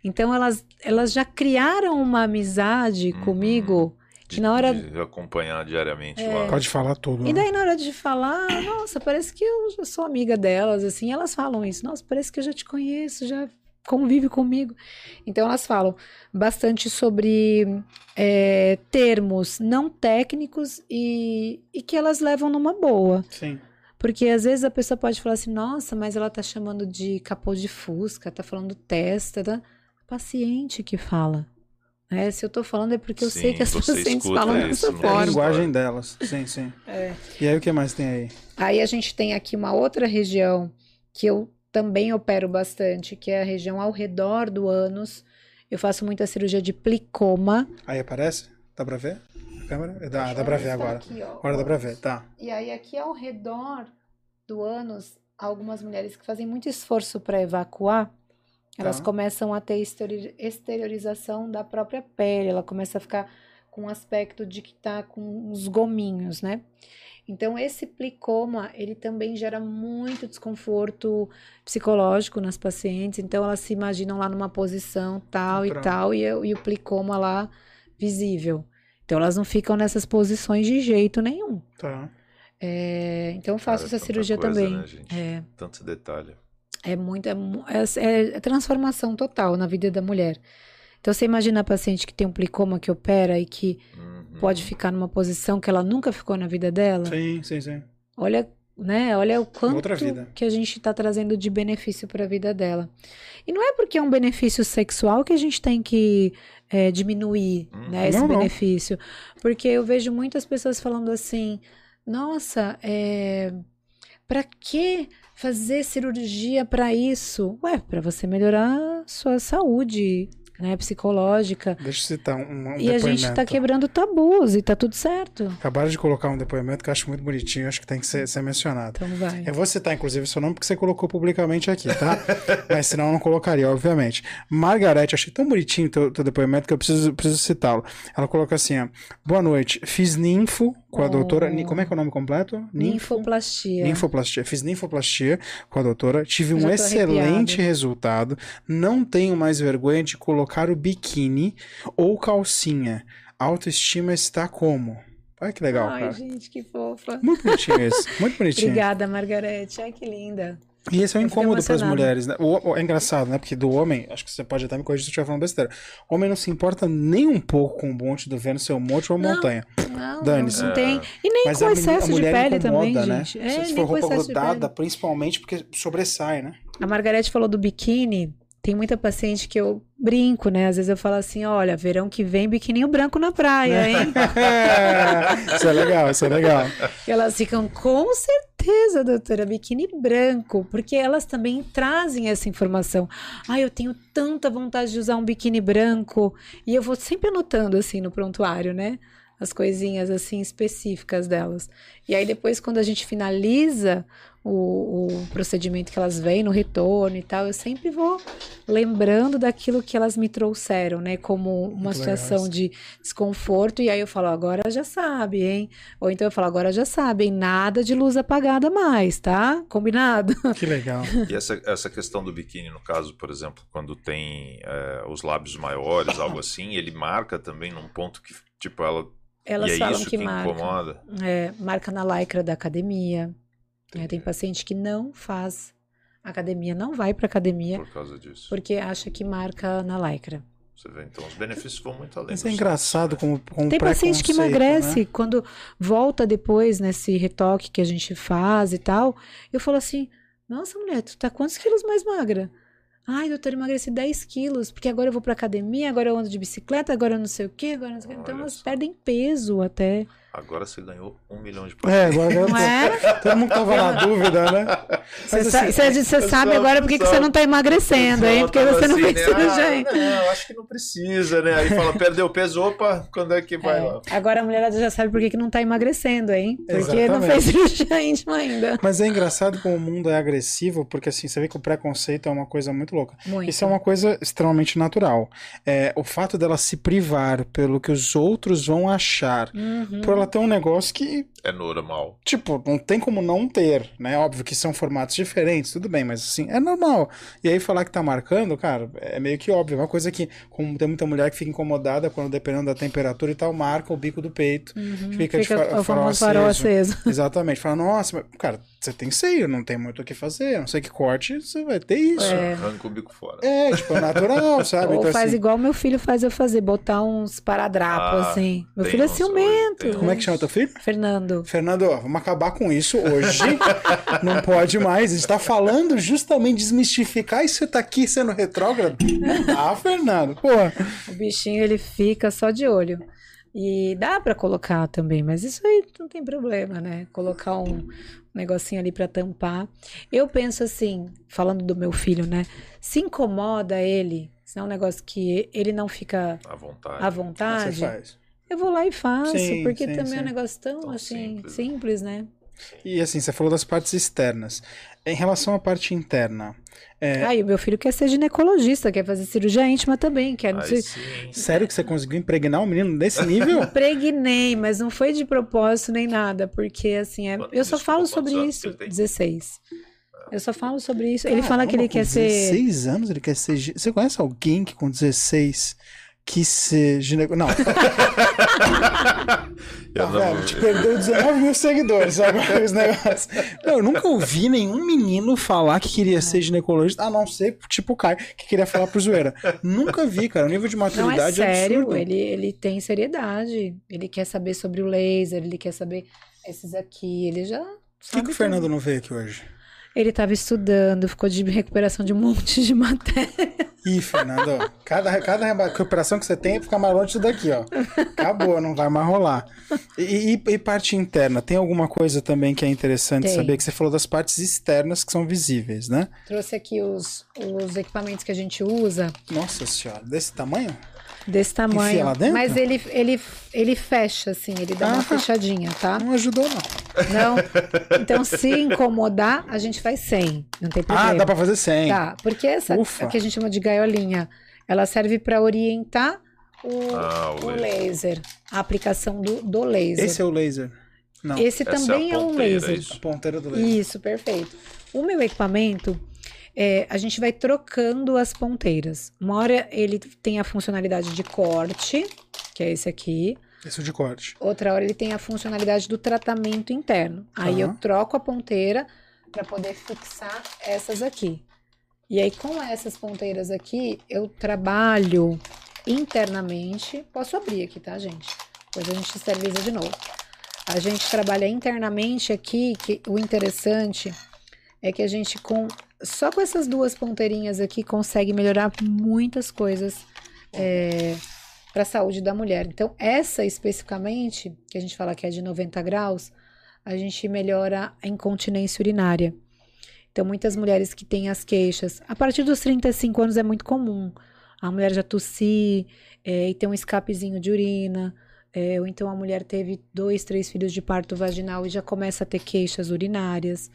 [SPEAKER 4] Então elas, elas já criaram uma amizade
[SPEAKER 2] Uhum.
[SPEAKER 4] comigo
[SPEAKER 2] De-
[SPEAKER 4] na hora
[SPEAKER 2] De acompanhar diariamente
[SPEAKER 4] É.
[SPEAKER 2] lá.
[SPEAKER 1] Pode falar tudo.
[SPEAKER 4] e
[SPEAKER 1] né?
[SPEAKER 4] daí, na hora de falar, <clears throat> nossa, parece que eu já sou amiga delas, assim, elas falam isso. Nossa, parece que eu já te conheço, já convive comigo. Então, elas falam bastante sobre é, termos não técnicos e, e que elas levam numa boa.
[SPEAKER 1] Sim.
[SPEAKER 4] Porque às vezes a pessoa pode falar assim, nossa, mas ela tá chamando de capô de fusca, tá falando testa, tá? Paciente que fala. Né? se eu tô falando é porque eu sei
[SPEAKER 2] Sim,
[SPEAKER 4] que as pacientes falam
[SPEAKER 2] isso
[SPEAKER 4] dessa
[SPEAKER 2] no-
[SPEAKER 1] É a
[SPEAKER 4] forma.
[SPEAKER 1] linguagem delas. Sim, sim.
[SPEAKER 4] É.
[SPEAKER 1] E aí o que mais tem aí?
[SPEAKER 4] Aí a gente tem aqui uma outra região que eu também opero bastante, que é a região ao redor do ânus. Eu faço muita cirurgia de plicoma.
[SPEAKER 1] Aí aparece? Dá pra ver? A câmera? É, Dá, dá pra ver agora.
[SPEAKER 4] aqui, ó.
[SPEAKER 1] Agora dá pra ver, tá.
[SPEAKER 4] E aí aqui ao redor do ânus, algumas mulheres que fazem muito esforço para evacuar, elas
[SPEAKER 1] Tá.
[SPEAKER 4] começam a ter exterior- exteriorização da própria pele, ela começa a ficar com um aspecto de que tá com uns gominhos, né? Então esse plicoma, ele também gera muito desconforto psicológico nas pacientes, então elas se imaginam lá numa posição tal e tal e, e o plicoma lá visível. Então elas não ficam nessas posições de jeito nenhum.
[SPEAKER 1] Tá.
[SPEAKER 4] É, então eu faço
[SPEAKER 2] Cara,
[SPEAKER 4] essa cirurgia
[SPEAKER 2] coisa,
[SPEAKER 4] também.
[SPEAKER 2] né, gente?
[SPEAKER 4] É,
[SPEAKER 2] Tanto detalhe.
[SPEAKER 4] É muito, é, mu- é, é transformação total na vida da mulher. Então você imagina a paciente que tem um plicoma que opera e que
[SPEAKER 2] Uhum.
[SPEAKER 4] pode ficar numa posição que ela nunca ficou na vida dela.
[SPEAKER 1] Sim, sim, sim.
[SPEAKER 4] Olha, né? Olha o quanto que a gente está trazendo de benefício para a vida dela. E não é porque é um benefício sexual que a gente tem que é, diminuir,
[SPEAKER 2] Hum.
[SPEAKER 4] né, esse
[SPEAKER 1] Não, não.
[SPEAKER 4] benefício. Porque eu vejo muitas pessoas falando assim: nossa, é, para que fazer cirurgia para isso? Ué, para você melhorar sua saúde, né, psicológica.
[SPEAKER 1] Deixa eu citar um, um
[SPEAKER 4] E a gente tá quebrando tabus e tá tudo certo.
[SPEAKER 1] Acabaram de colocar um depoimento que eu acho muito bonitinho, acho que tem que ser, ser mencionado.
[SPEAKER 4] Então vai.
[SPEAKER 1] Eu vou citar, inclusive, seu nome porque você colocou publicamente aqui, tá? <laughs> Mas senão eu não colocaria, obviamente. Margarete, achei tão bonitinho o teu, teu depoimento que eu preciso, preciso citá-lo. Ela colocou assim, ó. Boa noite. Fiz ninfo com a
[SPEAKER 4] Oh.
[SPEAKER 1] doutora... Como é que é o nome completo?
[SPEAKER 4] Ninfoplastia.
[SPEAKER 1] Ninfoplastia. Fiz ninfoplastia com a doutora. Tive
[SPEAKER 4] Eu
[SPEAKER 1] um excelente
[SPEAKER 4] arrepiada.
[SPEAKER 1] resultado. Não tenho mais vergonha de colocar o biquíni ou calcinha. Autoestima está como? Olha que legal,
[SPEAKER 4] Ai,
[SPEAKER 1] cara.
[SPEAKER 4] gente, que fofa.
[SPEAKER 1] Muito bonitinho esse. <laughs> Muito bonitinho.
[SPEAKER 4] Obrigada, Margarete. Ai, que linda.
[SPEAKER 1] E esse é um
[SPEAKER 4] Eu
[SPEAKER 1] incômodo para as mulheres, né? O, o- é engraçado, né? Porque do homem, acho que você pode até me corrigir se eu estiver falando besteira. O homem não se importa nem um pouco com o monte do Vênus, ser um monte ou uma
[SPEAKER 4] Não.
[SPEAKER 1] montanha.
[SPEAKER 4] Não,
[SPEAKER 1] Dane-se.
[SPEAKER 4] não tem. E nem
[SPEAKER 1] Mas
[SPEAKER 4] com excesso de pele
[SPEAKER 1] incomoda,
[SPEAKER 4] também,
[SPEAKER 1] né?
[SPEAKER 4] gente. É,
[SPEAKER 1] se for roupa grudada,
[SPEAKER 4] pele.
[SPEAKER 1] principalmente porque sobressai, né?
[SPEAKER 4] A Margarete falou do biquíni. Tem muita paciente que eu brinco, né? Às vezes eu falo assim, olha, verão que vem biquininho branco na praia, <laughs> hein?
[SPEAKER 1] isso é legal, isso é legal.
[SPEAKER 4] E elas ficam, com certeza, doutora, biquíni branco, porque elas também trazem essa informação. Ah, eu tenho tanta vontade de usar um biquíni branco. E eu vou sempre anotando assim no prontuário, né? As coisinhas assim específicas delas. E aí depois, quando a gente finaliza o, o, procedimento que elas vêm no retorno e tal, eu sempre vou lembrando daquilo que elas me trouxeram, né? Como uma Muito situação legal. de desconforto, e aí eu falo, agora já sabe, hein? Ou então eu falo, agora já sabem, nada de luz apagada mais, tá? Combinado? <laughs>
[SPEAKER 1] Que legal.
[SPEAKER 2] E essa, essa questão do biquíni, no caso, por exemplo, quando tem é, os lábios maiores, algo <laughs> assim, ele marca também num ponto que, tipo, ela.
[SPEAKER 4] Elas
[SPEAKER 2] e é
[SPEAKER 4] falam
[SPEAKER 2] isso
[SPEAKER 4] que,
[SPEAKER 2] que
[SPEAKER 4] marca.
[SPEAKER 2] incomoda.
[SPEAKER 4] É, marca na lycra da academia. É, tem paciente que não faz academia, não vai para academia.
[SPEAKER 2] Por causa disso.
[SPEAKER 4] Porque acha que marca na lycra.
[SPEAKER 2] Você vê, então os benefícios vão muito além.
[SPEAKER 1] Mas é engraçado como, como
[SPEAKER 4] Tem paciente que emagrece
[SPEAKER 1] né?
[SPEAKER 4] quando volta depois nesse retoque que a gente faz e tal. Eu falo assim: Nossa, mulher, tu tá quantos quilos mais magra? Ai, doutor, emagreci 10 quilos, porque agora eu vou pra academia, agora eu ando de bicicleta, agora eu não sei o quê, agora não sei o quê. Então elas perdem peso até.
[SPEAKER 2] Agora você ganhou um milhão de
[SPEAKER 1] É, agora eu tô... é? todo mundo tava na dúvida, né?
[SPEAKER 4] Você assim, sabe agora por que você não tá emagrecendo, hein? Porque você não
[SPEAKER 2] assim,
[SPEAKER 4] fez
[SPEAKER 2] né?
[SPEAKER 4] cirurgia.
[SPEAKER 2] Ah, não, acho que não precisa, né? Aí fala, perdeu peso, opa, quando é que vai
[SPEAKER 4] É,
[SPEAKER 2] lá?
[SPEAKER 4] Agora a mulherada já sabe por que que não tá emagrecendo, hein? Porque não
[SPEAKER 1] Exatamente.
[SPEAKER 4] fez cirurgia íntima ainda.
[SPEAKER 1] Mas é engraçado como o mundo é agressivo, porque assim, você vê que o preconceito é uma coisa muito louca.
[SPEAKER 4] Muito.
[SPEAKER 1] Isso é uma coisa extremamente natural. É, o fato dela se privar pelo que os outros vão achar,
[SPEAKER 4] Uhum.
[SPEAKER 1] por ela ter um negócio que,
[SPEAKER 2] É normal.
[SPEAKER 1] tipo, não tem como não ter, né? Óbvio que são formatos diferentes, tudo bem, mas assim, é normal. E aí falar que tá marcando, cara, é meio que óbvio. É uma coisa que, como tem muita mulher que fica incomodada quando, dependendo da temperatura e tal, marca o bico do peito, fica, de fa-
[SPEAKER 4] Uhum. o
[SPEAKER 1] farol
[SPEAKER 4] famoso farol
[SPEAKER 1] aceso.
[SPEAKER 4] aceso. <laughs>
[SPEAKER 1] Exatamente. Fala, nossa, mas, cara, você tem seio, não tem muito o que fazer. A não sei que corte, você vai ter isso.
[SPEAKER 4] É.
[SPEAKER 2] Arranca o bico fora.
[SPEAKER 1] É, tipo, é natural, <laughs> sabe?
[SPEAKER 4] Ou
[SPEAKER 1] Então,
[SPEAKER 4] faz
[SPEAKER 1] assim,
[SPEAKER 4] igual meu filho faz eu fazer, botar uns paradrapos
[SPEAKER 2] Ah,
[SPEAKER 4] assim. Meu filho é ciumento.
[SPEAKER 1] como é que chama teu filho?
[SPEAKER 4] Fernando.
[SPEAKER 1] Fernando, ó, vamos acabar com isso hoje. <laughs> não pode mais. A gente tá falando justamente desmistificar e você tá aqui sendo retrógrado. Ah, Fernando, pô.
[SPEAKER 4] O bichinho ele fica só de olho. E dá pra colocar também, mas isso aí não tem problema, né? Colocar um negocinho ali pra tampar. Eu penso assim, falando do meu filho, né? Se incomoda ele, se é um negócio que ele não fica
[SPEAKER 2] À vontade.
[SPEAKER 4] à vontade,
[SPEAKER 1] você faz?
[SPEAKER 4] Eu vou lá e faço,
[SPEAKER 1] Sim,
[SPEAKER 4] porque
[SPEAKER 1] sim,
[SPEAKER 4] também é um
[SPEAKER 1] sim.
[SPEAKER 4] negócio tão,
[SPEAKER 2] Tão
[SPEAKER 4] assim,
[SPEAKER 2] simples,
[SPEAKER 4] simples,
[SPEAKER 2] né?
[SPEAKER 1] E assim, você falou das partes externas. Em relação à parte interna, é,
[SPEAKER 4] Ah, e o meu filho quer ser ginecologista, quer fazer cirurgia íntima também, quer
[SPEAKER 2] sim.
[SPEAKER 1] sério que você conseguiu impregnar um menino desse nível? <laughs>
[SPEAKER 4] Pregnei, mas não foi de propósito nem nada, porque assim, é- eu só falo sobre isso.
[SPEAKER 2] que ele tem?
[SPEAKER 4] 16. Eu só falo sobre isso. Ele fala que ele quer ser.
[SPEAKER 1] 16 anos ele quer ser. Você conhece alguém que com 16 quis ser gineco... Não, <laughs>
[SPEAKER 2] Eu não-
[SPEAKER 1] vendo? Te perdeu 19 mil seguidores agora os negócios. Não, eu nunca ouvi nenhum menino falar que queria ser ginecologista, a não ser tipo o Caio, que queria falar pro zoeira. Nunca vi, cara. O nível de
[SPEAKER 4] Não é
[SPEAKER 1] maturidade
[SPEAKER 4] sério,
[SPEAKER 1] absurdo.
[SPEAKER 4] ele, ele tem seriedade. Ele quer saber sobre o laser, ele quer saber esses aqui. Ele já.
[SPEAKER 1] Por que, que o Fernando
[SPEAKER 4] tudo.
[SPEAKER 1] não veio aqui hoje?
[SPEAKER 4] Ele tava estudando, ficou de recuperação de um <laughs> monte de matéria.
[SPEAKER 1] Ih, Fernando, ó, cada, cada recuperação que você tem é ficar mais longe disso daqui, ó. Acabou, não vai mais rolar. E, e- e parte interna, tem alguma coisa também que é interessante
[SPEAKER 4] Tem.
[SPEAKER 1] saber? Que você falou das partes externas que são visíveis, né?
[SPEAKER 4] Trouxe aqui os, os equipamentos que a gente usa.
[SPEAKER 1] Nossa senhora, desse tamanho?
[SPEAKER 4] Desse
[SPEAKER 1] Enfia
[SPEAKER 4] tamanho.
[SPEAKER 1] lá dentro?
[SPEAKER 4] Mas ele, ele, ele fecha, assim, ele dá uma
[SPEAKER 1] Ah.
[SPEAKER 4] fechadinha, tá?
[SPEAKER 1] Não ajudou, não.
[SPEAKER 4] Não? <laughs> Então, se incomodar, a gente faz sem. Não tem problema.
[SPEAKER 1] Ah, dá pra fazer sem.
[SPEAKER 4] Tá, porque essa
[SPEAKER 1] Ufa.
[SPEAKER 4] que a gente chama de gaiolinha, ela serve para orientar o,
[SPEAKER 2] Ah, o
[SPEAKER 4] o
[SPEAKER 2] laser.
[SPEAKER 4] laser, a aplicação do, do laser.
[SPEAKER 1] Esse é o laser. Não,
[SPEAKER 4] Esse
[SPEAKER 2] Essa é a
[SPEAKER 4] também é, um
[SPEAKER 2] ponteira,
[SPEAKER 4] laser.
[SPEAKER 2] isso.
[SPEAKER 1] a ponteira do laser.
[SPEAKER 4] Isso, perfeito. O meu equipamento, é, a gente vai trocando as ponteiras. Uma hora ele tem a funcionalidade de corte, que é esse aqui.
[SPEAKER 1] Esse é de corte.
[SPEAKER 4] Outra hora ele tem a funcionalidade do tratamento interno. Aí eu
[SPEAKER 1] Aham.
[SPEAKER 4] troco a ponteira para poder fixar essas aqui. E aí com essas ponteiras aqui eu trabalho internamente. Posso abrir aqui, tá, gente? Depois a gente esteriliza de novo. A gente trabalha internamente aqui, que o interessante é que a gente com só com essas duas ponteirinhas aqui consegue melhorar muitas coisas para a saúde da mulher. Então, essa especificamente, que a gente fala que é de 90 graus, a gente melhora a incontinência urinária. Então, muitas mulheres que têm as queixas, a partir dos 35 anos é muito comum. A mulher já tossir é, e ter um escapezinho de urina, é, ou então a mulher teve dois, três filhos de parto vaginal e já começa a ter queixas urinárias.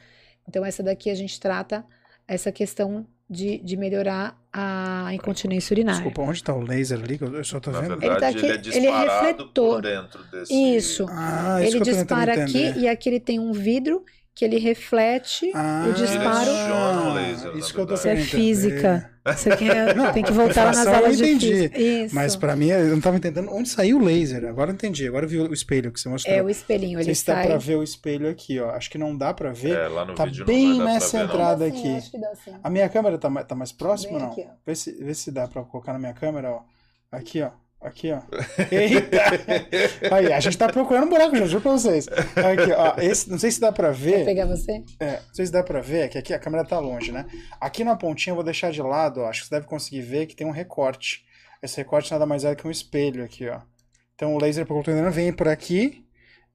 [SPEAKER 4] Então, essa daqui a gente trata essa questão de, de melhorar a incontinência urinária.
[SPEAKER 1] Desculpa, onde está o laser ali? que Eu só
[SPEAKER 2] Na
[SPEAKER 1] vendo.
[SPEAKER 2] verdade,
[SPEAKER 4] Ele tá aqui-
[SPEAKER 2] ele é
[SPEAKER 4] ele é refletor.
[SPEAKER 2] por dentro desse...
[SPEAKER 4] Isso.
[SPEAKER 1] Ah, isso
[SPEAKER 4] ele
[SPEAKER 1] que eu tô
[SPEAKER 4] dispara aqui e aqui ele tem um vidro que ele reflete
[SPEAKER 1] Ah,
[SPEAKER 4] o disparo.
[SPEAKER 2] Direciona o laser,
[SPEAKER 1] Isso que eu tô.
[SPEAKER 4] Isso é física. Você quer, <laughs>
[SPEAKER 1] Não,
[SPEAKER 4] tem que voltar lá nas
[SPEAKER 1] refração eu
[SPEAKER 4] aulas de
[SPEAKER 1] entendi,
[SPEAKER 4] física. Isso.
[SPEAKER 1] Mas pra mim, eu não tava entendendo onde saiu o laser. Agora eu entendi. Agora eu vi o espelho que você mostrou.
[SPEAKER 4] É o espelhinho,
[SPEAKER 1] Não
[SPEAKER 4] ele
[SPEAKER 1] dá
[SPEAKER 4] sai.
[SPEAKER 1] pra ver o espelho aqui, ó. Acho que não dá pra ver.
[SPEAKER 2] É, lá no
[SPEAKER 1] Tá
[SPEAKER 2] vídeo
[SPEAKER 1] bem
[SPEAKER 2] não
[SPEAKER 1] nessa
[SPEAKER 2] ver, não.
[SPEAKER 1] entrada.
[SPEAKER 4] Sim,
[SPEAKER 1] aqui.
[SPEAKER 4] eu acho que dá sim.
[SPEAKER 1] A minha câmera tá, mais- tá mais próxima ou não?
[SPEAKER 4] aqui, ó.
[SPEAKER 1] Vê se, vê se dá pra colocar na minha câmera, ó. Aqui, ó. Aqui, ó. Eita! Aí, a gente tá procurando um buraco, já juro pra vocês. Aqui, ó. Esse, não sei se dá pra ver.
[SPEAKER 4] pegar você?
[SPEAKER 1] É, não sei se dá pra ver, é que aqui a câmera tá longe, né? Aqui na pontinha eu vou deixar de lado, ó. Acho que você deve conseguir ver que tem um recorte. Esse recorte nada mais é que um espelho aqui, ó. Então o laser, pelo que eu tô entendendo, vem por aqui,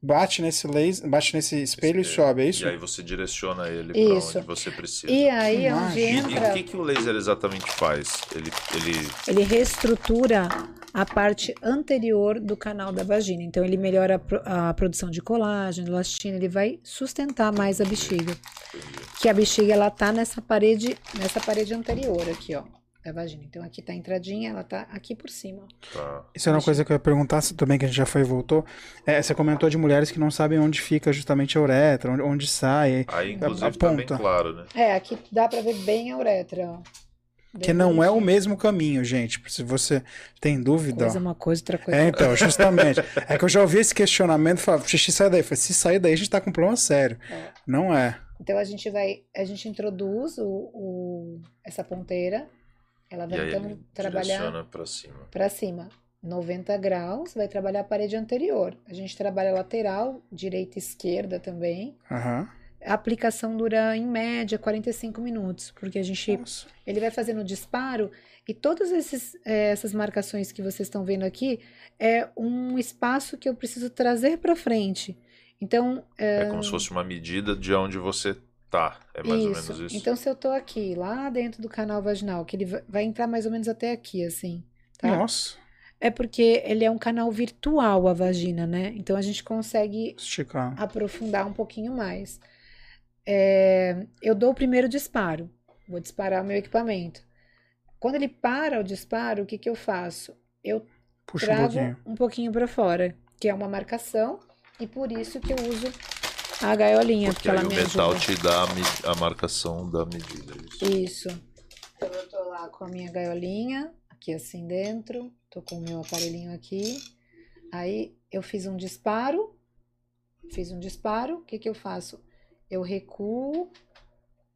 [SPEAKER 1] bate nesse laser, bate nesse espelho, e sobe, é isso?
[SPEAKER 2] E aí você direciona ele
[SPEAKER 4] Isso.
[SPEAKER 2] pra onde você precisa.
[SPEAKER 4] E aí é onde
[SPEAKER 1] imagem.
[SPEAKER 2] E- E,
[SPEAKER 4] entra.
[SPEAKER 2] o que, que o laser exatamente faz? Ele, ele
[SPEAKER 4] Ele reestrutura a parte anterior do canal da vagina. Então, ele melhora a, pro- a produção de colágeno, elastina, ele vai sustentar mais a bexiga. Que a bexiga, ela tá nessa parede, nessa parede anterior aqui, ó, da vagina. Então, aqui tá a entradinha, ela tá aqui por cima.
[SPEAKER 2] tá.
[SPEAKER 1] Isso era uma coisa que eu ia perguntar se- também, que a gente já foi e voltou. É, você comentou de mulheres que não sabem onde fica justamente a uretra, onde, onde sai.
[SPEAKER 2] Aí,
[SPEAKER 1] A-
[SPEAKER 2] inclusive,
[SPEAKER 1] a
[SPEAKER 2] tá bem
[SPEAKER 1] ponta.
[SPEAKER 2] claro, né?
[SPEAKER 4] É, aqui dá pra ver bem a uretra, ó. Bem
[SPEAKER 1] Que não é o mesmo caminho, gente. Se você tem dúvida.
[SPEAKER 4] Coisa
[SPEAKER 1] ó.
[SPEAKER 4] é uma coisa, outra coisa.
[SPEAKER 1] É, então, justamente. <laughs> É que eu já ouvi esse questionamento e falava, xixi, sai daí. Eu falei, se sair daí, a gente tá com um problema sério.
[SPEAKER 4] É.
[SPEAKER 1] Não é.
[SPEAKER 4] Então a gente vai, a gente introduz o, o- essa ponteira, ela
[SPEAKER 2] E
[SPEAKER 4] vai
[SPEAKER 2] aí
[SPEAKER 4] então
[SPEAKER 2] ele
[SPEAKER 4] trabalhar
[SPEAKER 2] pra cima.
[SPEAKER 4] para cima, 90 graus, vai trabalhar a parede anterior. A gente trabalha lateral, direita e esquerda também.
[SPEAKER 1] Aham.
[SPEAKER 4] A aplicação dura em média 45 minutos, porque a gente
[SPEAKER 1] Nossa.
[SPEAKER 4] ele vai fazendo o disparo e todas esses, eh, essas marcações que vocês estão vendo aqui é um espaço que eu preciso trazer para frente. Então,
[SPEAKER 2] É como se fosse uma medida de onde você tá. É mais ou
[SPEAKER 4] Isso.
[SPEAKER 2] menos isso.
[SPEAKER 4] Então, se eu tô aqui, lá dentro do canal vaginal, que ele va- vai entrar mais ou menos até aqui, assim, tá?
[SPEAKER 1] Nossa.
[SPEAKER 4] É porque ele é um canal virtual, a vagina, né? Então, a gente consegue
[SPEAKER 1] Esticar.
[SPEAKER 4] aprofundar um pouquinho mais. É, eu dou o primeiro disparo. Vou disparar o meu equipamento. Quando ele para o disparo, o que que eu faço? Eu
[SPEAKER 1] Puxa um
[SPEAKER 4] trago
[SPEAKER 1] pouquinho.
[SPEAKER 4] um pouquinho para fora, que é uma marcação, e por isso que eu uso a gaiolinha,
[SPEAKER 2] Porque
[SPEAKER 4] porque
[SPEAKER 2] aí
[SPEAKER 4] ela
[SPEAKER 2] o
[SPEAKER 4] me
[SPEAKER 2] metal
[SPEAKER 4] ajuda.
[SPEAKER 2] te dá a, me- a marcação da medida. Isso.
[SPEAKER 4] Isso. Então eu tô lá com a minha gaiolinha, aqui assim dentro, tô com o meu aparelhinho aqui. Aí eu fiz um disparo, fiz um disparo, o que que eu faço? Eu recuo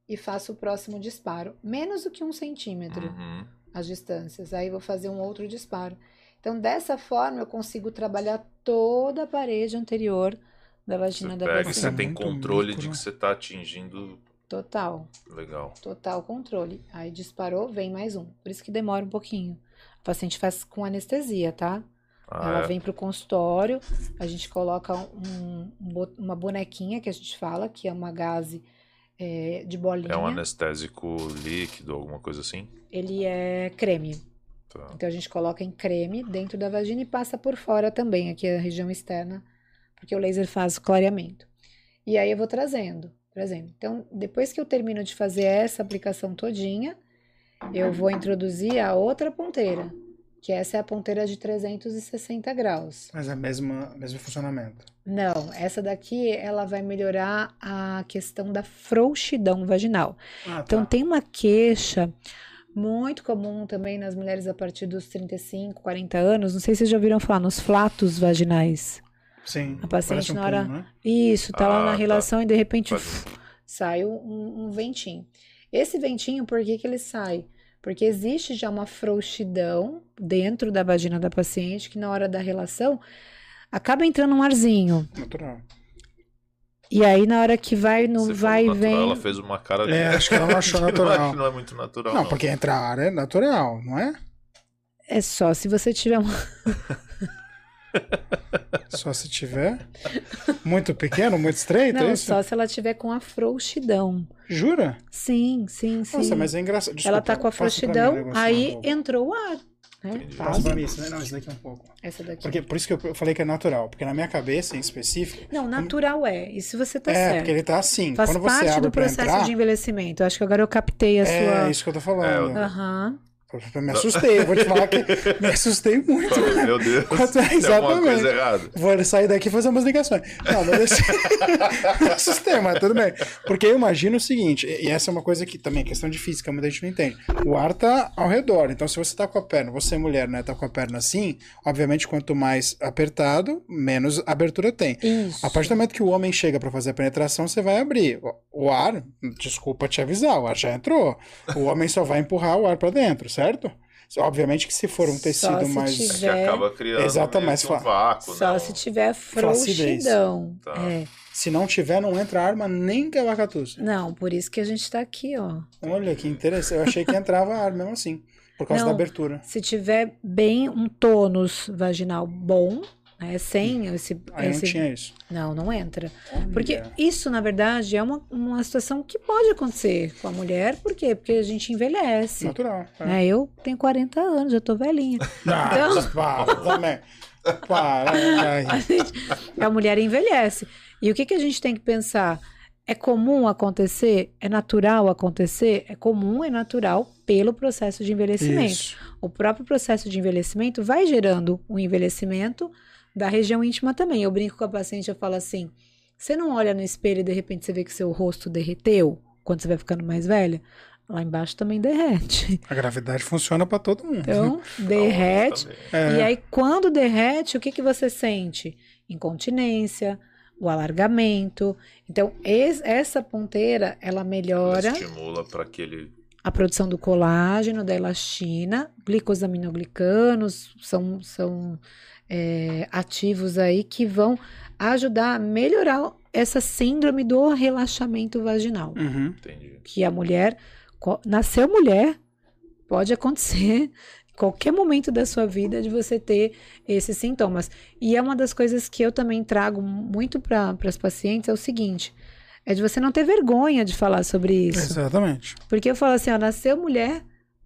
[SPEAKER 4] e faço o próximo disparo, menos do que um centímetro
[SPEAKER 2] Uhum.
[SPEAKER 4] as distâncias. Aí vou fazer um outro disparo. Então dessa forma eu consigo trabalhar toda a parede anterior da
[SPEAKER 2] Você
[SPEAKER 4] vagina da
[SPEAKER 2] pega e
[SPEAKER 1] é
[SPEAKER 2] você tem controle de
[SPEAKER 1] né?
[SPEAKER 2] que você tá atingindo.
[SPEAKER 4] Total.
[SPEAKER 2] Legal.
[SPEAKER 4] Total controle. Aí disparou, vem mais um. Por isso que demora um pouquinho. O paciente faz com anestesia, tá?
[SPEAKER 2] Ah,
[SPEAKER 4] Ela
[SPEAKER 2] é?
[SPEAKER 4] vem pro consultório, a gente coloca um- um uma bonequinha que a gente fala, que é uma gase é, de bolinha.
[SPEAKER 2] É um anestésico líquido, alguma coisa assim?
[SPEAKER 4] Ele é creme.
[SPEAKER 2] Tá.
[SPEAKER 4] Então a gente coloca em creme dentro da vagina e passa por fora também, aqui a região externa, porque o laser faz o clareamento. E aí eu vou trazendo, trazendo. Então, depois que eu termino de fazer essa aplicação todinha, eu vou introduzir a outra ponteira, que essa é a ponteira de 360 graus.
[SPEAKER 1] Mas é o mesmo, mesmo funcionamento.
[SPEAKER 4] Não, essa daqui ela vai melhorar a questão da frouxidão vaginal.
[SPEAKER 1] Ah,
[SPEAKER 4] Então,
[SPEAKER 1] tá.
[SPEAKER 4] tem uma queixa muito comum também nas mulheres a partir dos 35, 40 anos. Não sei se vocês já ouviram falar nos flatos vaginais.
[SPEAKER 1] Sim.
[SPEAKER 4] a paciente
[SPEAKER 1] um
[SPEAKER 4] na hora-
[SPEAKER 1] pum, né?
[SPEAKER 4] Isso, tá lá
[SPEAKER 2] Ah,
[SPEAKER 4] na
[SPEAKER 2] tá.
[SPEAKER 4] relação e de repente uf, sai um, um ventinho. Esse ventinho, por que que ele sai? Porque existe já uma frouxidão dentro da vagina da paciente que na hora da relação acaba entrando um arzinho.
[SPEAKER 1] Natural.
[SPEAKER 4] E aí, na hora que vai, no
[SPEAKER 2] Você
[SPEAKER 4] vai e vem.
[SPEAKER 2] Ela fez uma cara
[SPEAKER 1] É, acho que ela não achou <laughs> natural.
[SPEAKER 2] acho que não é muito natural.
[SPEAKER 1] Não, porque entrar ar é natural, não é?
[SPEAKER 4] É só se você tiver um. <laughs>
[SPEAKER 1] Só se tiver muito pequeno, muito estreito,
[SPEAKER 4] Não,
[SPEAKER 1] é isso?
[SPEAKER 4] só se ela tiver com a frouxidão.
[SPEAKER 1] Jura?
[SPEAKER 4] Sim, sim, sim.
[SPEAKER 1] Nossa, mas é engraçado.
[SPEAKER 4] ela
[SPEAKER 1] Desculpa,
[SPEAKER 4] tá com a frouxidão,
[SPEAKER 1] um
[SPEAKER 4] aí
[SPEAKER 1] pouco.
[SPEAKER 4] entrou o ar. Né?
[SPEAKER 1] Passa pra mim isso, né? Não, isso daqui é um pouco.
[SPEAKER 4] Essa daqui.
[SPEAKER 1] Porque, por isso que eu falei que é natural. Porque na minha cabeça, em específico...
[SPEAKER 4] Não, natural é. E se você tá
[SPEAKER 1] é,
[SPEAKER 4] certo.
[SPEAKER 1] porque ele tá assim.
[SPEAKER 4] Faz parte do processo
[SPEAKER 1] entrar...
[SPEAKER 4] de envelhecimento. Eu acho que agora eu captei a
[SPEAKER 1] É
[SPEAKER 4] sua.
[SPEAKER 1] isso que eu tô falando.
[SPEAKER 4] Aham.
[SPEAKER 1] Eu me assustei, eu vou te falar que me assustei muito.
[SPEAKER 2] Falei, Meu Deus,
[SPEAKER 1] Quanto-
[SPEAKER 2] alguma
[SPEAKER 1] exatamente. Vou sair daqui e fazer umas ligações. Não, mas esse... me assustei, mas tudo bem. Porque eu imagino o seguinte, e essa é uma coisa que também é questão de física, muita gente não entende. O ar tá ao redor, então se você tá com a perna, você mulher, né, tá com a perna assim, obviamente quanto mais apertado, menos abertura tem.
[SPEAKER 4] Isso.
[SPEAKER 1] A partir do momento que o homem chega pra fazer a penetração, você vai abrir. O- O ar, desculpa te avisar, o ar já entrou. O homem só vai empurrar o ar pra dentro, certo? Obviamente que se for um tecido mais.
[SPEAKER 2] Que
[SPEAKER 4] tiver-
[SPEAKER 2] acaba criando que um vácuo,
[SPEAKER 4] Só
[SPEAKER 2] não.
[SPEAKER 4] se tiver frouxidão.
[SPEAKER 2] Tá.
[SPEAKER 4] É.
[SPEAKER 1] Se não tiver, não entra arma nem cavacatuça.
[SPEAKER 4] Não, por isso que a gente tá aqui, ó.
[SPEAKER 1] Olha que interessante. Eu achei que entrava ar mesmo assim. Por causa
[SPEAKER 4] Não.
[SPEAKER 1] da abertura.
[SPEAKER 4] Se tiver bem um tônus vaginal bom, né, sem esse,
[SPEAKER 1] Aí não
[SPEAKER 4] esse-
[SPEAKER 1] tinha isso.
[SPEAKER 4] não, não entra. Porque isso, na verdade, é uma, uma situação que pode acontecer com a mulher. Por quê? Porque a gente envelhece.
[SPEAKER 1] Natural. É.
[SPEAKER 4] né? Eu tenho 40 anos, já tô velhinha. <laughs>
[SPEAKER 1] Não,
[SPEAKER 4] Então- <laughs>
[SPEAKER 1] para também. Para.
[SPEAKER 4] A, gente- a mulher envelhece. E o que, que a gente tem que pensar? É comum acontecer? É natural acontecer? É comum, é natural pelo processo de envelhecimento.
[SPEAKER 1] Isso.
[SPEAKER 4] O próprio processo de envelhecimento vai gerando um envelhecimento da região íntima também. Eu brinco com a paciente, eu falo assim: você não olha no espelho e de repente você vê que seu rosto derreteu quando você vai ficando mais velha? Lá embaixo também derrete.
[SPEAKER 1] A gravidade funciona pra todo mundo.
[SPEAKER 4] Então, <laughs> derrete.
[SPEAKER 1] É.
[SPEAKER 4] E aí, quando derrete, o que, que você sente? Incontinência, o alargamento. Então, es- essa ponteira, ela
[SPEAKER 2] Ela
[SPEAKER 4] melhora
[SPEAKER 2] estimula para aquele.
[SPEAKER 4] a produção do colágeno, da elastina, glicosaminoglicanos são, são é, ativos aí que vão ajudar a melhorar essa síndrome do relaxamento vaginal.
[SPEAKER 1] Uhum.
[SPEAKER 2] Entendi.
[SPEAKER 4] Que a mulher, nasceu mulher, pode acontecer <laughs> em qualquer momento da sua vida de você ter esses sintomas. E é uma das coisas que eu também trago muito para as pacientes, é o seguinte, é de você não ter vergonha de falar sobre isso.
[SPEAKER 1] Exatamente.
[SPEAKER 4] Porque eu falo assim, ó, nasceu mulher,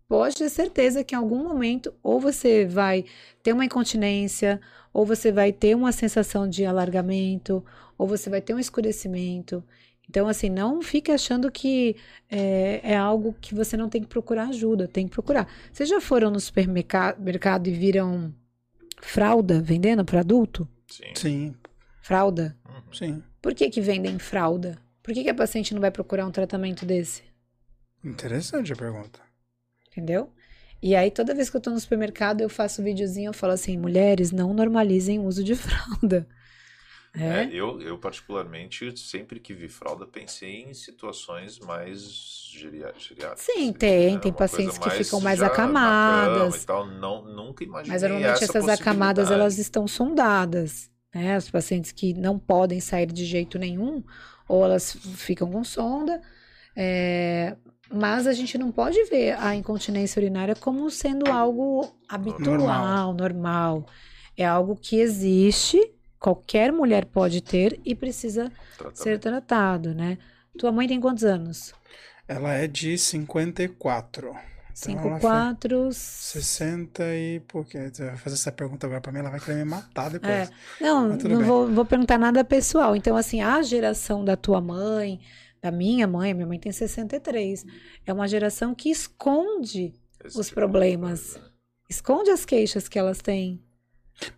[SPEAKER 4] pode ter certeza que em algum momento ou você vai ter uma incontinência, ou você vai ter uma sensação de alargamento, ou você vai ter um escurecimento. Então, assim, não fique achando que é, é algo que você não tem que procurar ajuda, tem que procurar. Vocês já foram no supermercado mercado e viram fralda vendendo para adulto?
[SPEAKER 2] Sim.
[SPEAKER 1] Sim,
[SPEAKER 4] Fralda?
[SPEAKER 2] Uhum.
[SPEAKER 1] sim.
[SPEAKER 4] Por que que vendem fralda? Por que, que a paciente não vai procurar um tratamento desse?
[SPEAKER 1] Interessante a pergunta.
[SPEAKER 4] Entendeu? E aí, toda vez que eu tô no supermercado, eu faço um videozinho, eu falo assim, mulheres, não normalizem o uso de <laughs> fralda.
[SPEAKER 2] É,
[SPEAKER 4] É,
[SPEAKER 2] eu, eu, particularmente, sempre que vi fralda, pensei em situações mais geriátricas.
[SPEAKER 4] Sim,
[SPEAKER 2] assim,
[SPEAKER 4] tem,
[SPEAKER 2] né?
[SPEAKER 4] tem
[SPEAKER 2] Uma
[SPEAKER 4] pacientes que ficam mais acamadas.
[SPEAKER 2] cama tal. Não, nunca imaginei
[SPEAKER 4] mas normalmente
[SPEAKER 2] essa
[SPEAKER 4] essas acamadas, elas estão sondadas. Né? As pacientes que não podem sair de jeito nenhum, ou elas ficam com sonda. é, Mas a gente não pode ver a incontinência urinária como sendo algo habitual,
[SPEAKER 1] Normal.
[SPEAKER 4] normal. É algo que existe, qualquer mulher pode ter e precisa
[SPEAKER 2] Tratamento.
[SPEAKER 4] ser tratado, né? Tua mãe tem quantos anos?
[SPEAKER 1] Ela é de 54. Então ela
[SPEAKER 4] 54.
[SPEAKER 1] 60 e por quê? Você vai fazer essa pergunta agora pra mim, ela vai querer me matar depois.
[SPEAKER 4] É. Não, não
[SPEAKER 1] bem.
[SPEAKER 4] vou, vou perguntar nada pessoal. Então, assim, a geração da tua mãe, da minha mãe, minha mãe tem 63, é uma geração que esconde,
[SPEAKER 2] Esse
[SPEAKER 4] os problemas.
[SPEAKER 2] coisa.
[SPEAKER 4] esconde as queixas que elas têm.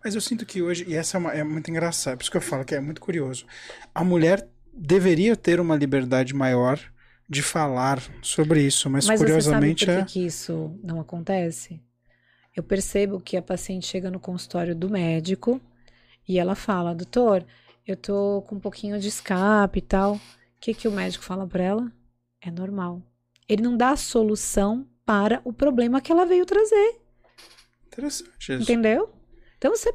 [SPEAKER 1] Mas eu sinto que hoje, e essa é, uma- é muito engraçado, por isso que eu falo que é muito curioso. A mulher deveria ter uma liberdade maior de falar sobre isso, mas,
[SPEAKER 4] Mas você sabe
[SPEAKER 1] curiosamente
[SPEAKER 4] por que,
[SPEAKER 1] é.
[SPEAKER 4] que isso não acontece? Eu percebo que a paciente chega no consultório do médico e ela fala, doutor, eu tô com um pouquinho de escape e tal. O que, que o médico fala pra ela? É normal. Ele não dá a solução para o problema que ela veio trazer,
[SPEAKER 1] Interessante isso.
[SPEAKER 4] entendeu? Então você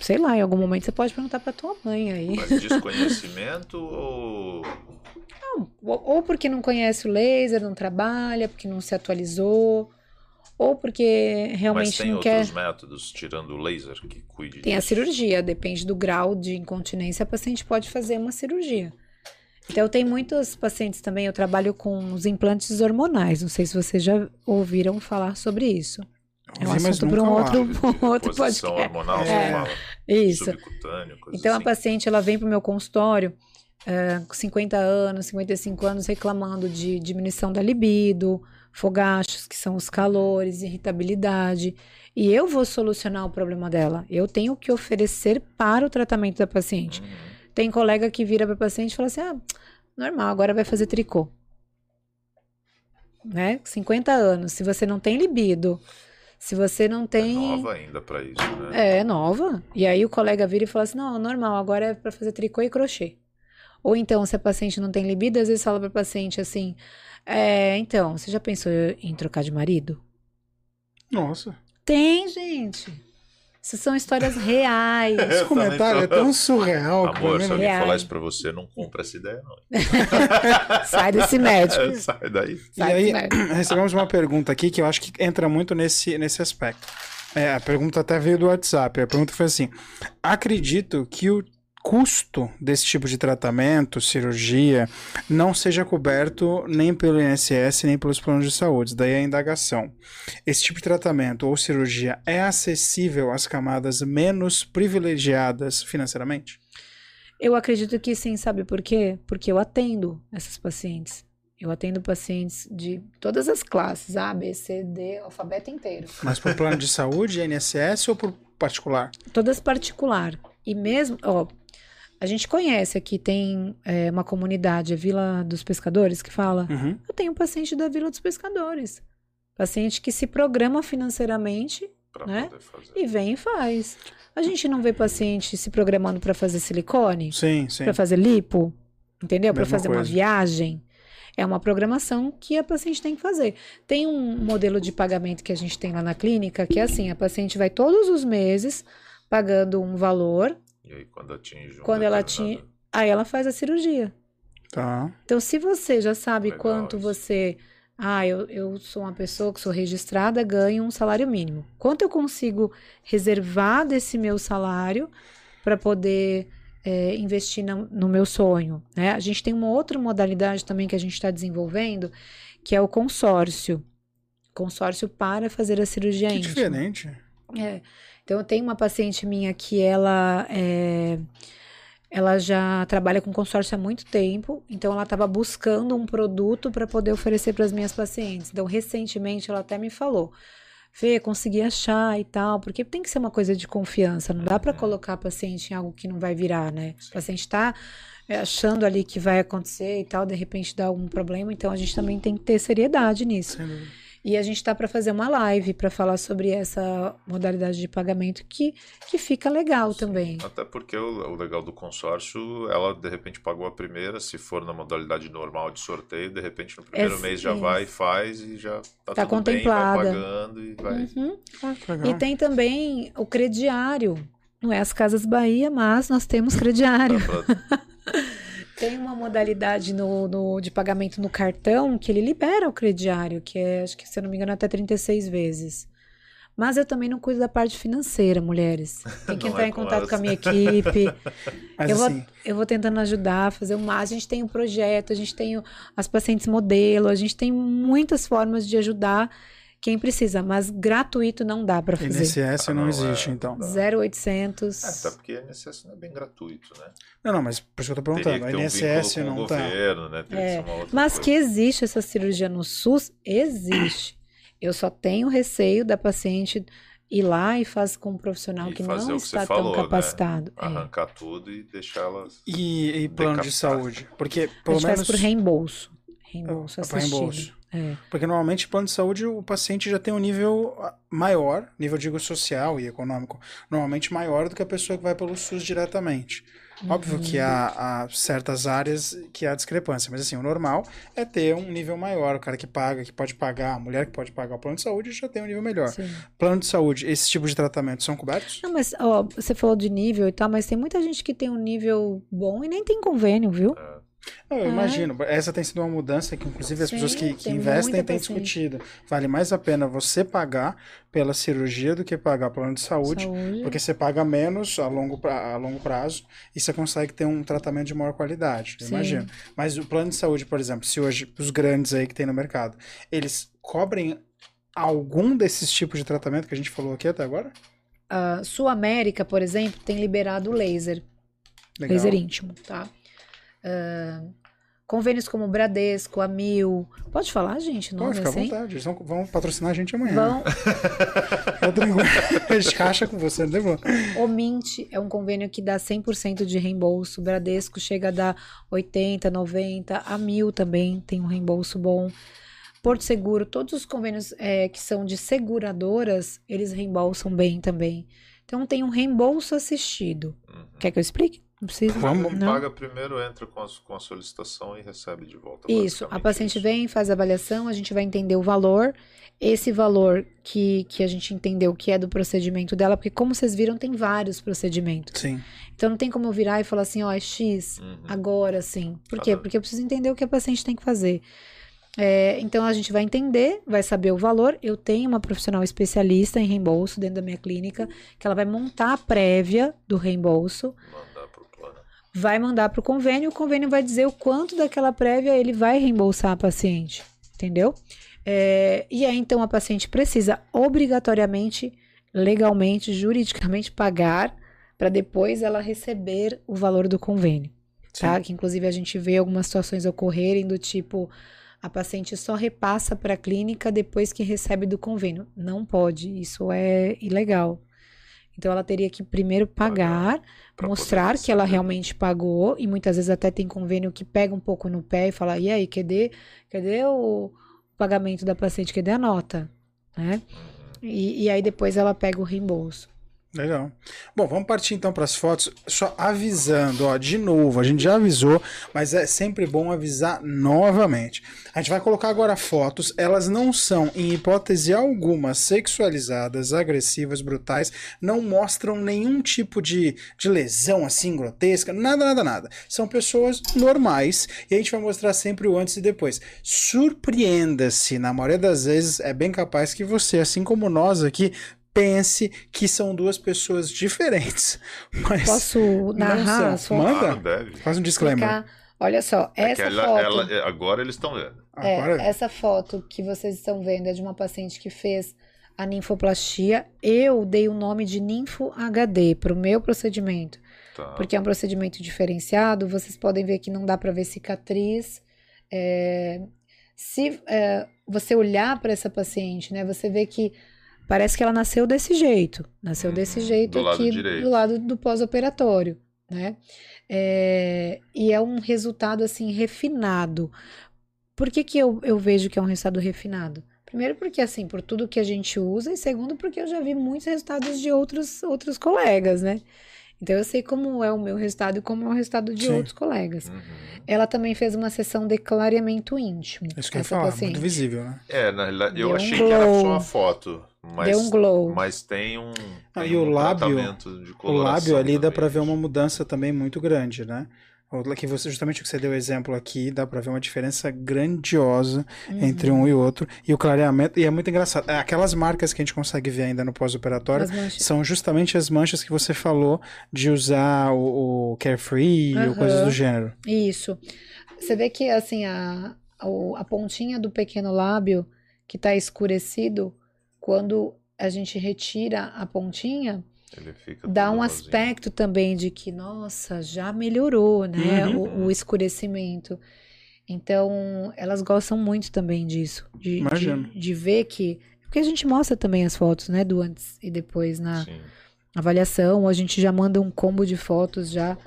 [SPEAKER 4] sei lá, em algum momento você pode perguntar pra tua mãe aí.
[SPEAKER 2] Mas desconhecimento ou.
[SPEAKER 4] Não, ou porque não conhece o laser, não trabalha, porque não se atualizou, ou porque
[SPEAKER 2] Mas
[SPEAKER 4] realmente
[SPEAKER 2] tem
[SPEAKER 4] não
[SPEAKER 2] outros
[SPEAKER 4] quer.
[SPEAKER 2] métodos, tirando o laser, que cuide
[SPEAKER 4] Tem a
[SPEAKER 2] disso?
[SPEAKER 4] cirurgia, depende do grau de incontinência, a paciente pode fazer uma cirurgia. Então, tem muitos pacientes também, eu trabalho com os implantes hormonais, não sei se vocês já ouviram falar sobre isso. É um
[SPEAKER 1] mas
[SPEAKER 4] assunto para <laughs> um outro, um outro podcast.
[SPEAKER 2] hormonal,
[SPEAKER 1] É.
[SPEAKER 2] fala.
[SPEAKER 4] Isso. Então, a
[SPEAKER 2] assim.
[SPEAKER 4] paciente, ela vem para o meu consultório eh, com 50 anos, 55 anos, reclamando de diminuição da libido, fogachos, que são os calores, irritabilidade. E eu vou solucionar o problema dela. Eu tenho que oferecer para o tratamento da paciente.
[SPEAKER 2] Uhum.
[SPEAKER 4] Tem colega que vira para paciente e fala assim: ah, normal, agora vai fazer tricô. Né? 50 anos. Se você não tem libido, se você não
[SPEAKER 2] É
[SPEAKER 4] tem.
[SPEAKER 2] nova ainda pra isso, né?
[SPEAKER 4] É, nova. E aí o colega vira e fala assim: não, normal, agora é para fazer tricô e crochê. Ou então, se a paciente não tem libido, às vezes fala para paciente assim: é, então, você já pensou em trocar de marido?
[SPEAKER 1] Nossa.
[SPEAKER 4] Tem, gente. Isso são histórias reais.
[SPEAKER 1] Esse comentário é tão surreal
[SPEAKER 2] Amor, se alguém falar isso pra você, não compra essa ideia, não. <laughs>
[SPEAKER 4] Sai desse médico. <laughs>
[SPEAKER 2] Sai daí.
[SPEAKER 1] E
[SPEAKER 4] Sai
[SPEAKER 1] aí, <clears throat> recebemos uma pergunta aqui que eu acho que entra muito nesse, nesse aspecto. É, a pergunta até veio do WhatsApp. A pergunta foi assim: acredito que o custo desse tipo de tratamento, cirurgia, não seja coberto nem pelo INSS nem pelos planos de saúde. Daí a indagação. Esse tipo de tratamento ou cirurgia é acessível às camadas menos privilegiadas financeiramente?
[SPEAKER 4] Eu acredito que sim, sabe por quê? Porque eu atendo essas pacientes. Eu atendo pacientes de todas as classes, A, B, C, D, alfabeto inteiro.
[SPEAKER 1] Mas por plano de saúde, INSS ou por particular?
[SPEAKER 4] Todas particular. E mesmo, ó, a gente conhece aqui, tem é, uma comunidade, a Vila dos Pescadores, que fala.
[SPEAKER 1] Uhum.
[SPEAKER 4] Eu tenho paciente da Vila dos Pescadores. Paciente que se programa financeiramente
[SPEAKER 2] Pra
[SPEAKER 4] Né? e vem e faz. A gente não vê paciente se programando para fazer silicone,
[SPEAKER 1] Sim, sim.
[SPEAKER 4] para fazer lipo, entendeu? Para fazer uma
[SPEAKER 1] coisa.
[SPEAKER 4] viagem. É uma programação que a paciente tem que fazer. Tem um modelo de pagamento que a gente tem lá na clínica que é assim: a paciente vai todos os meses pagando um valor,
[SPEAKER 2] E aí, quando atinge um
[SPEAKER 4] Quando ela
[SPEAKER 2] determinado-
[SPEAKER 4] aí ela faz a cirurgia.
[SPEAKER 1] Tá.
[SPEAKER 4] Então, se você já sabe
[SPEAKER 2] Legal
[SPEAKER 4] quanto
[SPEAKER 2] isso.
[SPEAKER 4] você. Ah, eu, eu sou uma pessoa que sou registrada, ganho um salário mínimo. Quanto eu consigo reservar desse meu salário para poder é, investir na- no meu sonho? Né? A gente tem uma outra modalidade também que a gente está desenvolvendo, que é o consórcio. Consórcio para fazer a cirurgia
[SPEAKER 1] Que
[SPEAKER 4] íntima.
[SPEAKER 1] diferente.
[SPEAKER 4] É. Então, eu tenho uma paciente minha que ela é, ela já trabalha com consórcio há muito tempo, então ela estava buscando um produto para poder oferecer para as minhas pacientes. Então, recentemente, ela até me falou. Fê, consegui achar e tal, porque tem que ser uma coisa de confiança, não dá para colocar a paciente em algo que não vai virar, né? O paciente está achando ali que vai acontecer e tal, de repente dá algum problema, então a gente também tem que ter seriedade nisso. E a gente está para fazer uma live para falar sobre essa modalidade de pagamento que, que fica legal também.
[SPEAKER 2] Até porque o, o legal do consórcio, ela de repente pagou a primeira, se for na modalidade normal de sorteio, de repente no primeiro
[SPEAKER 4] É,
[SPEAKER 2] mês já
[SPEAKER 4] sim.
[SPEAKER 2] vai e faz e já tá,
[SPEAKER 4] Tá
[SPEAKER 2] tudo bem, vai
[SPEAKER 4] contemplada.
[SPEAKER 2] pagando e vai.
[SPEAKER 4] Uhum.
[SPEAKER 1] Ah.
[SPEAKER 4] E tem também o crediário. Não é as Casas Bahia, mas nós temos crediário. <laughs> Tem uma modalidade no, no- de pagamento no cartão que ele libera o crediário, que é, acho que se eu não me engano, até 36 vezes. Mas eu também não cuido da parte financeira, mulheres. Tem que
[SPEAKER 2] Não
[SPEAKER 4] entrar
[SPEAKER 2] é
[SPEAKER 4] em contato com a minha equipe. <laughs>
[SPEAKER 1] Mas
[SPEAKER 4] eu,
[SPEAKER 1] assim,
[SPEAKER 4] vou, eu vou tentando ajudar, fazer o máximo. A gente tem um projeto, a gente tem as pacientes modelo, a gente tem muitas formas de ajudar quem precisa, mas gratuito não dá para fazer.
[SPEAKER 1] INSS
[SPEAKER 2] Ah,
[SPEAKER 1] não
[SPEAKER 2] não,
[SPEAKER 1] existe,
[SPEAKER 2] é.
[SPEAKER 1] então.
[SPEAKER 4] 0800.
[SPEAKER 2] É, até porque a INSS não é bem gratuito, né?
[SPEAKER 1] Não, não, mas por isso que eu tô
[SPEAKER 2] Teria
[SPEAKER 1] perguntando.
[SPEAKER 2] que
[SPEAKER 1] A
[SPEAKER 2] um
[SPEAKER 1] INSS
[SPEAKER 2] o
[SPEAKER 1] não tá.
[SPEAKER 2] governo, né?
[SPEAKER 4] É,
[SPEAKER 2] que
[SPEAKER 4] Mas
[SPEAKER 2] coisa.
[SPEAKER 4] que existe essa cirurgia no SUS, existe. Eu só tenho receio da paciente ir lá e fazer com um profissional
[SPEAKER 2] E
[SPEAKER 4] que não está
[SPEAKER 2] falou,
[SPEAKER 4] tão
[SPEAKER 2] né?
[SPEAKER 4] capacitado. É.
[SPEAKER 2] Arrancar tudo e deixar ela.
[SPEAKER 1] E, e plano de saúde? Porque,
[SPEAKER 4] A
[SPEAKER 1] pelo
[SPEAKER 4] gente
[SPEAKER 1] menos.
[SPEAKER 4] faz por reembolso. reembolso
[SPEAKER 1] Ah,
[SPEAKER 4] assistido.
[SPEAKER 1] reembolso.
[SPEAKER 4] É.
[SPEAKER 1] Porque normalmente plano de saúde o paciente já tem um nível ah, maior, nível digo social e econômico, normalmente maior do que a pessoa que vai pelo SUS diretamente. Óbvio que há, há certas áreas que há discrepância, mas assim, o normal é ter um nível maior. O cara que paga, que pode pagar, a mulher que pode pagar o plano de saúde já tem um nível melhor.
[SPEAKER 4] Sim.
[SPEAKER 1] Plano de saúde, esses tipos de tratamentos são cobertos?
[SPEAKER 4] Não, mas ó, você falou de nível e tal, mas tem muita gente que tem um nível bom e nem tem convênio, viu?
[SPEAKER 1] Não, eu
[SPEAKER 4] É.
[SPEAKER 1] imagino. Essa tem sido uma mudança que, inclusive, as
[SPEAKER 4] Sim,
[SPEAKER 1] pessoas que, que
[SPEAKER 4] tem
[SPEAKER 1] investem têm discutido. Vale mais a pena você pagar pela cirurgia do que pagar plano de saúde,
[SPEAKER 4] Saúde.
[SPEAKER 1] porque você paga menos a longo, pra- a longo prazo e você consegue ter um tratamento de maior qualidade. eu
[SPEAKER 4] Sim.
[SPEAKER 1] Imagino. Mas o plano de saúde, por exemplo, se hoje os grandes aí que tem no mercado, eles cobrem algum desses tipos de tratamento que a gente falou aqui até agora?
[SPEAKER 4] A Sul América, por exemplo, tem liberado o laser.
[SPEAKER 1] Legal.
[SPEAKER 4] Laser íntimo, tá? Ah, convênios como Bradesco, Amil. Pode falar, gente,
[SPEAKER 1] Pode
[SPEAKER 4] nome
[SPEAKER 1] ficar à
[SPEAKER 4] assim?
[SPEAKER 1] vontade. Eles vão, vão patrocinar a gente amanhã.
[SPEAKER 4] Vão. <laughs>
[SPEAKER 1] Tá tranquilo. a gente racha com você, não tem problema.
[SPEAKER 4] O Mint é um convênio que dá 100% de reembolso. O Bradesco chega a dar 80, 90. A Mil também tem um reembolso bom. Porto Seguro, todos os convênios é, que são de seguradoras, eles reembolsam bem também. Então tem um reembolso assistido.
[SPEAKER 2] Uhum.
[SPEAKER 4] Quer que eu explique? Não precisa?
[SPEAKER 1] Vamos.
[SPEAKER 2] Quem
[SPEAKER 4] Não?
[SPEAKER 2] paga primeiro entra com a, com a solicitação e recebe de volta.
[SPEAKER 4] Isso, a paciente
[SPEAKER 2] isso.
[SPEAKER 4] vem, faz a avaliação, a gente vai entender o valor. Esse valor que, que a gente entendeu que é do procedimento dela, porque como vocês viram, tem vários procedimentos.
[SPEAKER 1] Sim.
[SPEAKER 4] Então não tem como eu virar e falar assim, ó, é X,
[SPEAKER 2] Uhum.
[SPEAKER 4] agora sim. Por quê? Porque eu preciso entender o que a paciente tem que fazer. É, então a gente vai entender, vai saber o valor. Eu tenho uma profissional especialista em reembolso dentro da minha clínica, que ela vai montar a prévia do reembolso,
[SPEAKER 2] plano.
[SPEAKER 4] Vai mandar para o convênio, o convênio vai dizer o quanto daquela prévia ele vai reembolsar a paciente, entendeu? É, e aí então a paciente precisa obrigatoriamente, legalmente, juridicamente pagar para depois ela receber o valor do convênio, tá? Que inclusive a gente vê algumas situações ocorrerem do tipo a paciente só repassa para a clínica depois que recebe do convênio. Não pode, isso é ilegal. Então ela teria que primeiro pagar,
[SPEAKER 2] pra
[SPEAKER 4] mostrar que ela
[SPEAKER 2] receber.
[SPEAKER 4] realmente pagou e muitas vezes até tem convênio que pega um pouco no pé e fala: "E aí, cadê, cadê o pagamento da paciente? Cadê a nota?", né? E, e aí depois ela pega o reembolso.
[SPEAKER 1] Legal. Bom, vamos partir então para as fotos. Só avisando, ó, de novo, a gente já avisou, mas é sempre bom avisar novamente. A gente vai colocar agora fotos, elas não são, em hipótese alguma, sexualizadas, agressivas, brutais, não mostram nenhum tipo de, de lesão assim grotesca, nada, nada, nada. São pessoas normais e a gente vai mostrar sempre o antes e depois. Surpreenda-se, na maioria das vezes é bem capaz que você, assim como nós aqui, pense que são duas pessoas diferentes. <laughs> Mas
[SPEAKER 4] Posso narrar fotos?
[SPEAKER 1] Manda.
[SPEAKER 2] Claro.
[SPEAKER 1] Faz um disclaimer.
[SPEAKER 4] Explicar? Olha só,
[SPEAKER 2] É
[SPEAKER 4] essa
[SPEAKER 2] ela-
[SPEAKER 4] foto.
[SPEAKER 2] ela- é, agora eles estão vendo.
[SPEAKER 4] É,
[SPEAKER 1] Agora,
[SPEAKER 4] essa foto que vocês estão vendo é de uma paciente que fez a ninfoplastia. Eu dei o nome de ninfo HD para o meu procedimento,
[SPEAKER 2] Tá.
[SPEAKER 4] porque é um procedimento diferenciado. Vocês podem ver que não dá para ver cicatriz. É, se é, você olhar para essa paciente, né, você vê que parece que ela nasceu desse jeito, nasceu
[SPEAKER 2] Uhum,
[SPEAKER 4] desse jeito
[SPEAKER 2] do lado
[SPEAKER 4] aqui
[SPEAKER 2] direito.
[SPEAKER 4] do lado do pós-operatório, né? É, e é um resultado assim refinado. Por que, que eu, eu vejo que é um resultado refinado? Primeiro porque, assim, por tudo que a gente usa, e segundo porque eu já vi muitos resultados de outros, outros colegas, né? Então eu sei como é o meu resultado e como é o resultado de
[SPEAKER 1] Sim.
[SPEAKER 4] outros colegas.
[SPEAKER 2] Uhum.
[SPEAKER 4] Ela também fez uma sessão de clareamento íntimo.
[SPEAKER 1] Isso que eu ia falar,
[SPEAKER 4] paciente.
[SPEAKER 1] muito visível, né?
[SPEAKER 2] É, na realidade, eu
[SPEAKER 4] Deu um
[SPEAKER 2] achei que era só a foto. Mas,
[SPEAKER 4] Deu um glow.
[SPEAKER 2] mas tem um,
[SPEAKER 1] Ah,
[SPEAKER 2] tem
[SPEAKER 1] e o
[SPEAKER 2] um
[SPEAKER 1] lábio-
[SPEAKER 2] tratamento de
[SPEAKER 1] O lábio ali dá
[SPEAKER 2] também.
[SPEAKER 1] pra ver uma mudança também muito grande, né? O- Que você, justamente o que você deu exemplo aqui, dá pra ver uma diferença grandiosa
[SPEAKER 4] Uhum.
[SPEAKER 1] entre um e outro. E o clareamento, e é muito engraçado. É, Aquelas marcas que a gente consegue ver ainda no pós-operatório são justamente as manchas que você falou de usar o, o Carefree ou
[SPEAKER 4] Aham.
[SPEAKER 1] coisas do gênero.
[SPEAKER 4] Isso. Você vê que, assim, a, o- a pontinha do pequeno lábio que tá escurecido, quando a gente retira a pontinha,
[SPEAKER 2] Ele fica
[SPEAKER 4] dá um aspecto também de que, nossa, já melhorou, né?
[SPEAKER 1] Uhum.
[SPEAKER 4] O, o escurecimento. Então, elas gostam muito também disso, de, de, de ver que. Porque a gente mostra também as fotos, né? Do antes e depois na
[SPEAKER 2] Sim.
[SPEAKER 4] avaliação, ou a gente já manda um combo de fotos já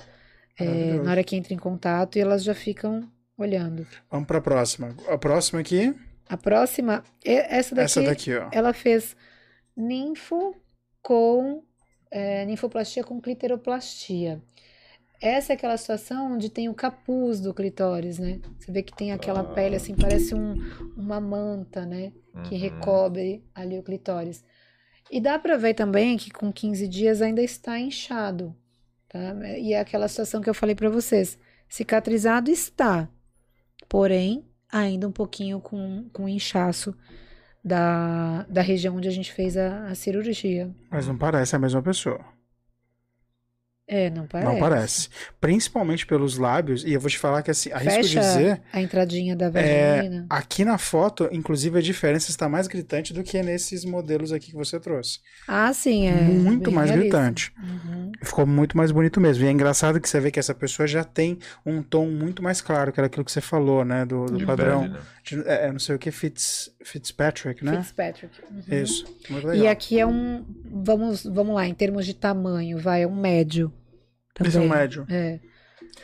[SPEAKER 4] é, na hora que entra em contato e elas já ficam olhando.
[SPEAKER 1] Vamos para a próxima. A próxima aqui,
[SPEAKER 4] A próxima, essa daqui,
[SPEAKER 1] essa daqui, ó.
[SPEAKER 4] ela fez ninfo com é, ninfoplastia com cliteroplastia. Essa é aquela situação onde tem o capuz do clitóris, né? Você vê que tem aquela
[SPEAKER 2] Ah.
[SPEAKER 4] pele assim, parece um, uma manta, né? Que
[SPEAKER 2] Uhum.
[SPEAKER 4] recobre ali o clitóris. E dá pra ver também que com 15 dias ainda está inchado, tá? E é aquela situação que eu falei pra vocês. Cicatrizado está, porém ainda um pouquinho com, com inchaço da, da região onde a gente fez a, a cirurgia.
[SPEAKER 1] Mas não parece a mesma pessoa.
[SPEAKER 4] É, não parece.
[SPEAKER 1] Não parece. Principalmente pelos lábios, e eu vou te falar que assim, arrisco
[SPEAKER 4] Fecha
[SPEAKER 1] dizer,
[SPEAKER 4] a entradinha da
[SPEAKER 1] É,
[SPEAKER 4] vagina.
[SPEAKER 1] aqui na foto, inclusive a diferença está mais gritante do que nesses modelos aqui que você trouxe.
[SPEAKER 4] Ah, sim, é.
[SPEAKER 1] Muito mais
[SPEAKER 4] realista.
[SPEAKER 1] gritante.
[SPEAKER 4] Uhum.
[SPEAKER 1] Ficou muito mais bonito mesmo. E é engraçado que você vê que essa pessoa já tem um tom muito mais claro, que era aquilo que você falou, né? Do, do
[SPEAKER 2] De
[SPEAKER 1] padrão.
[SPEAKER 2] pele, né?
[SPEAKER 1] de- é, não sei o que, Fitz, Fitzpatrick, né?
[SPEAKER 4] Fitzpatrick. Uhum.
[SPEAKER 1] Isso. Muito legal.
[SPEAKER 4] E aqui é um. Vamos, vamos lá, em termos de tamanho, vai, é um médio. Também.
[SPEAKER 1] Esse é um médio.
[SPEAKER 4] É.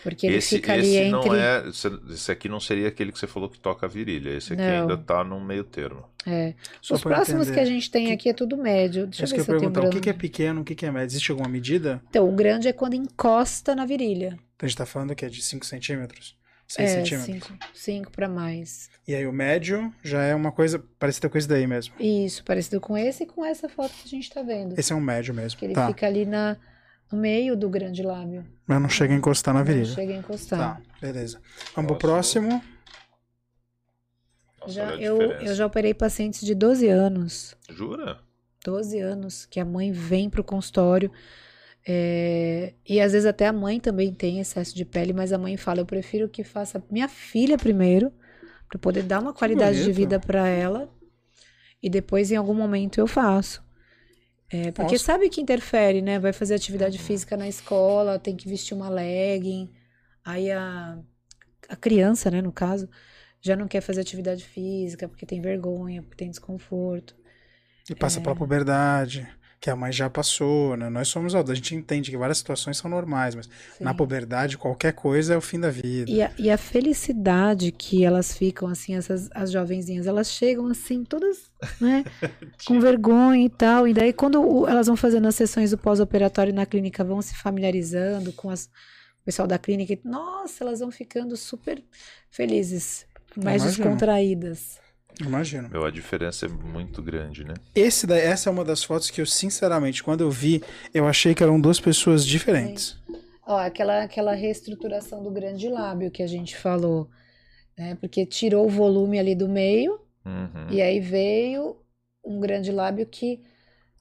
[SPEAKER 4] Porque ele
[SPEAKER 2] Esse,
[SPEAKER 4] fica ali
[SPEAKER 2] esse
[SPEAKER 4] entre.
[SPEAKER 2] não é. esse- Esse aqui não seria aquele que você falou que toca a virilha. Esse aqui
[SPEAKER 4] Não.
[SPEAKER 2] ainda tá no meio termo.
[SPEAKER 4] É.
[SPEAKER 1] Só
[SPEAKER 4] Os
[SPEAKER 1] eu
[SPEAKER 4] próximos
[SPEAKER 1] entender.
[SPEAKER 4] que a gente tem aqui é tudo médio. Deixa eu ver
[SPEAKER 1] que
[SPEAKER 4] se
[SPEAKER 1] eu
[SPEAKER 4] eu tenho
[SPEAKER 1] perguntar. O que, que é pequeno, o que, que é médio? Existe alguma medida?
[SPEAKER 4] Então, o grande é quando encosta na virilha.
[SPEAKER 1] Então a gente tá falando que é de 5 centímetros? 6
[SPEAKER 4] É,
[SPEAKER 1] centímetros?
[SPEAKER 4] 5 cinco para mais.
[SPEAKER 1] E aí o médio já é uma coisa parecida com esse daí mesmo.
[SPEAKER 4] Isso, parecido com esse e com essa foto que a gente tá vendo.
[SPEAKER 1] Esse é um médio mesmo.
[SPEAKER 4] Que ele
[SPEAKER 1] Tá.
[SPEAKER 4] fica ali na, no meio do grande lábio.
[SPEAKER 1] Mas não chega a encostar na
[SPEAKER 4] Não
[SPEAKER 1] virilha.
[SPEAKER 4] chega a encostar.
[SPEAKER 1] Tá, beleza. Vamos pro
[SPEAKER 2] Próximo. Nossa,
[SPEAKER 4] Já, eu, eu já operei pacientes de 12 anos.
[SPEAKER 2] Jura?
[SPEAKER 4] 12 anos que a mãe vem pro consultório. é, e às vezes até a mãe também tem excesso de pele, mas a mãe fala: eu prefiro que faça minha filha primeiro, para poder dar uma qualidade de vida para ela, e depois em algum momento eu faço. É, porque
[SPEAKER 1] Nossa.
[SPEAKER 4] sabe que interfere, né? Vai fazer atividade física na escola, tem que vestir uma legging, aí a, a criança, né, no caso, já não quer fazer atividade física porque tem vergonha, porque tem desconforto.
[SPEAKER 1] E passa
[SPEAKER 4] É.
[SPEAKER 1] pela puberdade, que a mãe já passou, né? Nós somos adultos, a gente entende que várias situações são normais, mas na
[SPEAKER 4] Sim.
[SPEAKER 1] puberdade qualquer coisa é o fim da vida.
[SPEAKER 4] E a, e a felicidade que elas ficam, assim, essas as jovenzinhas, elas chegam assim, todas, né, <laughs> com vergonha e tal. E daí, quando elas vão fazendo as sessões do pós-operatório na clínica, vão se familiarizando com as, o pessoal da clínica, e, nossa, elas vão ficando super felizes, mais descontraídas.
[SPEAKER 1] Imagino.
[SPEAKER 2] Meu, a diferença é muito grande, né?
[SPEAKER 1] Esse daí, essa é uma das fotos que eu, sinceramente, quando eu vi, eu achei que eram duas pessoas diferentes.
[SPEAKER 4] Ó, aquela, aquela reestruturação do grande lábio que a gente falou, né? Porque tirou o volume ali do meio,
[SPEAKER 2] Uhum.
[SPEAKER 4] E aí veio um grande lábio que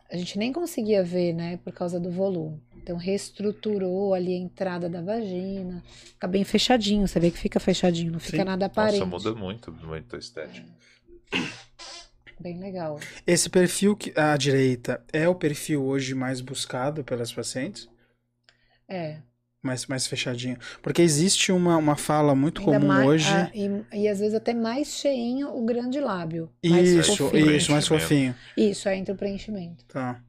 [SPEAKER 4] a gente nem conseguia ver, né, por causa do volume. Então reestruturou ali a entrada da vagina, fica bem fechadinho, você vê que fica fechadinho, não fica
[SPEAKER 1] Sim.
[SPEAKER 4] nada aparente.
[SPEAKER 2] Nossa, muda muito, muito a estética.
[SPEAKER 4] Bem legal.
[SPEAKER 1] Esse perfil que, à direita é o perfil hoje mais buscado pelas pacientes?
[SPEAKER 4] É.
[SPEAKER 1] Mais, mais fechadinho. Porque existe uma, uma fala muito
[SPEAKER 4] Ainda
[SPEAKER 1] comum
[SPEAKER 4] mais,
[SPEAKER 1] hoje.
[SPEAKER 4] ah, e, e às vezes até mais cheinho o grande lábio. mais
[SPEAKER 1] Isso,
[SPEAKER 4] fofinho.
[SPEAKER 1] isso, mais fofinho.
[SPEAKER 4] Isso, aí entra o preenchimento.
[SPEAKER 1] Tá.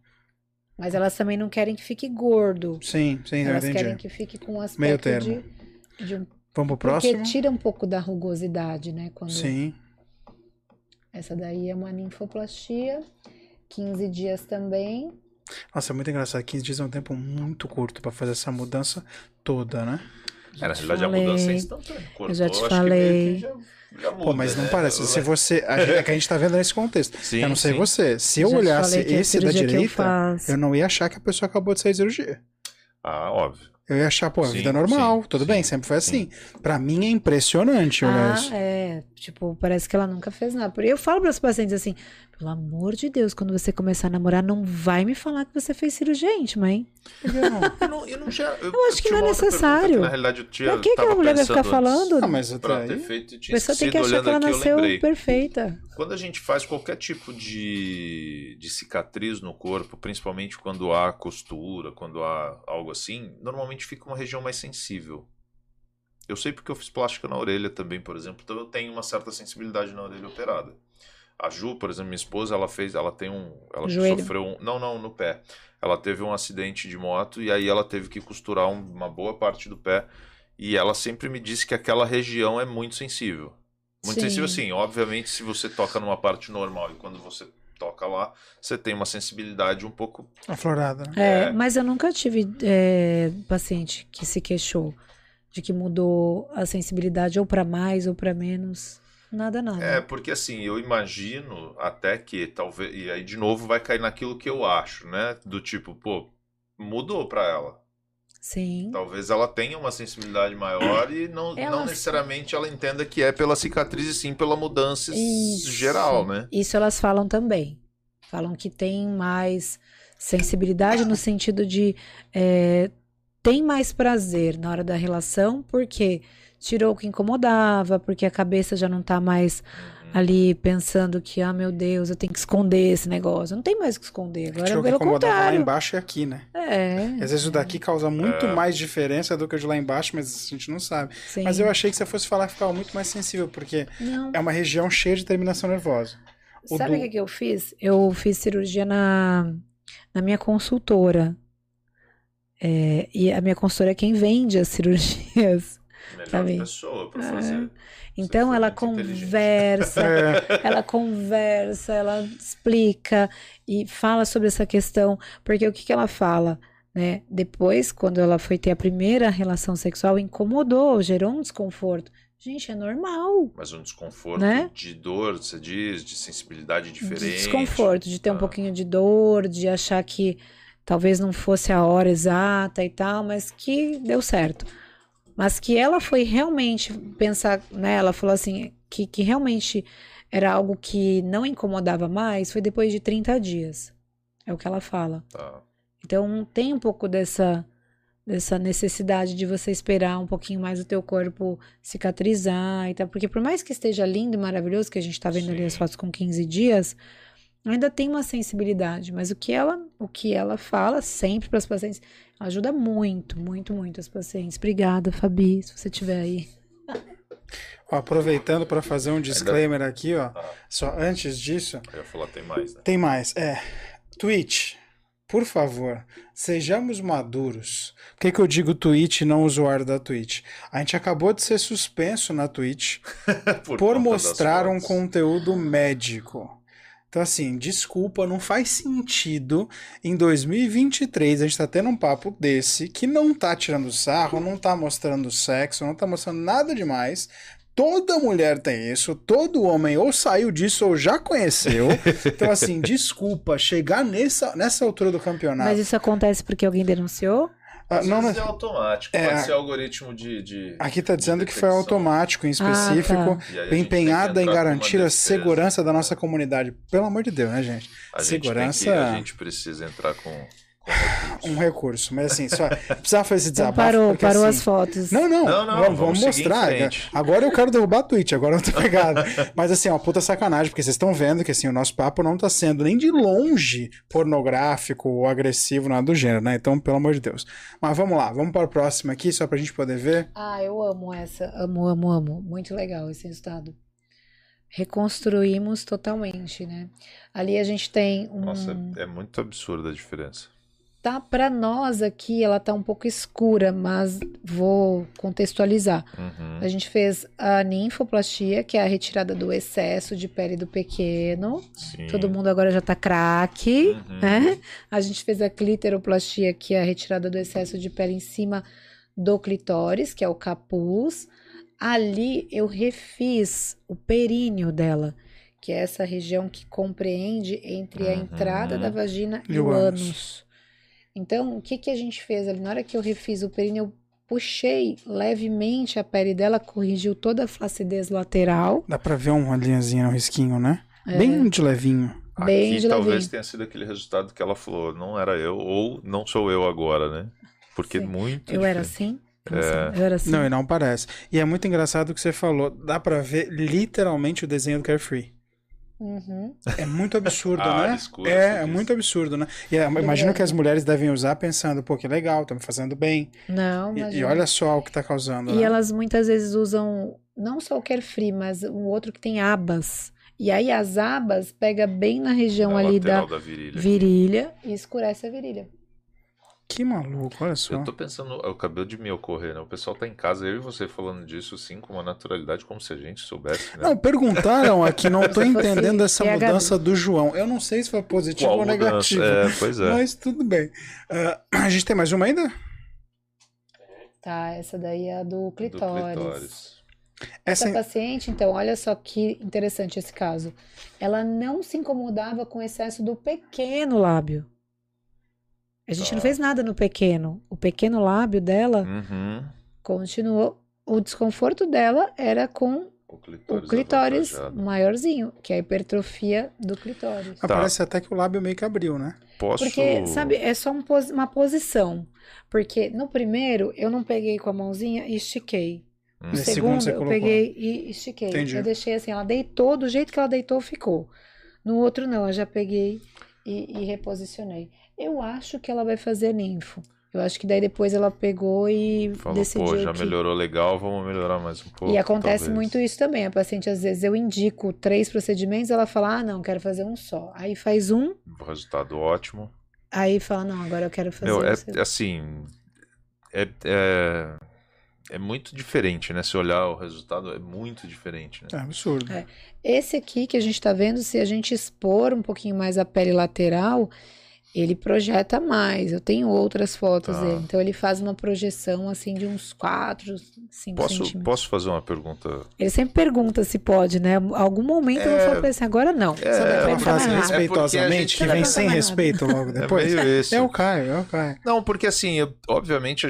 [SPEAKER 4] Mas elas também não querem que fique gordo.
[SPEAKER 1] Sim, sim,
[SPEAKER 4] Elas
[SPEAKER 1] entendi.
[SPEAKER 4] querem que fique com um aspecto
[SPEAKER 1] Meio termo.
[SPEAKER 4] de, de um
[SPEAKER 1] Vamos pro
[SPEAKER 4] Porque
[SPEAKER 1] próximo?
[SPEAKER 4] tira um pouco da rugosidade, né? Quando
[SPEAKER 1] Sim.
[SPEAKER 4] Essa daí é uma ninfoplastia, 15 dias também.
[SPEAKER 1] Nossa, é muito engraçado. 15 dias é um tempo muito curto pra fazer essa mudança toda, né?
[SPEAKER 2] É, na
[SPEAKER 4] te
[SPEAKER 2] realidade, a
[SPEAKER 4] falei.
[SPEAKER 2] mudança é instantânea. Cortou,
[SPEAKER 4] já te falei.
[SPEAKER 2] meio que já, já muda,
[SPEAKER 1] Pô, mas não
[SPEAKER 2] né?
[SPEAKER 1] parece. Se você. a gente- É que a gente tá vendo nesse contexto.
[SPEAKER 2] Sim,
[SPEAKER 1] eu não sei
[SPEAKER 2] sim.
[SPEAKER 1] você. Se eu
[SPEAKER 4] te
[SPEAKER 1] olhasse
[SPEAKER 4] é a
[SPEAKER 1] esse da
[SPEAKER 4] eu
[SPEAKER 1] direita,
[SPEAKER 4] faço.
[SPEAKER 1] eu não ia achar que a pessoa acabou de sair de cirurgia.
[SPEAKER 2] Ah, óbvio.
[SPEAKER 1] Eu ia achar, pô, a
[SPEAKER 2] Sim,
[SPEAKER 1] vida é normal,
[SPEAKER 2] sim,
[SPEAKER 1] tudo
[SPEAKER 2] sim,
[SPEAKER 1] bem, sempre foi assim.
[SPEAKER 2] sim.
[SPEAKER 1] Pra mim é impressionante olhar
[SPEAKER 4] Ah,
[SPEAKER 1] isso.
[SPEAKER 4] é. Tipo, parece que ela nunca fez nada. Por- Eu falo para os pacientes assim: pelo amor de Deus, quando você começar a namorar, não vai me falar que você fez cirurgia íntima, hein?
[SPEAKER 2] Eu não, eu não já, eu,
[SPEAKER 4] Eu acho que
[SPEAKER 2] tinha
[SPEAKER 4] não é
[SPEAKER 2] pergunta
[SPEAKER 4] necessário.
[SPEAKER 2] que, na realidade, eu tinha,
[SPEAKER 4] Pra que, a mulher vai ficar
[SPEAKER 2] antes
[SPEAKER 4] falando?
[SPEAKER 1] Ah, mas
[SPEAKER 2] Pra ter feito, eu
[SPEAKER 4] A
[SPEAKER 2] tinha
[SPEAKER 4] pessoa tem que achar que ela
[SPEAKER 2] aqui, eu
[SPEAKER 4] nasceu perfeita.
[SPEAKER 2] Quando a gente faz qualquer tipo de, de cicatriz no corpo, principalmente quando há costura, quando há algo assim, normalmente fica uma região mais sensível. Eu sei porque eu fiz plástica na orelha também, por exemplo, então eu tenho uma certa sensibilidade na orelha operada. A Ju, por exemplo, minha esposa, ela fez, ela tem um, ela
[SPEAKER 4] Joelho.
[SPEAKER 2] sofreu um, não, não, no pé. Ela teve um acidente de moto e aí ela teve que costurar um- uma boa parte do pé E ela sempre me disse que aquela região é muito sensível. Muito
[SPEAKER 4] Sim.
[SPEAKER 2] sensível, assim. Obviamente, se você toca numa parte normal e quando você toca lá, você tem uma sensibilidade um pouco.
[SPEAKER 1] Aflorada. né?
[SPEAKER 4] É,
[SPEAKER 2] É.
[SPEAKER 4] mas eu nunca tive é, paciente que se queixou de que mudou a sensibilidade ou pra mais ou pra menos. Nada, nada.
[SPEAKER 2] É, porque assim, eu imagino até que talvez. E aí, de novo, vai cair naquilo que eu acho, né? Do tipo, pô, mudou pra ela.
[SPEAKER 4] Sim.
[SPEAKER 2] Talvez ela tenha uma sensibilidade maior e não,
[SPEAKER 4] Ela-
[SPEAKER 2] não necessariamente ela entenda que é pela cicatriz e sim pela mudança
[SPEAKER 4] Isso.
[SPEAKER 2] geral, né?
[SPEAKER 4] Isso elas falam também. Falam que tem mais sensibilidade no sentido de é, tem mais prazer na hora da relação, porque tirou o que incomodava, porque a cabeça já não tá mais
[SPEAKER 2] Uhum.
[SPEAKER 4] ali pensando que, ah, meu Deus, eu tenho que esconder esse negócio. Não tem mais o que esconder. Agora,
[SPEAKER 1] Tirou o que
[SPEAKER 4] pelo
[SPEAKER 1] incomodava lá
[SPEAKER 4] contrário.
[SPEAKER 1] embaixo e aqui, né?
[SPEAKER 4] É.
[SPEAKER 1] Às vezes o daqui causa muito
[SPEAKER 2] É.
[SPEAKER 1] mais diferença do que o de lá embaixo, mas a gente não sabe.
[SPEAKER 4] Sim.
[SPEAKER 1] Mas eu achei que você fosse falar que ficava muito mais sensível, porque
[SPEAKER 4] Não.
[SPEAKER 1] é uma região cheia de terminação nervosa. O
[SPEAKER 4] Sabe o
[SPEAKER 1] do-
[SPEAKER 4] que, que eu fiz? Eu fiz cirurgia na, na minha consultora. É, e a minha consultora é quem vende as <laughs> cirurgias.
[SPEAKER 2] Melhor
[SPEAKER 4] mim.
[SPEAKER 2] pessoa pra
[SPEAKER 4] É.
[SPEAKER 2] fazer.
[SPEAKER 4] Então ela conversa, <laughs>
[SPEAKER 1] É,
[SPEAKER 4] ela conversa, ela explica e fala sobre essa questão, porque o que que ela fala, né? Depois, quando ela foi ter a primeira relação sexual, incomodou, gerou um desconforto. Gente, é normal.
[SPEAKER 2] Mas um desconforto
[SPEAKER 4] Né?
[SPEAKER 2] de dor, você diz, de sensibilidade diferente.
[SPEAKER 4] De desconforto, de ter um
[SPEAKER 2] Ah.
[SPEAKER 4] pouquinho de dor, de achar que talvez não fosse a hora exata e tal, mas que deu certo. Mas que ela foi realmente pensar, né? Ela falou assim, que, que realmente era algo que não incomodava mais, foi depois de 30 dias. É o que ela fala.
[SPEAKER 2] Tá.
[SPEAKER 4] Então tem um pouco dessa dessa necessidade de você esperar um pouquinho mais o teu corpo cicatrizar e tal, porque por mais que esteja lindo e maravilhoso que a gente tá vendo ali as
[SPEAKER 2] Sim.
[SPEAKER 4] fotos com 15 dias, ainda tem uma sensibilidade, mas o que ela o que ela fala sempre para as pacientes ajuda muito, muito, muito as pacientes. Obrigada, Fabi, se você estiver aí. <laughs>
[SPEAKER 1] ó, aproveitando para fazer um disclaimer aqui, ó.
[SPEAKER 2] Ah.
[SPEAKER 1] Só antes disso,
[SPEAKER 2] Eu ia falar, tem mais, né?
[SPEAKER 1] tem mais. É, Twitch, por favor, sejamos maduros. Por que, que eu digo Twitch e não usuário da Twitch? A gente acabou de ser suspenso na Twitch <laughs> por,
[SPEAKER 2] das
[SPEAKER 1] mostrar um conteúdo médico. Então, assim, desculpa, não faz sentido em 2023 a gente tá tendo um papo desse que não tá tirando sarro, não tá mostrando sexo, não tá mostrando nada demais. Toda mulher tem isso, todo homem ou saiu disso ou já conheceu. Então, assim, <laughs> desculpa, chegar nessa, nessa altura do campeonato.
[SPEAKER 4] Mas isso acontece porque alguém denunciou?
[SPEAKER 1] Ah, não,
[SPEAKER 2] é automático,
[SPEAKER 1] É,
[SPEAKER 2] pode ser algoritmo de. de-
[SPEAKER 1] Aqui tá dizendo que foi automático, em específico,
[SPEAKER 4] tá.
[SPEAKER 2] E aí a gente tem que
[SPEAKER 1] empenhada em garantir a segurança da nossa comunidade. Pelo amor de Deus, né, gente?
[SPEAKER 2] A gente
[SPEAKER 1] segurança-
[SPEAKER 2] tem que- a gente precisa entrar com recurso.
[SPEAKER 1] Um recurso. Mas assim, só precisava fazer esse
[SPEAKER 4] Então
[SPEAKER 1] desabafo.
[SPEAKER 4] parou,
[SPEAKER 1] porque,
[SPEAKER 4] parou
[SPEAKER 1] assim,
[SPEAKER 4] as fotos.
[SPEAKER 1] Não, não,
[SPEAKER 2] Não, não,
[SPEAKER 1] vamos,
[SPEAKER 2] vamos
[SPEAKER 1] mostrar.
[SPEAKER 2] frente.
[SPEAKER 1] Agora eu quero derrubar a Twitch, agora eu tô <laughs> pegado. Mas assim, é uma puta sacanagem, porque vocês estão vendo que assim, o nosso papo não tá sendo nem de longe pornográfico ou agressivo, nada do gênero, né? Então, pelo amor de Deus. Mas vamos lá, vamos para o próximo aqui, só pra gente poder ver.
[SPEAKER 4] Ah, eu amo essa. Amo, amo, amo. Muito legal esse resultado. Reconstruímos totalmente, né? Ali a gente tem um.
[SPEAKER 2] Nossa, é muito absurda a diferença.
[SPEAKER 4] Tá para nós aqui, ela tá um pouco escura, mas vou contextualizar.
[SPEAKER 2] Uhum.
[SPEAKER 4] A gente fez a ninfoplastia, que é a retirada do excesso de pele do pequeno.
[SPEAKER 2] Sim.
[SPEAKER 4] Todo mundo agora já tá craque,
[SPEAKER 2] Uhum.
[SPEAKER 4] né? A gente fez a cliteroplastia, que é a retirada do excesso de pele em cima do clitóris, que é o capuz. Ali eu refiz o períneo dela, que é essa região que compreende entre a
[SPEAKER 2] Uhum.
[SPEAKER 4] entrada da vagina e,
[SPEAKER 1] E o
[SPEAKER 4] o
[SPEAKER 1] ânus.
[SPEAKER 4] Então, o que, que a gente fez ali? Na hora que eu refiz o períneo, eu puxei levemente a pele dela, corrigiu toda a flacidez lateral.
[SPEAKER 1] Dá pra ver uma linhazinha, um risquinho, né?
[SPEAKER 4] É.
[SPEAKER 1] Bem de levinho.
[SPEAKER 4] bem
[SPEAKER 2] Aqui
[SPEAKER 4] de
[SPEAKER 2] talvez
[SPEAKER 4] levinho.
[SPEAKER 2] tenha sido aquele resultado que ela falou, não era eu, ou não sou eu agora, né? Porque
[SPEAKER 4] Sim.
[SPEAKER 2] muito.
[SPEAKER 4] Eu era assim? Nossa, Eu era assim.
[SPEAKER 1] Não, e não parece. E é muito engraçado o que você falou. Dá pra ver literalmente o desenho do Carefree.
[SPEAKER 4] Uhum.
[SPEAKER 1] É muito absurdo, <laughs>
[SPEAKER 2] Ah,
[SPEAKER 1] né?
[SPEAKER 2] escura,
[SPEAKER 1] é, é muito absurdo, né? E é, imagino que as mulheres devem usar pensando, pô, que legal, estão me fazendo bem.
[SPEAKER 4] Não,
[SPEAKER 1] E,
[SPEAKER 4] mas.
[SPEAKER 1] e olha só o que tá causando.
[SPEAKER 4] E
[SPEAKER 1] né?
[SPEAKER 4] elas muitas vezes usam não só o carefree, mas um outro que tem abas. E aí as abas pega bem na região
[SPEAKER 2] Na
[SPEAKER 4] ali da
[SPEAKER 2] da virilha.
[SPEAKER 4] virilha e escurece a virilha.
[SPEAKER 1] Que maluco, olha só.
[SPEAKER 2] Eu tô pensando, acabou de me ocorrer, né? O pessoal tá em casa, eu e você falando disso, sim, com uma naturalidade, como se a gente soubesse, né?
[SPEAKER 1] Não, perguntaram aqui, não tô <laughs> entendendo essa mudança do João. Eu não sei se foi positivo
[SPEAKER 2] Qual
[SPEAKER 1] ou
[SPEAKER 2] mudança?
[SPEAKER 1] negativo.
[SPEAKER 2] É, pois é.
[SPEAKER 1] Mas tudo bem. Ah, a gente tem mais uma ainda?
[SPEAKER 4] Tá, essa daí é a do
[SPEAKER 2] Do
[SPEAKER 4] clitóris.
[SPEAKER 2] clitóris.
[SPEAKER 1] Essa
[SPEAKER 4] Essa paciente, então, olha só que interessante esse caso. Ela não se incomodava com o excesso do pequeno lábio. A gente
[SPEAKER 2] Tá.
[SPEAKER 4] não fez nada no pequeno. O pequeno lábio dela
[SPEAKER 2] Uhum.
[SPEAKER 4] continuou. O desconforto dela era com
[SPEAKER 2] O
[SPEAKER 4] o
[SPEAKER 2] clitóris.
[SPEAKER 4] clitóris
[SPEAKER 2] avantajado.
[SPEAKER 4] maiorzinho, que é a hipertrofia do clitóris.
[SPEAKER 2] Tá.
[SPEAKER 1] Parece até que o lábio meio que abriu, né?
[SPEAKER 2] Posso.
[SPEAKER 4] Porque, sabe, é só um pos- uma posição. Porque no primeiro eu não peguei com a mãozinha e estiquei.
[SPEAKER 2] Hum.
[SPEAKER 4] No segundo,
[SPEAKER 1] segundo
[SPEAKER 4] eu peguei e estiquei.
[SPEAKER 1] Entendi.
[SPEAKER 4] Eu deixei assim, ela deitou, do jeito que ela deitou, ficou. No outro, não, eu já peguei e, e reposicionei. Eu acho que ela vai fazer ninfo. Eu acho que daí depois ela pegou e
[SPEAKER 2] Falou,
[SPEAKER 4] decidiu
[SPEAKER 2] pô, já
[SPEAKER 4] que...
[SPEAKER 2] melhorou legal, vamos melhorar mais um pouco.
[SPEAKER 4] E acontece
[SPEAKER 2] talvez.
[SPEAKER 4] muito isso também. A paciente, às vezes, eu indico três procedimentos, ela fala, ah, não, quero fazer um só. Aí faz um,
[SPEAKER 2] O resultado ótimo.
[SPEAKER 4] aí fala, não, agora eu quero fazer
[SPEAKER 2] Meu,
[SPEAKER 4] o
[SPEAKER 2] é assim. É, é, é muito diferente, né? Se olhar o resultado, é muito diferente,
[SPEAKER 1] É
[SPEAKER 2] né?
[SPEAKER 1] absurdo.
[SPEAKER 4] É. Esse aqui que a gente tá vendo, se a gente expor um pouquinho mais a pele lateral, ele projeta mais. Eu tenho outras fotos
[SPEAKER 2] Tá.
[SPEAKER 4] dele. Então ele faz uma projeção assim de uns 4, 5
[SPEAKER 2] Posso,
[SPEAKER 4] centímetros.
[SPEAKER 2] posso fazer uma pergunta?
[SPEAKER 4] Ele sempre pergunta se pode, né? Algum momento eu vou
[SPEAKER 2] É.
[SPEAKER 4] falar pra ele assim, agora não.
[SPEAKER 2] É, é
[SPEAKER 1] frase
[SPEAKER 4] trabalhar.
[SPEAKER 2] porque a
[SPEAKER 1] respeitosamente
[SPEAKER 2] gente-
[SPEAKER 1] que vem sem respeito logo depois?
[SPEAKER 2] É meio esse.
[SPEAKER 1] É o Caio, é o Caio.
[SPEAKER 2] Não, porque assim, eu- obviamente,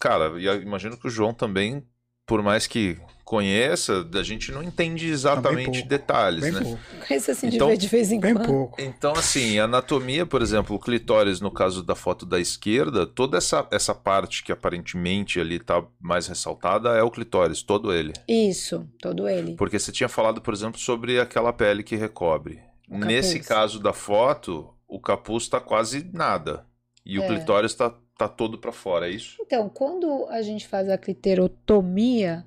[SPEAKER 2] cara, eu imagino que o João também, por mais que conheça, a gente não entende exatamente
[SPEAKER 1] pouco,
[SPEAKER 2] detalhes,
[SPEAKER 1] Bem
[SPEAKER 2] né?
[SPEAKER 1] pouco.
[SPEAKER 4] Conheço assim de
[SPEAKER 2] Então,
[SPEAKER 4] vez- de vez em
[SPEAKER 1] Bem
[SPEAKER 4] quando.
[SPEAKER 1] pouco.
[SPEAKER 2] Então, assim, a anatomia, por exemplo, o clitóris, no caso da foto da esquerda, toda essa, essa parte que aparentemente ali tá mais ressaltada é o clitóris, todo ele.
[SPEAKER 4] Isso, todo ele.
[SPEAKER 2] Porque você tinha falado, por exemplo, sobre aquela pele que recobre.
[SPEAKER 4] O
[SPEAKER 2] Nesse caso da foto, o capuz tá quase nada. E o
[SPEAKER 4] É.
[SPEAKER 2] clitóris tá, tá todo para fora, é isso?
[SPEAKER 4] Então, quando a gente faz a cliterotomia,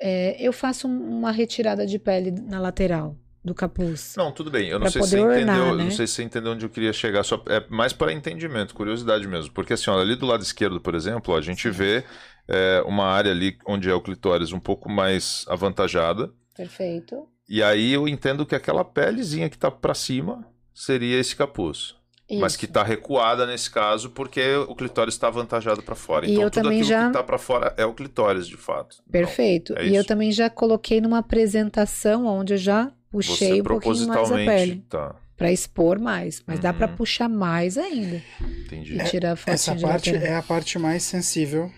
[SPEAKER 4] é, eu faço um- uma retirada de pele na lateral do capuz.
[SPEAKER 2] Não, tudo bem. Eu não sei se
[SPEAKER 4] ornar,
[SPEAKER 2] entendeu,
[SPEAKER 4] né?
[SPEAKER 2] não sei se você entendeu onde eu queria chegar, só é mais para entendimento, curiosidade mesmo. Porque assim, ó, ali do lado esquerdo, por exemplo, a gente vê é, uma área ali onde é o clitóris um pouco mais avantajada.
[SPEAKER 4] Perfeito.
[SPEAKER 2] E aí eu entendo que aquela pelezinha que tá para cima seria esse capuz. Mas
[SPEAKER 4] Isso.
[SPEAKER 2] que tá recuada nesse caso porque o clitóris está avantajado para fora.
[SPEAKER 4] E
[SPEAKER 2] Então
[SPEAKER 4] eu
[SPEAKER 2] tudo
[SPEAKER 4] também já-
[SPEAKER 2] que tá para fora é o clitóris, de fato. Então,
[SPEAKER 4] Perfeito.
[SPEAKER 2] é
[SPEAKER 4] e eu
[SPEAKER 2] isso.
[SPEAKER 4] também já coloquei numa apresentação onde eu já puxei
[SPEAKER 2] você
[SPEAKER 4] um pouquinho mais a pele
[SPEAKER 2] tá,
[SPEAKER 4] Pra expor mais, mas dá pra
[SPEAKER 2] Uhum.
[SPEAKER 4] puxar mais ainda
[SPEAKER 2] entendi.
[SPEAKER 4] e tirar a
[SPEAKER 1] Essa parte é a parte mais sensível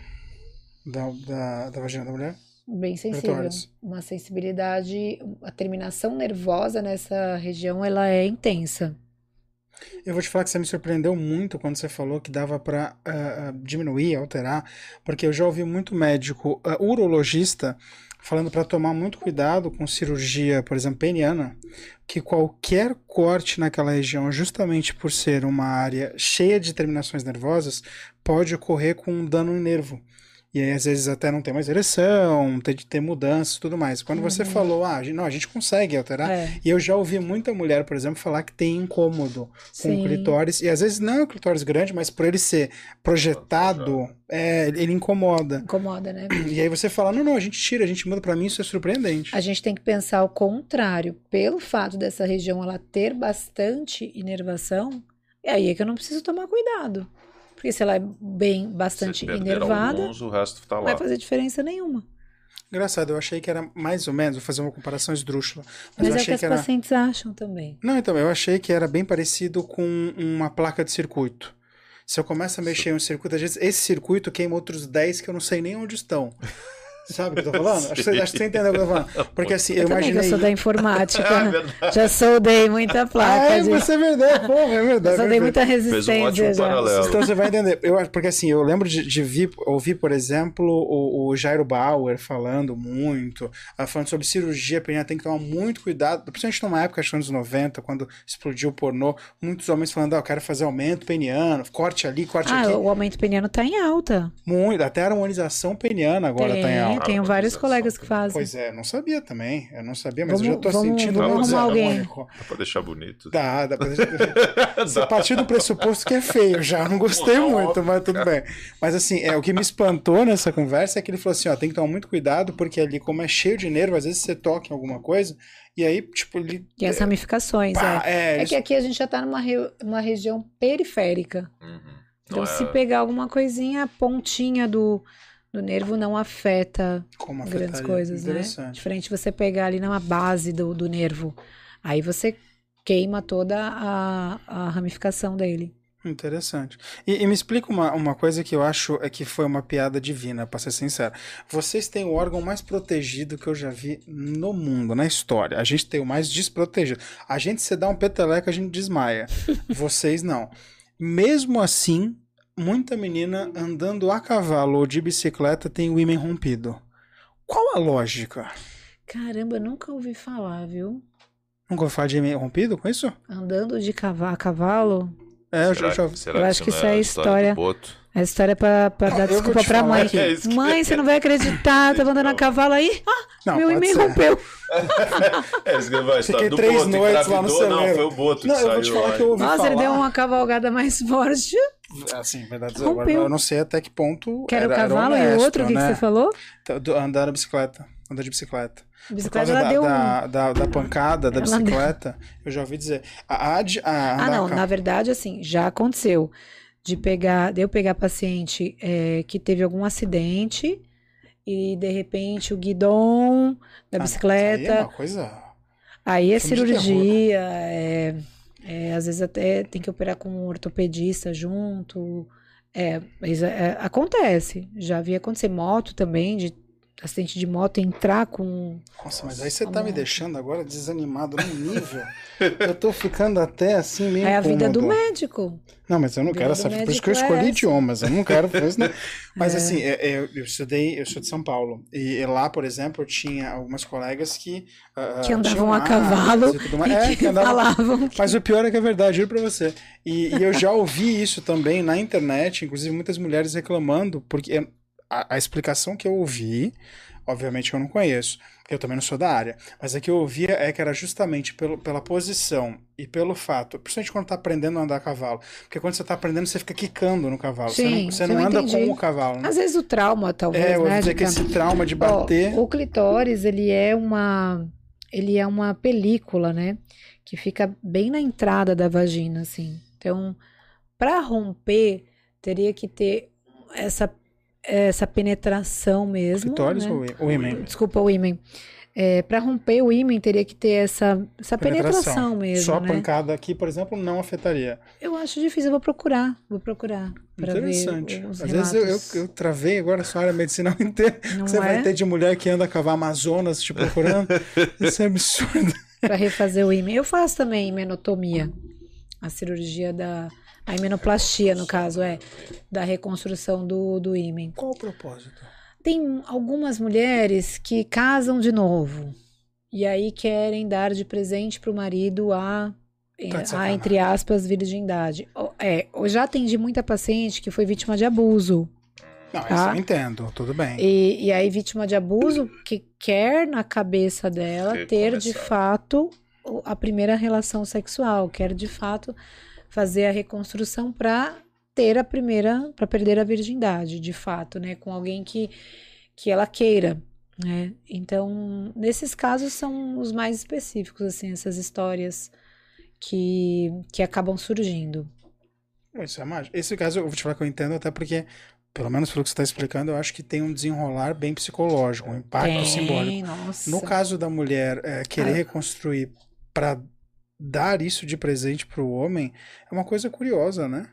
[SPEAKER 1] da, da, da vagina da mulher.
[SPEAKER 4] Bem sensível.
[SPEAKER 1] clitóris.
[SPEAKER 4] Uma sensibilidade, a terminação nervosa nessa região, ela é intensa.
[SPEAKER 1] Eu vou te falar que você me surpreendeu muito quando você falou que dava pra ah, ah, diminuir, alterar, porque eu já ouvi muito médico ah, urologista falando pra tomar muito cuidado com cirurgia, por exemplo, peniana, que qualquer corte naquela região, justamente por ser uma área cheia de terminações nervosas, pode ocorrer com um dano em nervo. E aí, às vezes, até não tem mais ereção, ter de ter mudanças e tudo mais. Quando você falou, ah, a gente- não, a gente consegue alterar.
[SPEAKER 4] É.
[SPEAKER 1] E eu já ouvi muita mulher, por exemplo, falar que tem incômodo com
[SPEAKER 4] Sim.
[SPEAKER 1] o clitóris. E às vezes não é o clitóris grande, mas por ele ser projetado, é, ele incomoda.
[SPEAKER 4] Incomoda, né?
[SPEAKER 1] E aí você fala, não, não, a gente tira, a gente muda. Pra mim isso é surpreendente.
[SPEAKER 4] A gente tem que pensar o contrário. Pelo fato dessa região ela ter bastante inervação, é aí é que eu não preciso tomar cuidado. Porque se ela é bem, bastante
[SPEAKER 2] Se perder
[SPEAKER 4] inervada,
[SPEAKER 2] alguns, o resto tá
[SPEAKER 4] não
[SPEAKER 2] lá.
[SPEAKER 4] vai fazer diferença nenhuma.
[SPEAKER 1] Engraçado, eu achei que era mais ou menos, vou fazer uma comparação esdrúxula. Mas,
[SPEAKER 4] Mas
[SPEAKER 1] eu
[SPEAKER 4] é que
[SPEAKER 1] achei
[SPEAKER 4] as
[SPEAKER 1] que era.
[SPEAKER 4] pacientes acham também.
[SPEAKER 1] Não, então, eu achei que era bem parecido com uma placa de circuito. Se eu começo a mexer em um circuito, às vezes esse circuito queima outros 10 que eu não sei nem onde estão. Sabe o que eu tô falando? Acho que, você, acho que você entendeu o que eu tô falando. Porque assim, eu,
[SPEAKER 4] Eu,
[SPEAKER 1] imaginei.
[SPEAKER 4] eu sou da informática. <laughs>
[SPEAKER 2] É
[SPEAKER 4] já soldei muita placa.
[SPEAKER 1] Ah, é,
[SPEAKER 4] de...
[SPEAKER 1] você é verdade, porra, é verdade.
[SPEAKER 4] Eu soldei muita
[SPEAKER 2] Fez um
[SPEAKER 4] resistência
[SPEAKER 2] ótimo
[SPEAKER 4] já.
[SPEAKER 2] paralelo.
[SPEAKER 1] Então você vai entender. Eu acho porque assim, eu lembro de, de vir- ouvir, por exemplo, o, o Jairo Bauer falando muito, ah, falando sobre cirurgia peniana, tem que tomar muito cuidado, principalmente numa época, acho que anos 90, quando explodiu o pornô, muitos homens falando, ah, eu quero fazer aumento peniano, corte ali, corte
[SPEAKER 4] Ah,
[SPEAKER 1] aqui.
[SPEAKER 4] o aumento peniano tá em alta.
[SPEAKER 1] Muito, até a harmonização peniana agora tá em
[SPEAKER 4] Tem,
[SPEAKER 1] alta.
[SPEAKER 4] É, tenho vários colegas que fazem.
[SPEAKER 1] Pois é, não sabia também. Eu não sabia, mas eu
[SPEAKER 4] Vamos-
[SPEAKER 1] já tô
[SPEAKER 4] vamos-
[SPEAKER 1] sentindo
[SPEAKER 2] vamos
[SPEAKER 1] um
[SPEAKER 2] arrumar
[SPEAKER 4] alguém.
[SPEAKER 2] Dá pra deixar bonito.
[SPEAKER 1] Dá, dá pra deixar. Você <laughs> partiu do pressuposto que é feio já, eu não gostei
[SPEAKER 2] Não,
[SPEAKER 1] muito, mas tudo bem. Mas assim, é, o que me espantou nessa conversa é que ele falou assim, ó, tem que tomar muito cuidado, porque ali, como é cheio de nervo, às vezes você toca em alguma coisa, e aí, tipo, ele...
[SPEAKER 4] E as ramificações,
[SPEAKER 1] pá,
[SPEAKER 4] é.
[SPEAKER 1] é,
[SPEAKER 4] É
[SPEAKER 1] isso-
[SPEAKER 4] que aqui a gente já tá numa re- uma região periférica.
[SPEAKER 2] Uhum.
[SPEAKER 4] Então,
[SPEAKER 2] Não
[SPEAKER 4] se
[SPEAKER 2] é-
[SPEAKER 4] pegar alguma coisinha, a pontinha do, do nervo não afeta
[SPEAKER 1] como
[SPEAKER 4] grandes coisas, né? Diferente você pegar ali na base do, do nervo. Aí você queima toda a, a ramificação dele.
[SPEAKER 1] Interessante. E, e me explica uma, uma coisa que eu acho é que foi uma piada divina, pra ser sincero. Vocês têm o órgão mais protegido que eu já vi no mundo, na história. A gente tem o mais desprotegido. A gente, se dá um peteleco, a gente desmaia. <laughs> Vocês não. Mesmo assim, muita menina andando a cavalo ou de bicicleta tem o ímã rompido. Qual a lógica?
[SPEAKER 4] Caramba, eu nunca ouvi falar, viu?
[SPEAKER 1] Nunca ouviu falar de ímã rompido com isso?
[SPEAKER 4] Andando de cava- a cavalo,
[SPEAKER 1] É, eu já,
[SPEAKER 2] Será,
[SPEAKER 1] já ouvi.
[SPEAKER 2] será
[SPEAKER 4] Eu acho que isso é
[SPEAKER 2] a
[SPEAKER 4] história.
[SPEAKER 2] do Boto?
[SPEAKER 4] A história é pra, pra
[SPEAKER 1] Não,
[SPEAKER 4] dar desculpa pra mãe.
[SPEAKER 2] é
[SPEAKER 4] Mãe, você não vai acreditar, tava andando a cavalo aí, ah,
[SPEAKER 1] Não,
[SPEAKER 4] meu
[SPEAKER 1] ser.
[SPEAKER 4] rompeu. <laughs>
[SPEAKER 2] É, isso que vai
[SPEAKER 1] Fiquei
[SPEAKER 2] do
[SPEAKER 1] três
[SPEAKER 2] Boto,
[SPEAKER 1] noites lá no
[SPEAKER 2] engravidou. Não,
[SPEAKER 1] celeiro.
[SPEAKER 2] foi o Boto
[SPEAKER 1] Não,
[SPEAKER 2] que
[SPEAKER 1] eu
[SPEAKER 2] saiu
[SPEAKER 1] vou te falar que eu ouvi
[SPEAKER 4] Nossa, ele
[SPEAKER 1] falar.
[SPEAKER 4] deu uma cavalgada mais forte.
[SPEAKER 1] Assim, verdade. Agora, eu não sei até que ponto.
[SPEAKER 4] Que era o
[SPEAKER 1] era- era
[SPEAKER 4] cavalo e o
[SPEAKER 1] honesto,
[SPEAKER 4] outro, o que, que
[SPEAKER 1] né?
[SPEAKER 4] você falou?
[SPEAKER 1] Tá, Andar na bicicleta. Andar de bicicleta.
[SPEAKER 4] Bicicleta
[SPEAKER 1] causa
[SPEAKER 4] ela
[SPEAKER 1] da,
[SPEAKER 4] deu um.
[SPEAKER 1] da, da, da pancada da
[SPEAKER 4] Ela deu-
[SPEAKER 1] bicicleta, eu já ouvi dizer. A, a, a,
[SPEAKER 4] Ah, não, na verdade, assim, já aconteceu de pegar, de eu pegar paciente é, que teve algum acidente e de repente o guidão da
[SPEAKER 1] Ah,
[SPEAKER 4] bicicleta.
[SPEAKER 1] Aí é uma coisa.
[SPEAKER 4] Aí é
[SPEAKER 1] Filme de
[SPEAKER 4] cirurgia, é, é, às vezes até tem que operar com um ortopedista junto. É, mas é, acontece. Já vi acontecer moto também, de acidente de moto entrar com.
[SPEAKER 1] Nossa, mas aí você tá me deixando agora desanimado num nível. eu tô ficando até assim meio.
[SPEAKER 4] É a vida do
[SPEAKER 1] incômodo.
[SPEAKER 4] médico.
[SPEAKER 1] Não, mas eu não quero
[SPEAKER 4] do
[SPEAKER 1] essa. Por isso que eu
[SPEAKER 4] é
[SPEAKER 1] escolhi
[SPEAKER 4] essa.
[SPEAKER 1] idiomas. Eu não quero fazer isso, não. <laughs> Mas
[SPEAKER 4] É.
[SPEAKER 1] assim, é- é, eu estudei, eu sou de São Paulo. E, lá, por exemplo, eu tinha algumas colegas que. ah,
[SPEAKER 4] Que andavam a cavalo
[SPEAKER 1] e tudo mais.
[SPEAKER 4] e
[SPEAKER 1] É,
[SPEAKER 4] que
[SPEAKER 1] que andavam
[SPEAKER 4] falavam que
[SPEAKER 1] Mas o pior é que é verdade, juro pra você. E, e eu já ouvi isso também na internet, inclusive muitas mulheres reclamando, porque a, a explicação que eu ouvi, obviamente eu não conheço, porque eu também não sou da área, mas a que eu ouvia é que era justamente pelo, pela posição e pelo fato, principalmente quando tá aprendendo a andar a cavalo, porque quando você tá aprendendo você fica quicando no cavalo, você
[SPEAKER 4] Sim,
[SPEAKER 1] não, você não anda
[SPEAKER 4] entendi.
[SPEAKER 1] com o cavalo. Né?
[SPEAKER 4] Às vezes o trauma, talvez,
[SPEAKER 1] É, eu
[SPEAKER 4] né?
[SPEAKER 1] dizer que esse trauma de bater...
[SPEAKER 4] o clitóris, ele é uma ele é uma película, né, que fica bem na entrada da vagina, assim. Então, para romper, teria que ter essa essa penetração mesmo,
[SPEAKER 1] clitóris
[SPEAKER 4] né?
[SPEAKER 1] ou ímã?
[SPEAKER 4] Desculpa, o ímã. É, para romper o ímã teria que ter essa, essa penetração, mesmo,
[SPEAKER 1] Só a
[SPEAKER 4] né?
[SPEAKER 1] pancada aqui, por exemplo, não afetaria.
[SPEAKER 4] Eu acho difícil, eu vou procurar, vou procurar para ver
[SPEAKER 1] Interessante.
[SPEAKER 4] os
[SPEAKER 1] Às vezes eu, eu, travei agora só a área medicinal <laughs> inteira.
[SPEAKER 4] Não
[SPEAKER 1] Você
[SPEAKER 4] é?
[SPEAKER 1] vai ter de mulher que anda a cavalo Amazonas te procurando. <laughs> Isso é absurdo.
[SPEAKER 4] para refazer o ímã. Eu faço também imenotomia, a cirurgia da a imenoplastia, no caso, é da reconstrução do, do ímã.
[SPEAKER 1] Qual o propósito?
[SPEAKER 4] Tem algumas mulheres que casam de novo e aí querem dar de presente para o marido a, eh,
[SPEAKER 1] Tá
[SPEAKER 4] a, entre aspas, virgindade. É, eu já atendi muita paciente que foi vítima de abuso.
[SPEAKER 1] Não, isso
[SPEAKER 4] Tá.
[SPEAKER 1] eu entendo, tudo bem.
[SPEAKER 4] E, e aí, vítima de abuso que quer na cabeça dela
[SPEAKER 2] Ter
[SPEAKER 4] de fato a primeira relação sexual, quer de fato fazer a reconstrução para ter a primeira, para perder a virgindade, de fato, né, com alguém que, que ela queira, né? Então, nesses casos são os mais específicos, assim, essas histórias que, que acabam surgindo.
[SPEAKER 1] Isso é mágico. Esse caso eu vou te falar que eu entendo, até porque, pelo menos pelo que você está explicando, eu acho que tem um desenrolar bem psicológico, um impacto
[SPEAKER 4] Tem,
[SPEAKER 1] simbólico.
[SPEAKER 4] nossa.
[SPEAKER 1] No caso da mulher é, querer
[SPEAKER 4] Ah.
[SPEAKER 1] reconstruir para dar isso de presente para o homem, é uma coisa curiosa, né?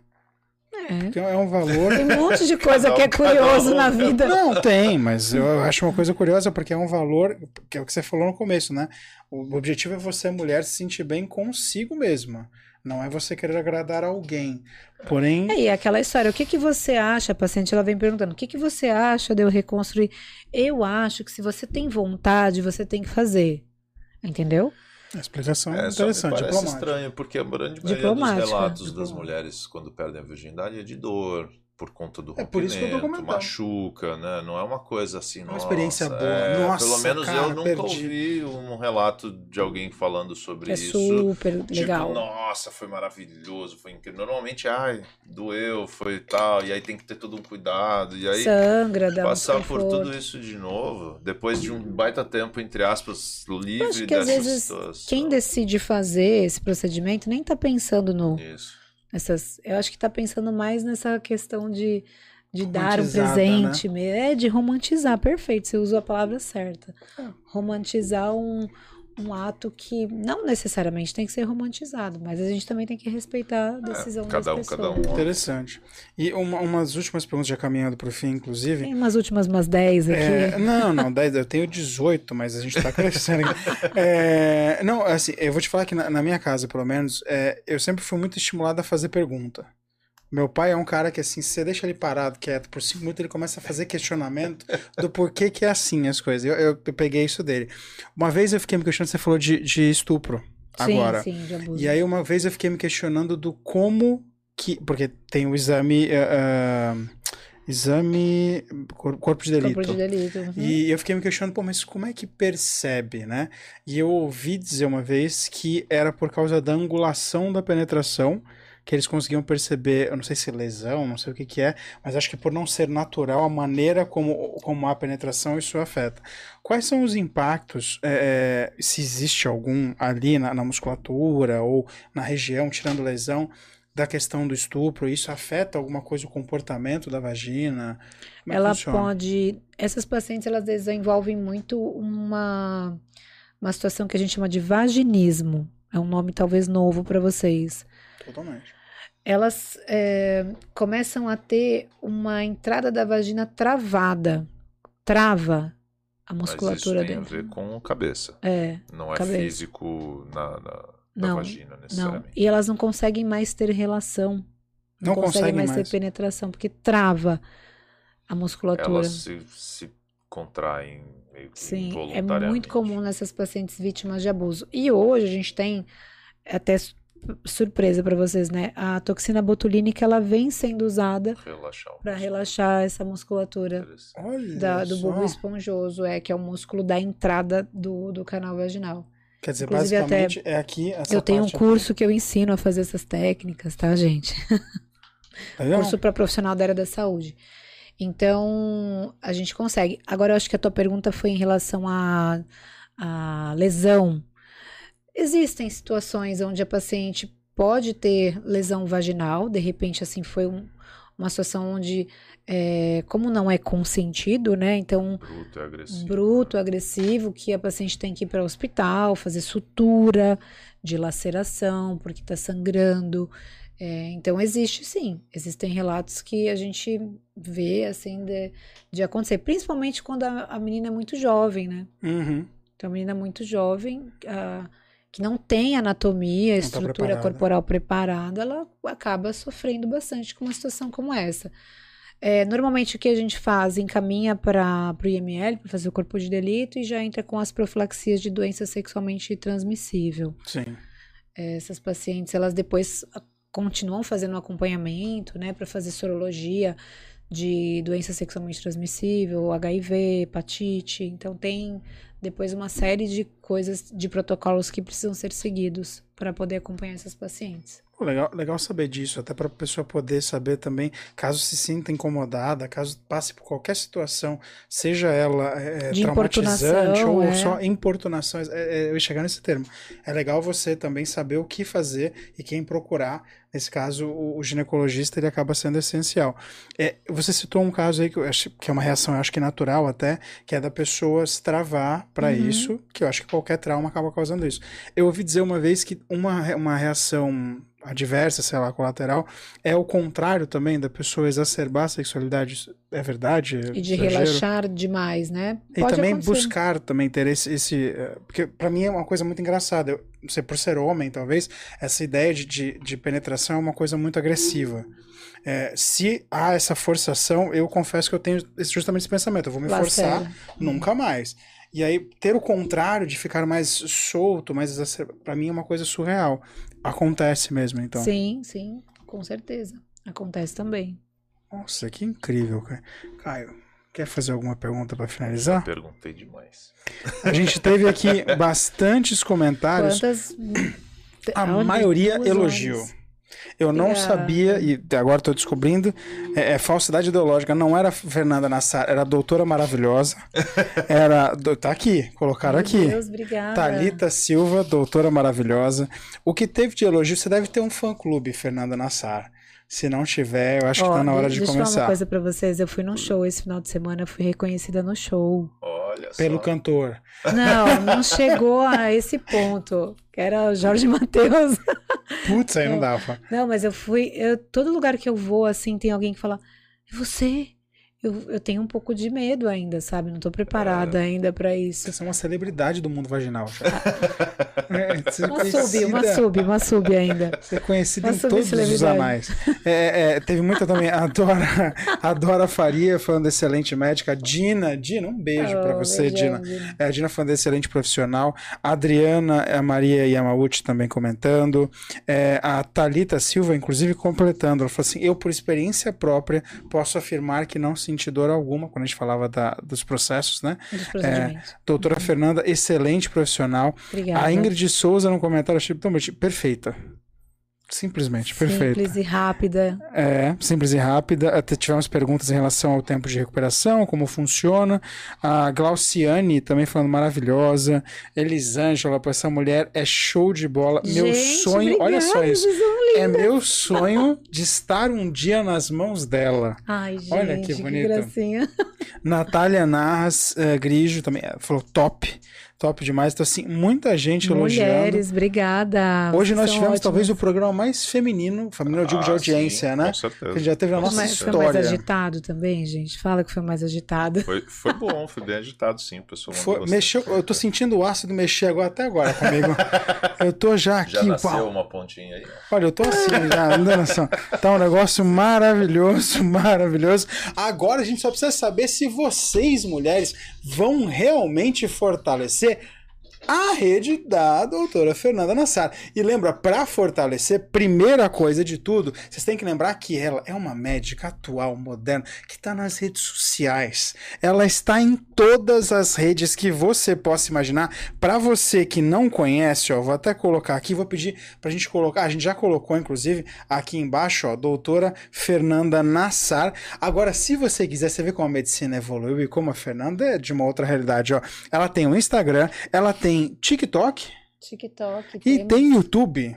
[SPEAKER 4] É.
[SPEAKER 1] Porque é um valor.
[SPEAKER 4] Tem um monte de coisa que é
[SPEAKER 2] um,
[SPEAKER 4] curioso
[SPEAKER 2] um.
[SPEAKER 4] na vida.
[SPEAKER 1] Não, tem, mas eu acho uma coisa curiosa porque é um valor, que é o que você falou no começo, né? O objetivo é você, mulher, se sentir bem consigo mesma. Não é você querer agradar alguém. Porém,
[SPEAKER 4] É, e aquela história, o que que você acha? A paciente ela vem perguntando, o que que você acha de eu reconstruir? Eu acho que se você tem vontade, você tem que fazer. Entendeu?
[SPEAKER 1] A explicação é,
[SPEAKER 2] É,
[SPEAKER 1] interessante,
[SPEAKER 2] parece
[SPEAKER 1] diplomática.
[SPEAKER 2] estranho, porque a grande maioria dos relatos das mulheres quando perdem a virgindade é de dor, por conta do
[SPEAKER 1] É por isso que eu tô
[SPEAKER 2] rompimento,
[SPEAKER 1] comentando.
[SPEAKER 2] machuca, né? Não é uma coisa assim,
[SPEAKER 1] uma
[SPEAKER 2] nossa,
[SPEAKER 1] experiência boa.
[SPEAKER 2] é,
[SPEAKER 1] Nossa,
[SPEAKER 2] pelo menos
[SPEAKER 1] cara,
[SPEAKER 2] eu nunca
[SPEAKER 1] perdi.
[SPEAKER 2] ouvi um relato de alguém falando sobre
[SPEAKER 4] É
[SPEAKER 2] isso.
[SPEAKER 4] super
[SPEAKER 2] Tipo,
[SPEAKER 4] legal.
[SPEAKER 2] nossa, foi maravilhoso, foi incrível. Normalmente, ai, doeu, foi tal, e aí tem que ter todo um cuidado, e aí
[SPEAKER 4] Sangra, dá um
[SPEAKER 2] passar por tudo isso de novo, depois de um baita tempo, entre aspas, livre
[SPEAKER 4] Eu acho que às vezes
[SPEAKER 2] situação.
[SPEAKER 4] quem decide fazer esse procedimento nem tá pensando no,
[SPEAKER 2] Isso.
[SPEAKER 4] Nessas. Eu acho que tá pensando mais nessa questão de, de dar um
[SPEAKER 1] Romantizada,
[SPEAKER 4] presente, me- é de romantizar, perfeito, você usou a palavra certa.
[SPEAKER 1] É.
[SPEAKER 4] Romantizar um, um ato que não necessariamente tem que ser romantizado, mas a gente também tem que respeitar a decisão
[SPEAKER 2] cada
[SPEAKER 4] das
[SPEAKER 2] um, cada
[SPEAKER 4] pessoas.
[SPEAKER 2] um.
[SPEAKER 1] Interessante. E uma, umas últimas perguntas já caminhando pro fim, inclusive.
[SPEAKER 4] Tem umas últimas umas 10 aqui.
[SPEAKER 1] É, não, não, 10, eu tenho 18, mas a gente tá crescendo. <laughs> É, não, assim, eu vou te falar que na, na minha casa, pelo menos, é, eu sempre fui muito estimulado a fazer pergunta. Meu pai é um cara que, assim, se você deixa ele parado, quieto, por cinco minutos, ele começa a fazer questionamento do porquê que é assim as coisas. Eu, eu, eu peguei isso dele. Uma vez eu fiquei me questionando, você falou de, de estupro agora.
[SPEAKER 4] Sim, sim, de abuso.
[SPEAKER 1] E aí uma vez eu fiquei me questionando do como que. Porque tem o exame. ah, exame. cor- Corpo de delito.
[SPEAKER 4] Corpo de delito. uhum.
[SPEAKER 1] E eu fiquei me questionando, pô, mas como é que percebe, né? E eu ouvi dizer uma vez que era por causa da angulação da penetração que eles conseguiam perceber, eu não sei se lesão, não sei o que que é, mas acho que por não ser natural, a maneira como, como há penetração, isso afeta. Quais são os impactos, é, é, se existe algum ali na, na musculatura ou na região, tirando lesão, da questão do estupro, isso afeta alguma coisa o comportamento da vagina? Como é
[SPEAKER 4] ela
[SPEAKER 1] funciona?
[SPEAKER 4] pode. Essas pacientes elas desenvolvem muito uma, uma situação que a gente chama de vaginismo. É um nome talvez novo para vocês.
[SPEAKER 1] Totalmente.
[SPEAKER 4] Elas é, começam a ter uma entrada da vagina travada. Trava a
[SPEAKER 2] Mas isso
[SPEAKER 4] musculatura
[SPEAKER 2] tem
[SPEAKER 4] dentro.
[SPEAKER 2] a ver com cabeça.
[SPEAKER 4] É,
[SPEAKER 2] Não é
[SPEAKER 4] Cabeça.
[SPEAKER 2] físico na, na, na
[SPEAKER 4] Não,
[SPEAKER 2] vagina,
[SPEAKER 4] não.
[SPEAKER 2] necessariamente.
[SPEAKER 4] E elas não conseguem mais ter relação.
[SPEAKER 1] Não conseguem
[SPEAKER 4] mais,
[SPEAKER 1] mais.
[SPEAKER 4] ter penetração, porque trava a musculatura.
[SPEAKER 2] Elas se, se contraem meio que
[SPEAKER 4] Sim, é muito comum nessas pacientes vítimas de abuso. E hoje a gente tem até surpresa para vocês, né? A toxina botulínica ela vem sendo usada para relaxar essa musculatura da- do bulbo esponjoso, é que é o músculo da entrada do, do canal vaginal.
[SPEAKER 1] Quer dizer,
[SPEAKER 4] Inclusive, até
[SPEAKER 1] basicamente é aqui essa
[SPEAKER 4] eu tenho um curso que eu ensino a fazer essas técnicas, tá, gente?
[SPEAKER 1] aqui. Legal?
[SPEAKER 4] curso para profissional da área da saúde. Então, a gente consegue. Agora, eu acho que a tua pergunta foi em relação à à lesão. Existem situações onde a paciente pode ter lesão vaginal, de repente, assim, foi um- uma situação onde, é, como não é consentido, né? Então,
[SPEAKER 2] Bruto agressivo.
[SPEAKER 4] bruto, agressivo, que a paciente tem que ir para o hospital, fazer sutura de laceração, porque está sangrando. É, então, existe sim, existem relatos que a gente vê, assim, de, de acontecer, principalmente quando a, a menina é muito jovem, né?
[SPEAKER 1] Uhum.
[SPEAKER 4] Então, a menina muito jovem, ah, que não tem anatomia,
[SPEAKER 1] Não tá
[SPEAKER 4] estrutura
[SPEAKER 1] preparada.
[SPEAKER 4] corporal preparada, ela acaba sofrendo bastante com uma situação como essa. É, normalmente o que a gente faz, encaminha para o IML, para fazer o corpo de delito, e já entra com as profilaxias de doença sexualmente transmissível.
[SPEAKER 1] Sim.
[SPEAKER 4] É, essas pacientes, elas depois ah, continuam fazendo um acompanhamento, né, para fazer sorologia de doença sexualmente transmissível, HIV, hepatite. Então tem depois uma série de coisas, de protocolos que precisam ser seguidos para poder acompanhar essas pacientes.
[SPEAKER 1] Legal, legal saber disso, até para a pessoa poder saber também, caso se sinta incomodada, caso passe por qualquer situação, seja ela é,
[SPEAKER 4] De
[SPEAKER 1] traumatizante ou
[SPEAKER 4] é.
[SPEAKER 1] só importunação, é, é, eu ia chegar nesse termo. É legal você também saber o que fazer e quem procurar. Nesse caso, o, o ginecologista ele acaba sendo essencial. É, você citou um caso aí que eu acho que é uma reação, eu acho que natural até, que é da pessoa se travar para
[SPEAKER 4] Uhum.
[SPEAKER 1] isso, que eu acho que qualquer trauma acaba causando isso. Eu ouvi dizer uma vez que uma, uma reação adversa, sei lá, colateral, é o contrário também da pessoa exacerbar a sexualidade. É verdade?
[SPEAKER 4] E de
[SPEAKER 1] Exagero?
[SPEAKER 4] relaxar demais, né?
[SPEAKER 1] E
[SPEAKER 4] Pode
[SPEAKER 1] também
[SPEAKER 4] acontecer.
[SPEAKER 1] buscar também ter esse, esse eh, porque pra mim é uma coisa muito engraçada. Eu não sei por ser homem, talvez essa ideia de, de, de penetração é uma coisa muito agressiva. Eh, se há essa forçação, eu confesso que eu tenho justamente esse pensamento. Eu vou me forçar
[SPEAKER 4] Lacera.
[SPEAKER 1] nunca mais. E aí ter o contrário de ficar mais solto, mais exacer- pra mim é uma coisa surreal. Acontece mesmo, então.
[SPEAKER 4] Sim, sim, com certeza. Acontece também.
[SPEAKER 1] Nossa, que incrível, cara. Caio, quer fazer alguma pergunta para finalizar?
[SPEAKER 2] Perguntei demais.
[SPEAKER 1] A gente teve aqui <laughs> bastantes comentários.
[SPEAKER 4] Quantas.
[SPEAKER 1] A maioria elogiou.
[SPEAKER 4] horas.
[SPEAKER 1] Eu não
[SPEAKER 4] Obrigada.
[SPEAKER 1] sabia, e agora estou descobrindo, é, é falsidade ideológica. Não era Fernanda Nassar, era a doutora maravilhosa. <laughs> Era. Tá aqui, colocaram
[SPEAKER 4] Meu
[SPEAKER 1] aqui.
[SPEAKER 4] Deus, obrigada.
[SPEAKER 1] Thalita Silva, doutora maravilhosa. O que teve de elogio, você deve ter um fã-clube, Fernanda Nassar. Se não tiver, eu acho que tá na hora
[SPEAKER 4] de-
[SPEAKER 1] de
[SPEAKER 4] deixa eu falar uma
[SPEAKER 1] começar.
[SPEAKER 4] coisa pra vocês. Eu fui num show esse final de semana, eu fui reconhecida no show.
[SPEAKER 2] Olha
[SPEAKER 1] Pelo
[SPEAKER 2] só.
[SPEAKER 1] cantor.
[SPEAKER 4] Não, não chegou a esse ponto. Que era o Jorge Matheus.
[SPEAKER 1] Putz, aí não dava.
[SPEAKER 4] Não, mas eu fui. eu- todo lugar que eu vou, assim, tem alguém que fala: É você? Eu, eu tenho um pouco de medo ainda, sabe? Não tô preparada ainda pra isso.
[SPEAKER 1] Você é uma celebridade do mundo vaginal. <laughs> É, é
[SPEAKER 4] Uma sub, uma
[SPEAKER 1] conhecida-
[SPEAKER 4] sub, uma sub ainda.
[SPEAKER 1] Você é conhecido
[SPEAKER 4] Uma
[SPEAKER 1] em todos os anais. É, é, teve muita também. A Dora, a Dora Faria falando excelente médica. A Dina, Dina, um beijo pra
[SPEAKER 4] Oh,
[SPEAKER 1] você,
[SPEAKER 4] beijão,
[SPEAKER 1] Dina. É, a Dina falando excelente profissional. A Adriana, a Maria Yamauchi também comentando. É, a Talita Silva, inclusive, completando. Ela falou assim: Eu, por experiência própria, posso afirmar que não senti dor alguma quando a gente falava da- dos processos, né?
[SPEAKER 4] Dos procedimentos.
[SPEAKER 1] Doutora Fernanda, excelente profissional.
[SPEAKER 4] Obrigada.
[SPEAKER 1] A Ingrid Souza no comentário, achei perfeita. Simplesmente perfeita.
[SPEAKER 4] Simples e rápida.
[SPEAKER 1] É, simples e rápida. Até tivemos perguntas em relação ao tempo de recuperação, como funciona. A Glauciane também falando maravilhosa. Elisângela, pô, essa mulher é show de bola. meu
[SPEAKER 4] Gente,
[SPEAKER 1] sonho, olha só
[SPEAKER 4] obrigada,
[SPEAKER 1] isso. É meu sonho de estar um dia nas mãos dela.
[SPEAKER 4] Ai, gente,
[SPEAKER 1] Olha que
[SPEAKER 4] que,
[SPEAKER 1] bonito.
[SPEAKER 4] gracinha.
[SPEAKER 1] Natália Narras eh, Grigio também eh, falou top. Top demais. Então, assim, muita gente elogiando.
[SPEAKER 4] Mulheres, obrigada.
[SPEAKER 1] Hoje nós tivemos
[SPEAKER 4] ótimas.
[SPEAKER 1] talvez o programa mais feminino, feminino eu digo de
[SPEAKER 2] Ah,
[SPEAKER 1] audiência,
[SPEAKER 2] sim,
[SPEAKER 1] né?
[SPEAKER 2] Com certeza.
[SPEAKER 1] Que já teve a nossa
[SPEAKER 4] Mas foi
[SPEAKER 2] certeza.
[SPEAKER 4] mais
[SPEAKER 1] história.
[SPEAKER 4] agitado também, gente. Fala que foi mais agitado.
[SPEAKER 2] Foi, foi bom, foi bem agitado, sim. Pessoal
[SPEAKER 1] Foi, mexeu, eu tô sentindo o ácido mexer agora até agora comigo. <laughs> eu tô já aqui,
[SPEAKER 2] Já nasceu
[SPEAKER 1] uau.
[SPEAKER 2] uma pontinha aí.
[SPEAKER 1] Olha, eu tô assim já, dá noção. Tá um negócio maravilhoso, <laughs> maravilhoso. Agora a gente só precisa saber se vocês, mulheres, vão realmente fortalecer a rede da doutora Fernanda Nassar. E lembra, para fortalecer, primeira coisa de tudo, vocês têm que lembrar que ela é uma médica atual, moderna, que está nas redes sociais. Ela está em todas as redes que você possa imaginar. Para você que não conhece, ó, vou até colocar aqui, vou pedir pra gente colocar, a gente já colocou inclusive aqui embaixo, ó, doutora Fernanda Nassar. Agora, se você quiser, você vê como a medicina evoluiu e como a Fernanda é de uma outra realidade, ó. Ela tem um Instagram, ela tem TikTok
[SPEAKER 4] TikTok.
[SPEAKER 1] e
[SPEAKER 4] temos-
[SPEAKER 1] tem YouTube.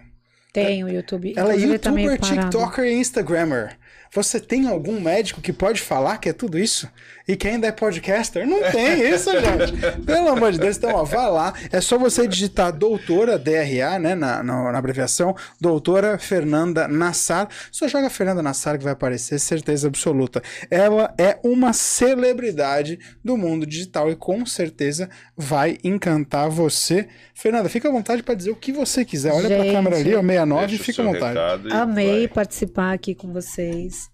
[SPEAKER 4] Tem o YouTube.
[SPEAKER 1] Ela é
[SPEAKER 4] tá
[SPEAKER 1] youtuber,
[SPEAKER 4] parado.
[SPEAKER 1] TikToker e Instagrammer. Você tem algum médico que pode falar que é tudo isso? E que ainda é podcaster? Não tem isso, gente. Pelo amor de Deus. Então, ó, vá lá. É só você digitar doutora, DRA, né, na, na, na abreviação, doutora Fernanda Nassar. Só joga Fernanda Nassar que vai aparecer, certeza absoluta. Ela é uma celebridade do mundo digital e com certeza vai encantar você. Fernanda, fica à vontade para dizer o que você quiser. Olha para a câmera ali, ó, 69,
[SPEAKER 2] Deixa
[SPEAKER 1] fica à vontade.
[SPEAKER 2] e
[SPEAKER 4] Amei
[SPEAKER 2] vai.
[SPEAKER 4] participar aqui com vocês.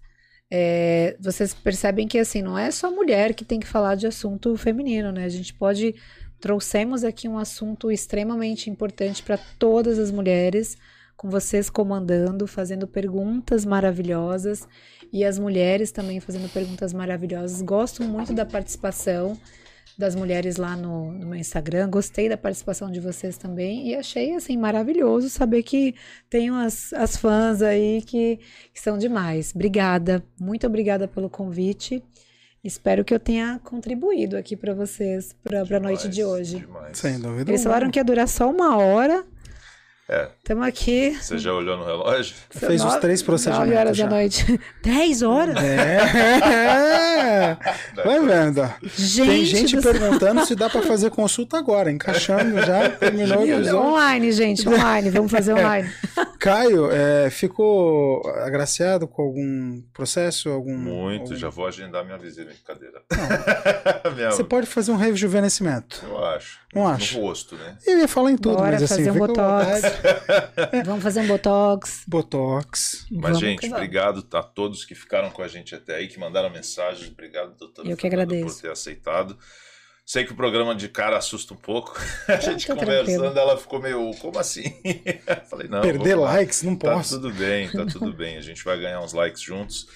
[SPEAKER 4] É, vocês percebem que assim não é só mulher que tem que falar de assunto feminino, né? A gente pode trouxemos aqui um assunto extremamente importante para todas as mulheres, com vocês comandando, fazendo perguntas maravilhosas e as mulheres também fazendo perguntas maravilhosas. Gosto muito da participação das mulheres lá no, no meu Instagram. Gostei da participação de vocês também e achei assim maravilhoso saber que tem as, as fãs aí que, que são demais. Obrigada, muito obrigada pelo convite. Espero que eu tenha contribuído aqui para vocês para a noite de hoje.
[SPEAKER 2] demais.
[SPEAKER 1] Sem dúvida.
[SPEAKER 4] Eles falaram que ia durar só uma hora.
[SPEAKER 2] É,
[SPEAKER 4] Estamos aqui.
[SPEAKER 2] você já olhou no relógio?
[SPEAKER 1] Fez os três procedimentos
[SPEAKER 4] Nove horas
[SPEAKER 1] já.
[SPEAKER 4] da noite. <laughs> Dez horas?
[SPEAKER 1] É. <laughs> Vai vendo. ó.
[SPEAKER 4] Gente,
[SPEAKER 1] Tem gente
[SPEAKER 4] do céu.
[SPEAKER 1] perguntando se dá pra fazer consulta agora, encaixando já, <laughs> terminou o episódio.
[SPEAKER 4] Online, gente, online. Vamos fazer online.
[SPEAKER 1] Caio, é, ficou agraciado com algum processo? Algum,
[SPEAKER 2] Muito,
[SPEAKER 1] algum-
[SPEAKER 2] já vou agendar minha visita em cadeira. Minha-
[SPEAKER 1] Você pode fazer um rejuvenescimento.
[SPEAKER 2] Eu acho.
[SPEAKER 1] Não acho.
[SPEAKER 2] No rosto, né?
[SPEAKER 1] Eu ia falar em tudo,
[SPEAKER 4] Bora
[SPEAKER 1] mas assim,
[SPEAKER 4] fazer um botox. Vamos fazer um botox.
[SPEAKER 1] Botox.
[SPEAKER 2] Mas,
[SPEAKER 4] Vamos
[SPEAKER 2] gente, obrigado a todos que ficaram com a gente até aí, que mandaram mensagens. Obrigado, doutora
[SPEAKER 4] Eu que agradeço.
[SPEAKER 2] por ter aceitado. Sei que o programa de cara assusta um pouco. <laughs> A gente
[SPEAKER 4] tá
[SPEAKER 2] conversando,
[SPEAKER 4] tranquilo.
[SPEAKER 2] ela ficou meio, como assim? <laughs> Falei, não.
[SPEAKER 1] Perder likes, não
[SPEAKER 2] Tá
[SPEAKER 1] posso.
[SPEAKER 2] tudo bem, tá tudo bem. A gente vai ganhar uns likes juntos.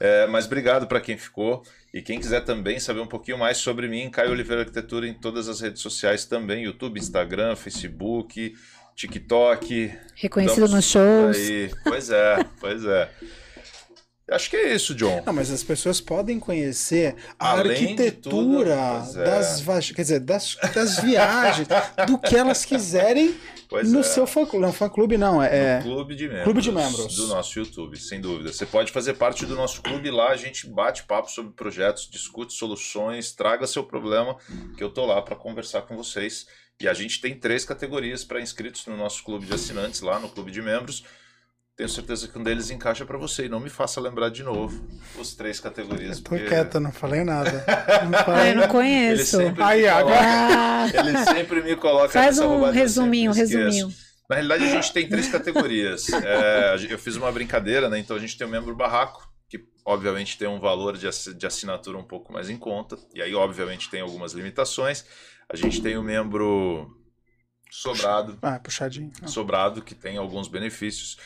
[SPEAKER 2] É, mas obrigado para quem ficou. E quem quiser também saber um pouquinho mais sobre mim, Caio Oliveira Arquitetura em todas as redes sociais também: YouTube, Instagram, Facebook, TikTok.
[SPEAKER 4] Reconhecido nos shows.
[SPEAKER 2] Aí. Pois é, pois é. Acho que é isso, John.
[SPEAKER 1] Não, mas as pessoas podem conhecer a
[SPEAKER 2] Além
[SPEAKER 1] arquitetura
[SPEAKER 2] tudo, é.
[SPEAKER 1] das, quer dizer, das, das viagens, do que elas quiserem
[SPEAKER 2] Pois
[SPEAKER 1] no
[SPEAKER 2] é.
[SPEAKER 1] seu fã clube. Não, fã clube não, é.
[SPEAKER 2] Clube de membros.
[SPEAKER 1] Clube de membros.
[SPEAKER 2] Do nosso YouTube, sem dúvida. Você pode fazer parte do nosso clube lá, a gente bate papo sobre projetos, discute soluções, traga seu problema, que eu tô lá para conversar com vocês. E a gente tem três categorias para inscritos no nosso clube de assinantes, lá no clube de membros. Tenho certeza que um deles encaixa para você. E não me faça lembrar de novo os três categorias.
[SPEAKER 1] Tô
[SPEAKER 2] porque
[SPEAKER 1] quieto, não falei nada. <laughs> Não
[SPEAKER 4] Ah,
[SPEAKER 1] falei
[SPEAKER 4] eu não
[SPEAKER 2] Ele
[SPEAKER 4] conheço.
[SPEAKER 2] sempre,
[SPEAKER 1] Aí,
[SPEAKER 2] me
[SPEAKER 1] agora-
[SPEAKER 2] coloca, <laughs> ele sempre me coloca
[SPEAKER 4] faz
[SPEAKER 2] nessa
[SPEAKER 4] um
[SPEAKER 2] eu
[SPEAKER 4] resuminho, um resuminho.
[SPEAKER 2] Na realidade, a gente tem três categorias. <laughs> É, eu fiz uma brincadeira, né? Então a gente tem o membro barraco, que obviamente tem um valor de assinatura um pouco mais em conta. E aí, obviamente, tem algumas limitações. A gente tem o membro sobrado,
[SPEAKER 1] Ah, puxadinho. Não.
[SPEAKER 2] sobrado, que tem alguns benefícios.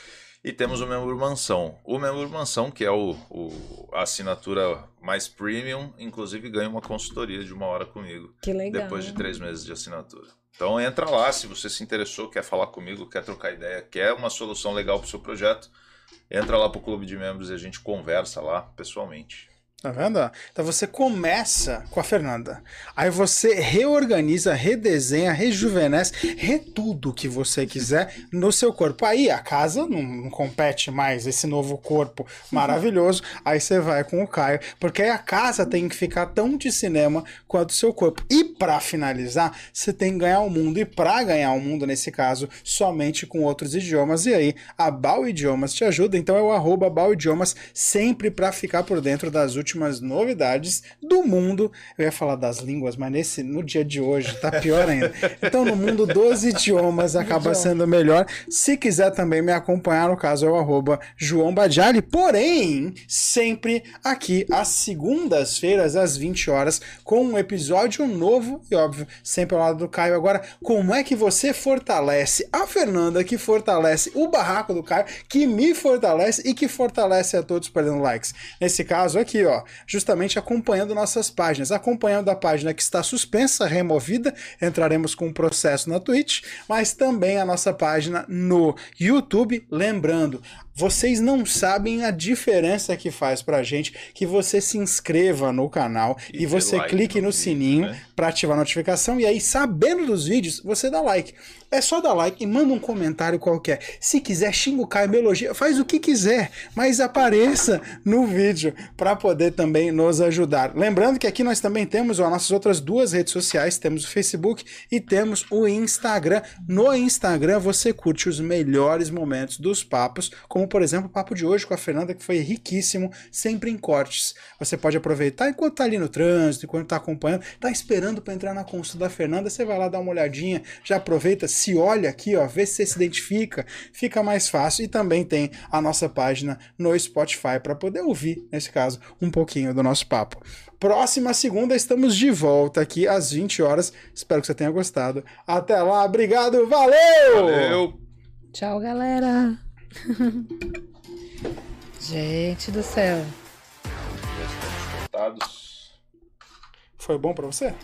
[SPEAKER 2] E temos o membro mansão. O membro mansão, que é o, o- a assinatura mais premium, inclusive ganha uma consultoria de uma hora comigo
[SPEAKER 4] Que legal.
[SPEAKER 2] depois de três meses de assinatura. Então entra lá, se você se interessou, quer falar comigo, quer trocar ideia, quer uma solução legal para o seu projeto, entra lá para o clube de membros e a gente conversa lá pessoalmente.
[SPEAKER 1] Tá vendo? Então você começa com a Fernanda. Aí você reorganiza, redesenha, rejuvenesce, retudo o que você quiser no seu corpo. Aí a casa não, não compete mais esse novo corpo maravilhoso. Aí você vai com o Caio, porque aí a casa tem que ficar tão de cinema quanto o seu corpo. E pra finalizar, você tem que ganhar o mundo. E pra ganhar o mundo, nesse caso, somente com outros idiomas. E aí a Bal Idiomas te ajuda. Então é o arroba Bal Idiomas sempre pra ficar por dentro das últimas novidades do mundo. Eu ia falar das línguas, mas nesse, no dia de hoje tá pior ainda. Então no mundo dos idiomas acaba sendo melhor. Se quiser também me acompanhar, no caso é o arroba João Badiali. Porém, sempre aqui às segundas-feiras, às 20 horas, com um episódio novo e óbvio, sempre ao lado do Caio. Agora, como é que você fortalece a Fernanda, que fortalece o barraco do Caio, que me fortalece e que fortalece a todos perdendo likes? Nesse caso aqui, ó, justamente acompanhando nossas páginas, acompanhando a página que está suspensa, removida, entraremos com um processo na Twitch, mas também a nossa página no YouTube, lembrando, vocês não sabem a diferença que faz pra gente que você se inscreva no canal e,
[SPEAKER 2] E
[SPEAKER 1] você
[SPEAKER 2] like
[SPEAKER 1] clique
[SPEAKER 2] no
[SPEAKER 1] no,
[SPEAKER 2] vídeo,
[SPEAKER 1] sininho
[SPEAKER 2] né?
[SPEAKER 1] para ativar a notificação e aí sabendo dos vídeos, você dá like. É só dar like e manda um comentário qualquer. Se quiser xinga o Caio, me elogia, faz o que quiser, mas apareça no vídeo para poder também nos ajudar. Lembrando que aqui nós também temos as nossas outras duas redes sociais, temos o Facebook e temos o Instagram. No Instagram você curte os melhores momentos dos papos, como por exemplo o papo de hoje com a Fernanda, que foi riquíssimo, sempre em cortes. Você pode aproveitar enquanto tá ali no trânsito, enquanto tá acompanhando, tá esperando para entrar na consulta da Fernanda, você vai lá dar uma olhadinha, já aproveita, se olha aqui, ó, vê se você se identifica, fica mais fácil. E também tem a nossa página no Spotify para poder ouvir, nesse caso, um pouquinho do nosso papo. Próxima segunda estamos de volta aqui às 20 horas. Espero que você tenha gostado. Até lá, obrigado, valeu!
[SPEAKER 2] Valeu!
[SPEAKER 4] Tchau, galera. <laughs> Gente do céu.
[SPEAKER 2] Resultados.
[SPEAKER 1] Foi bom para você?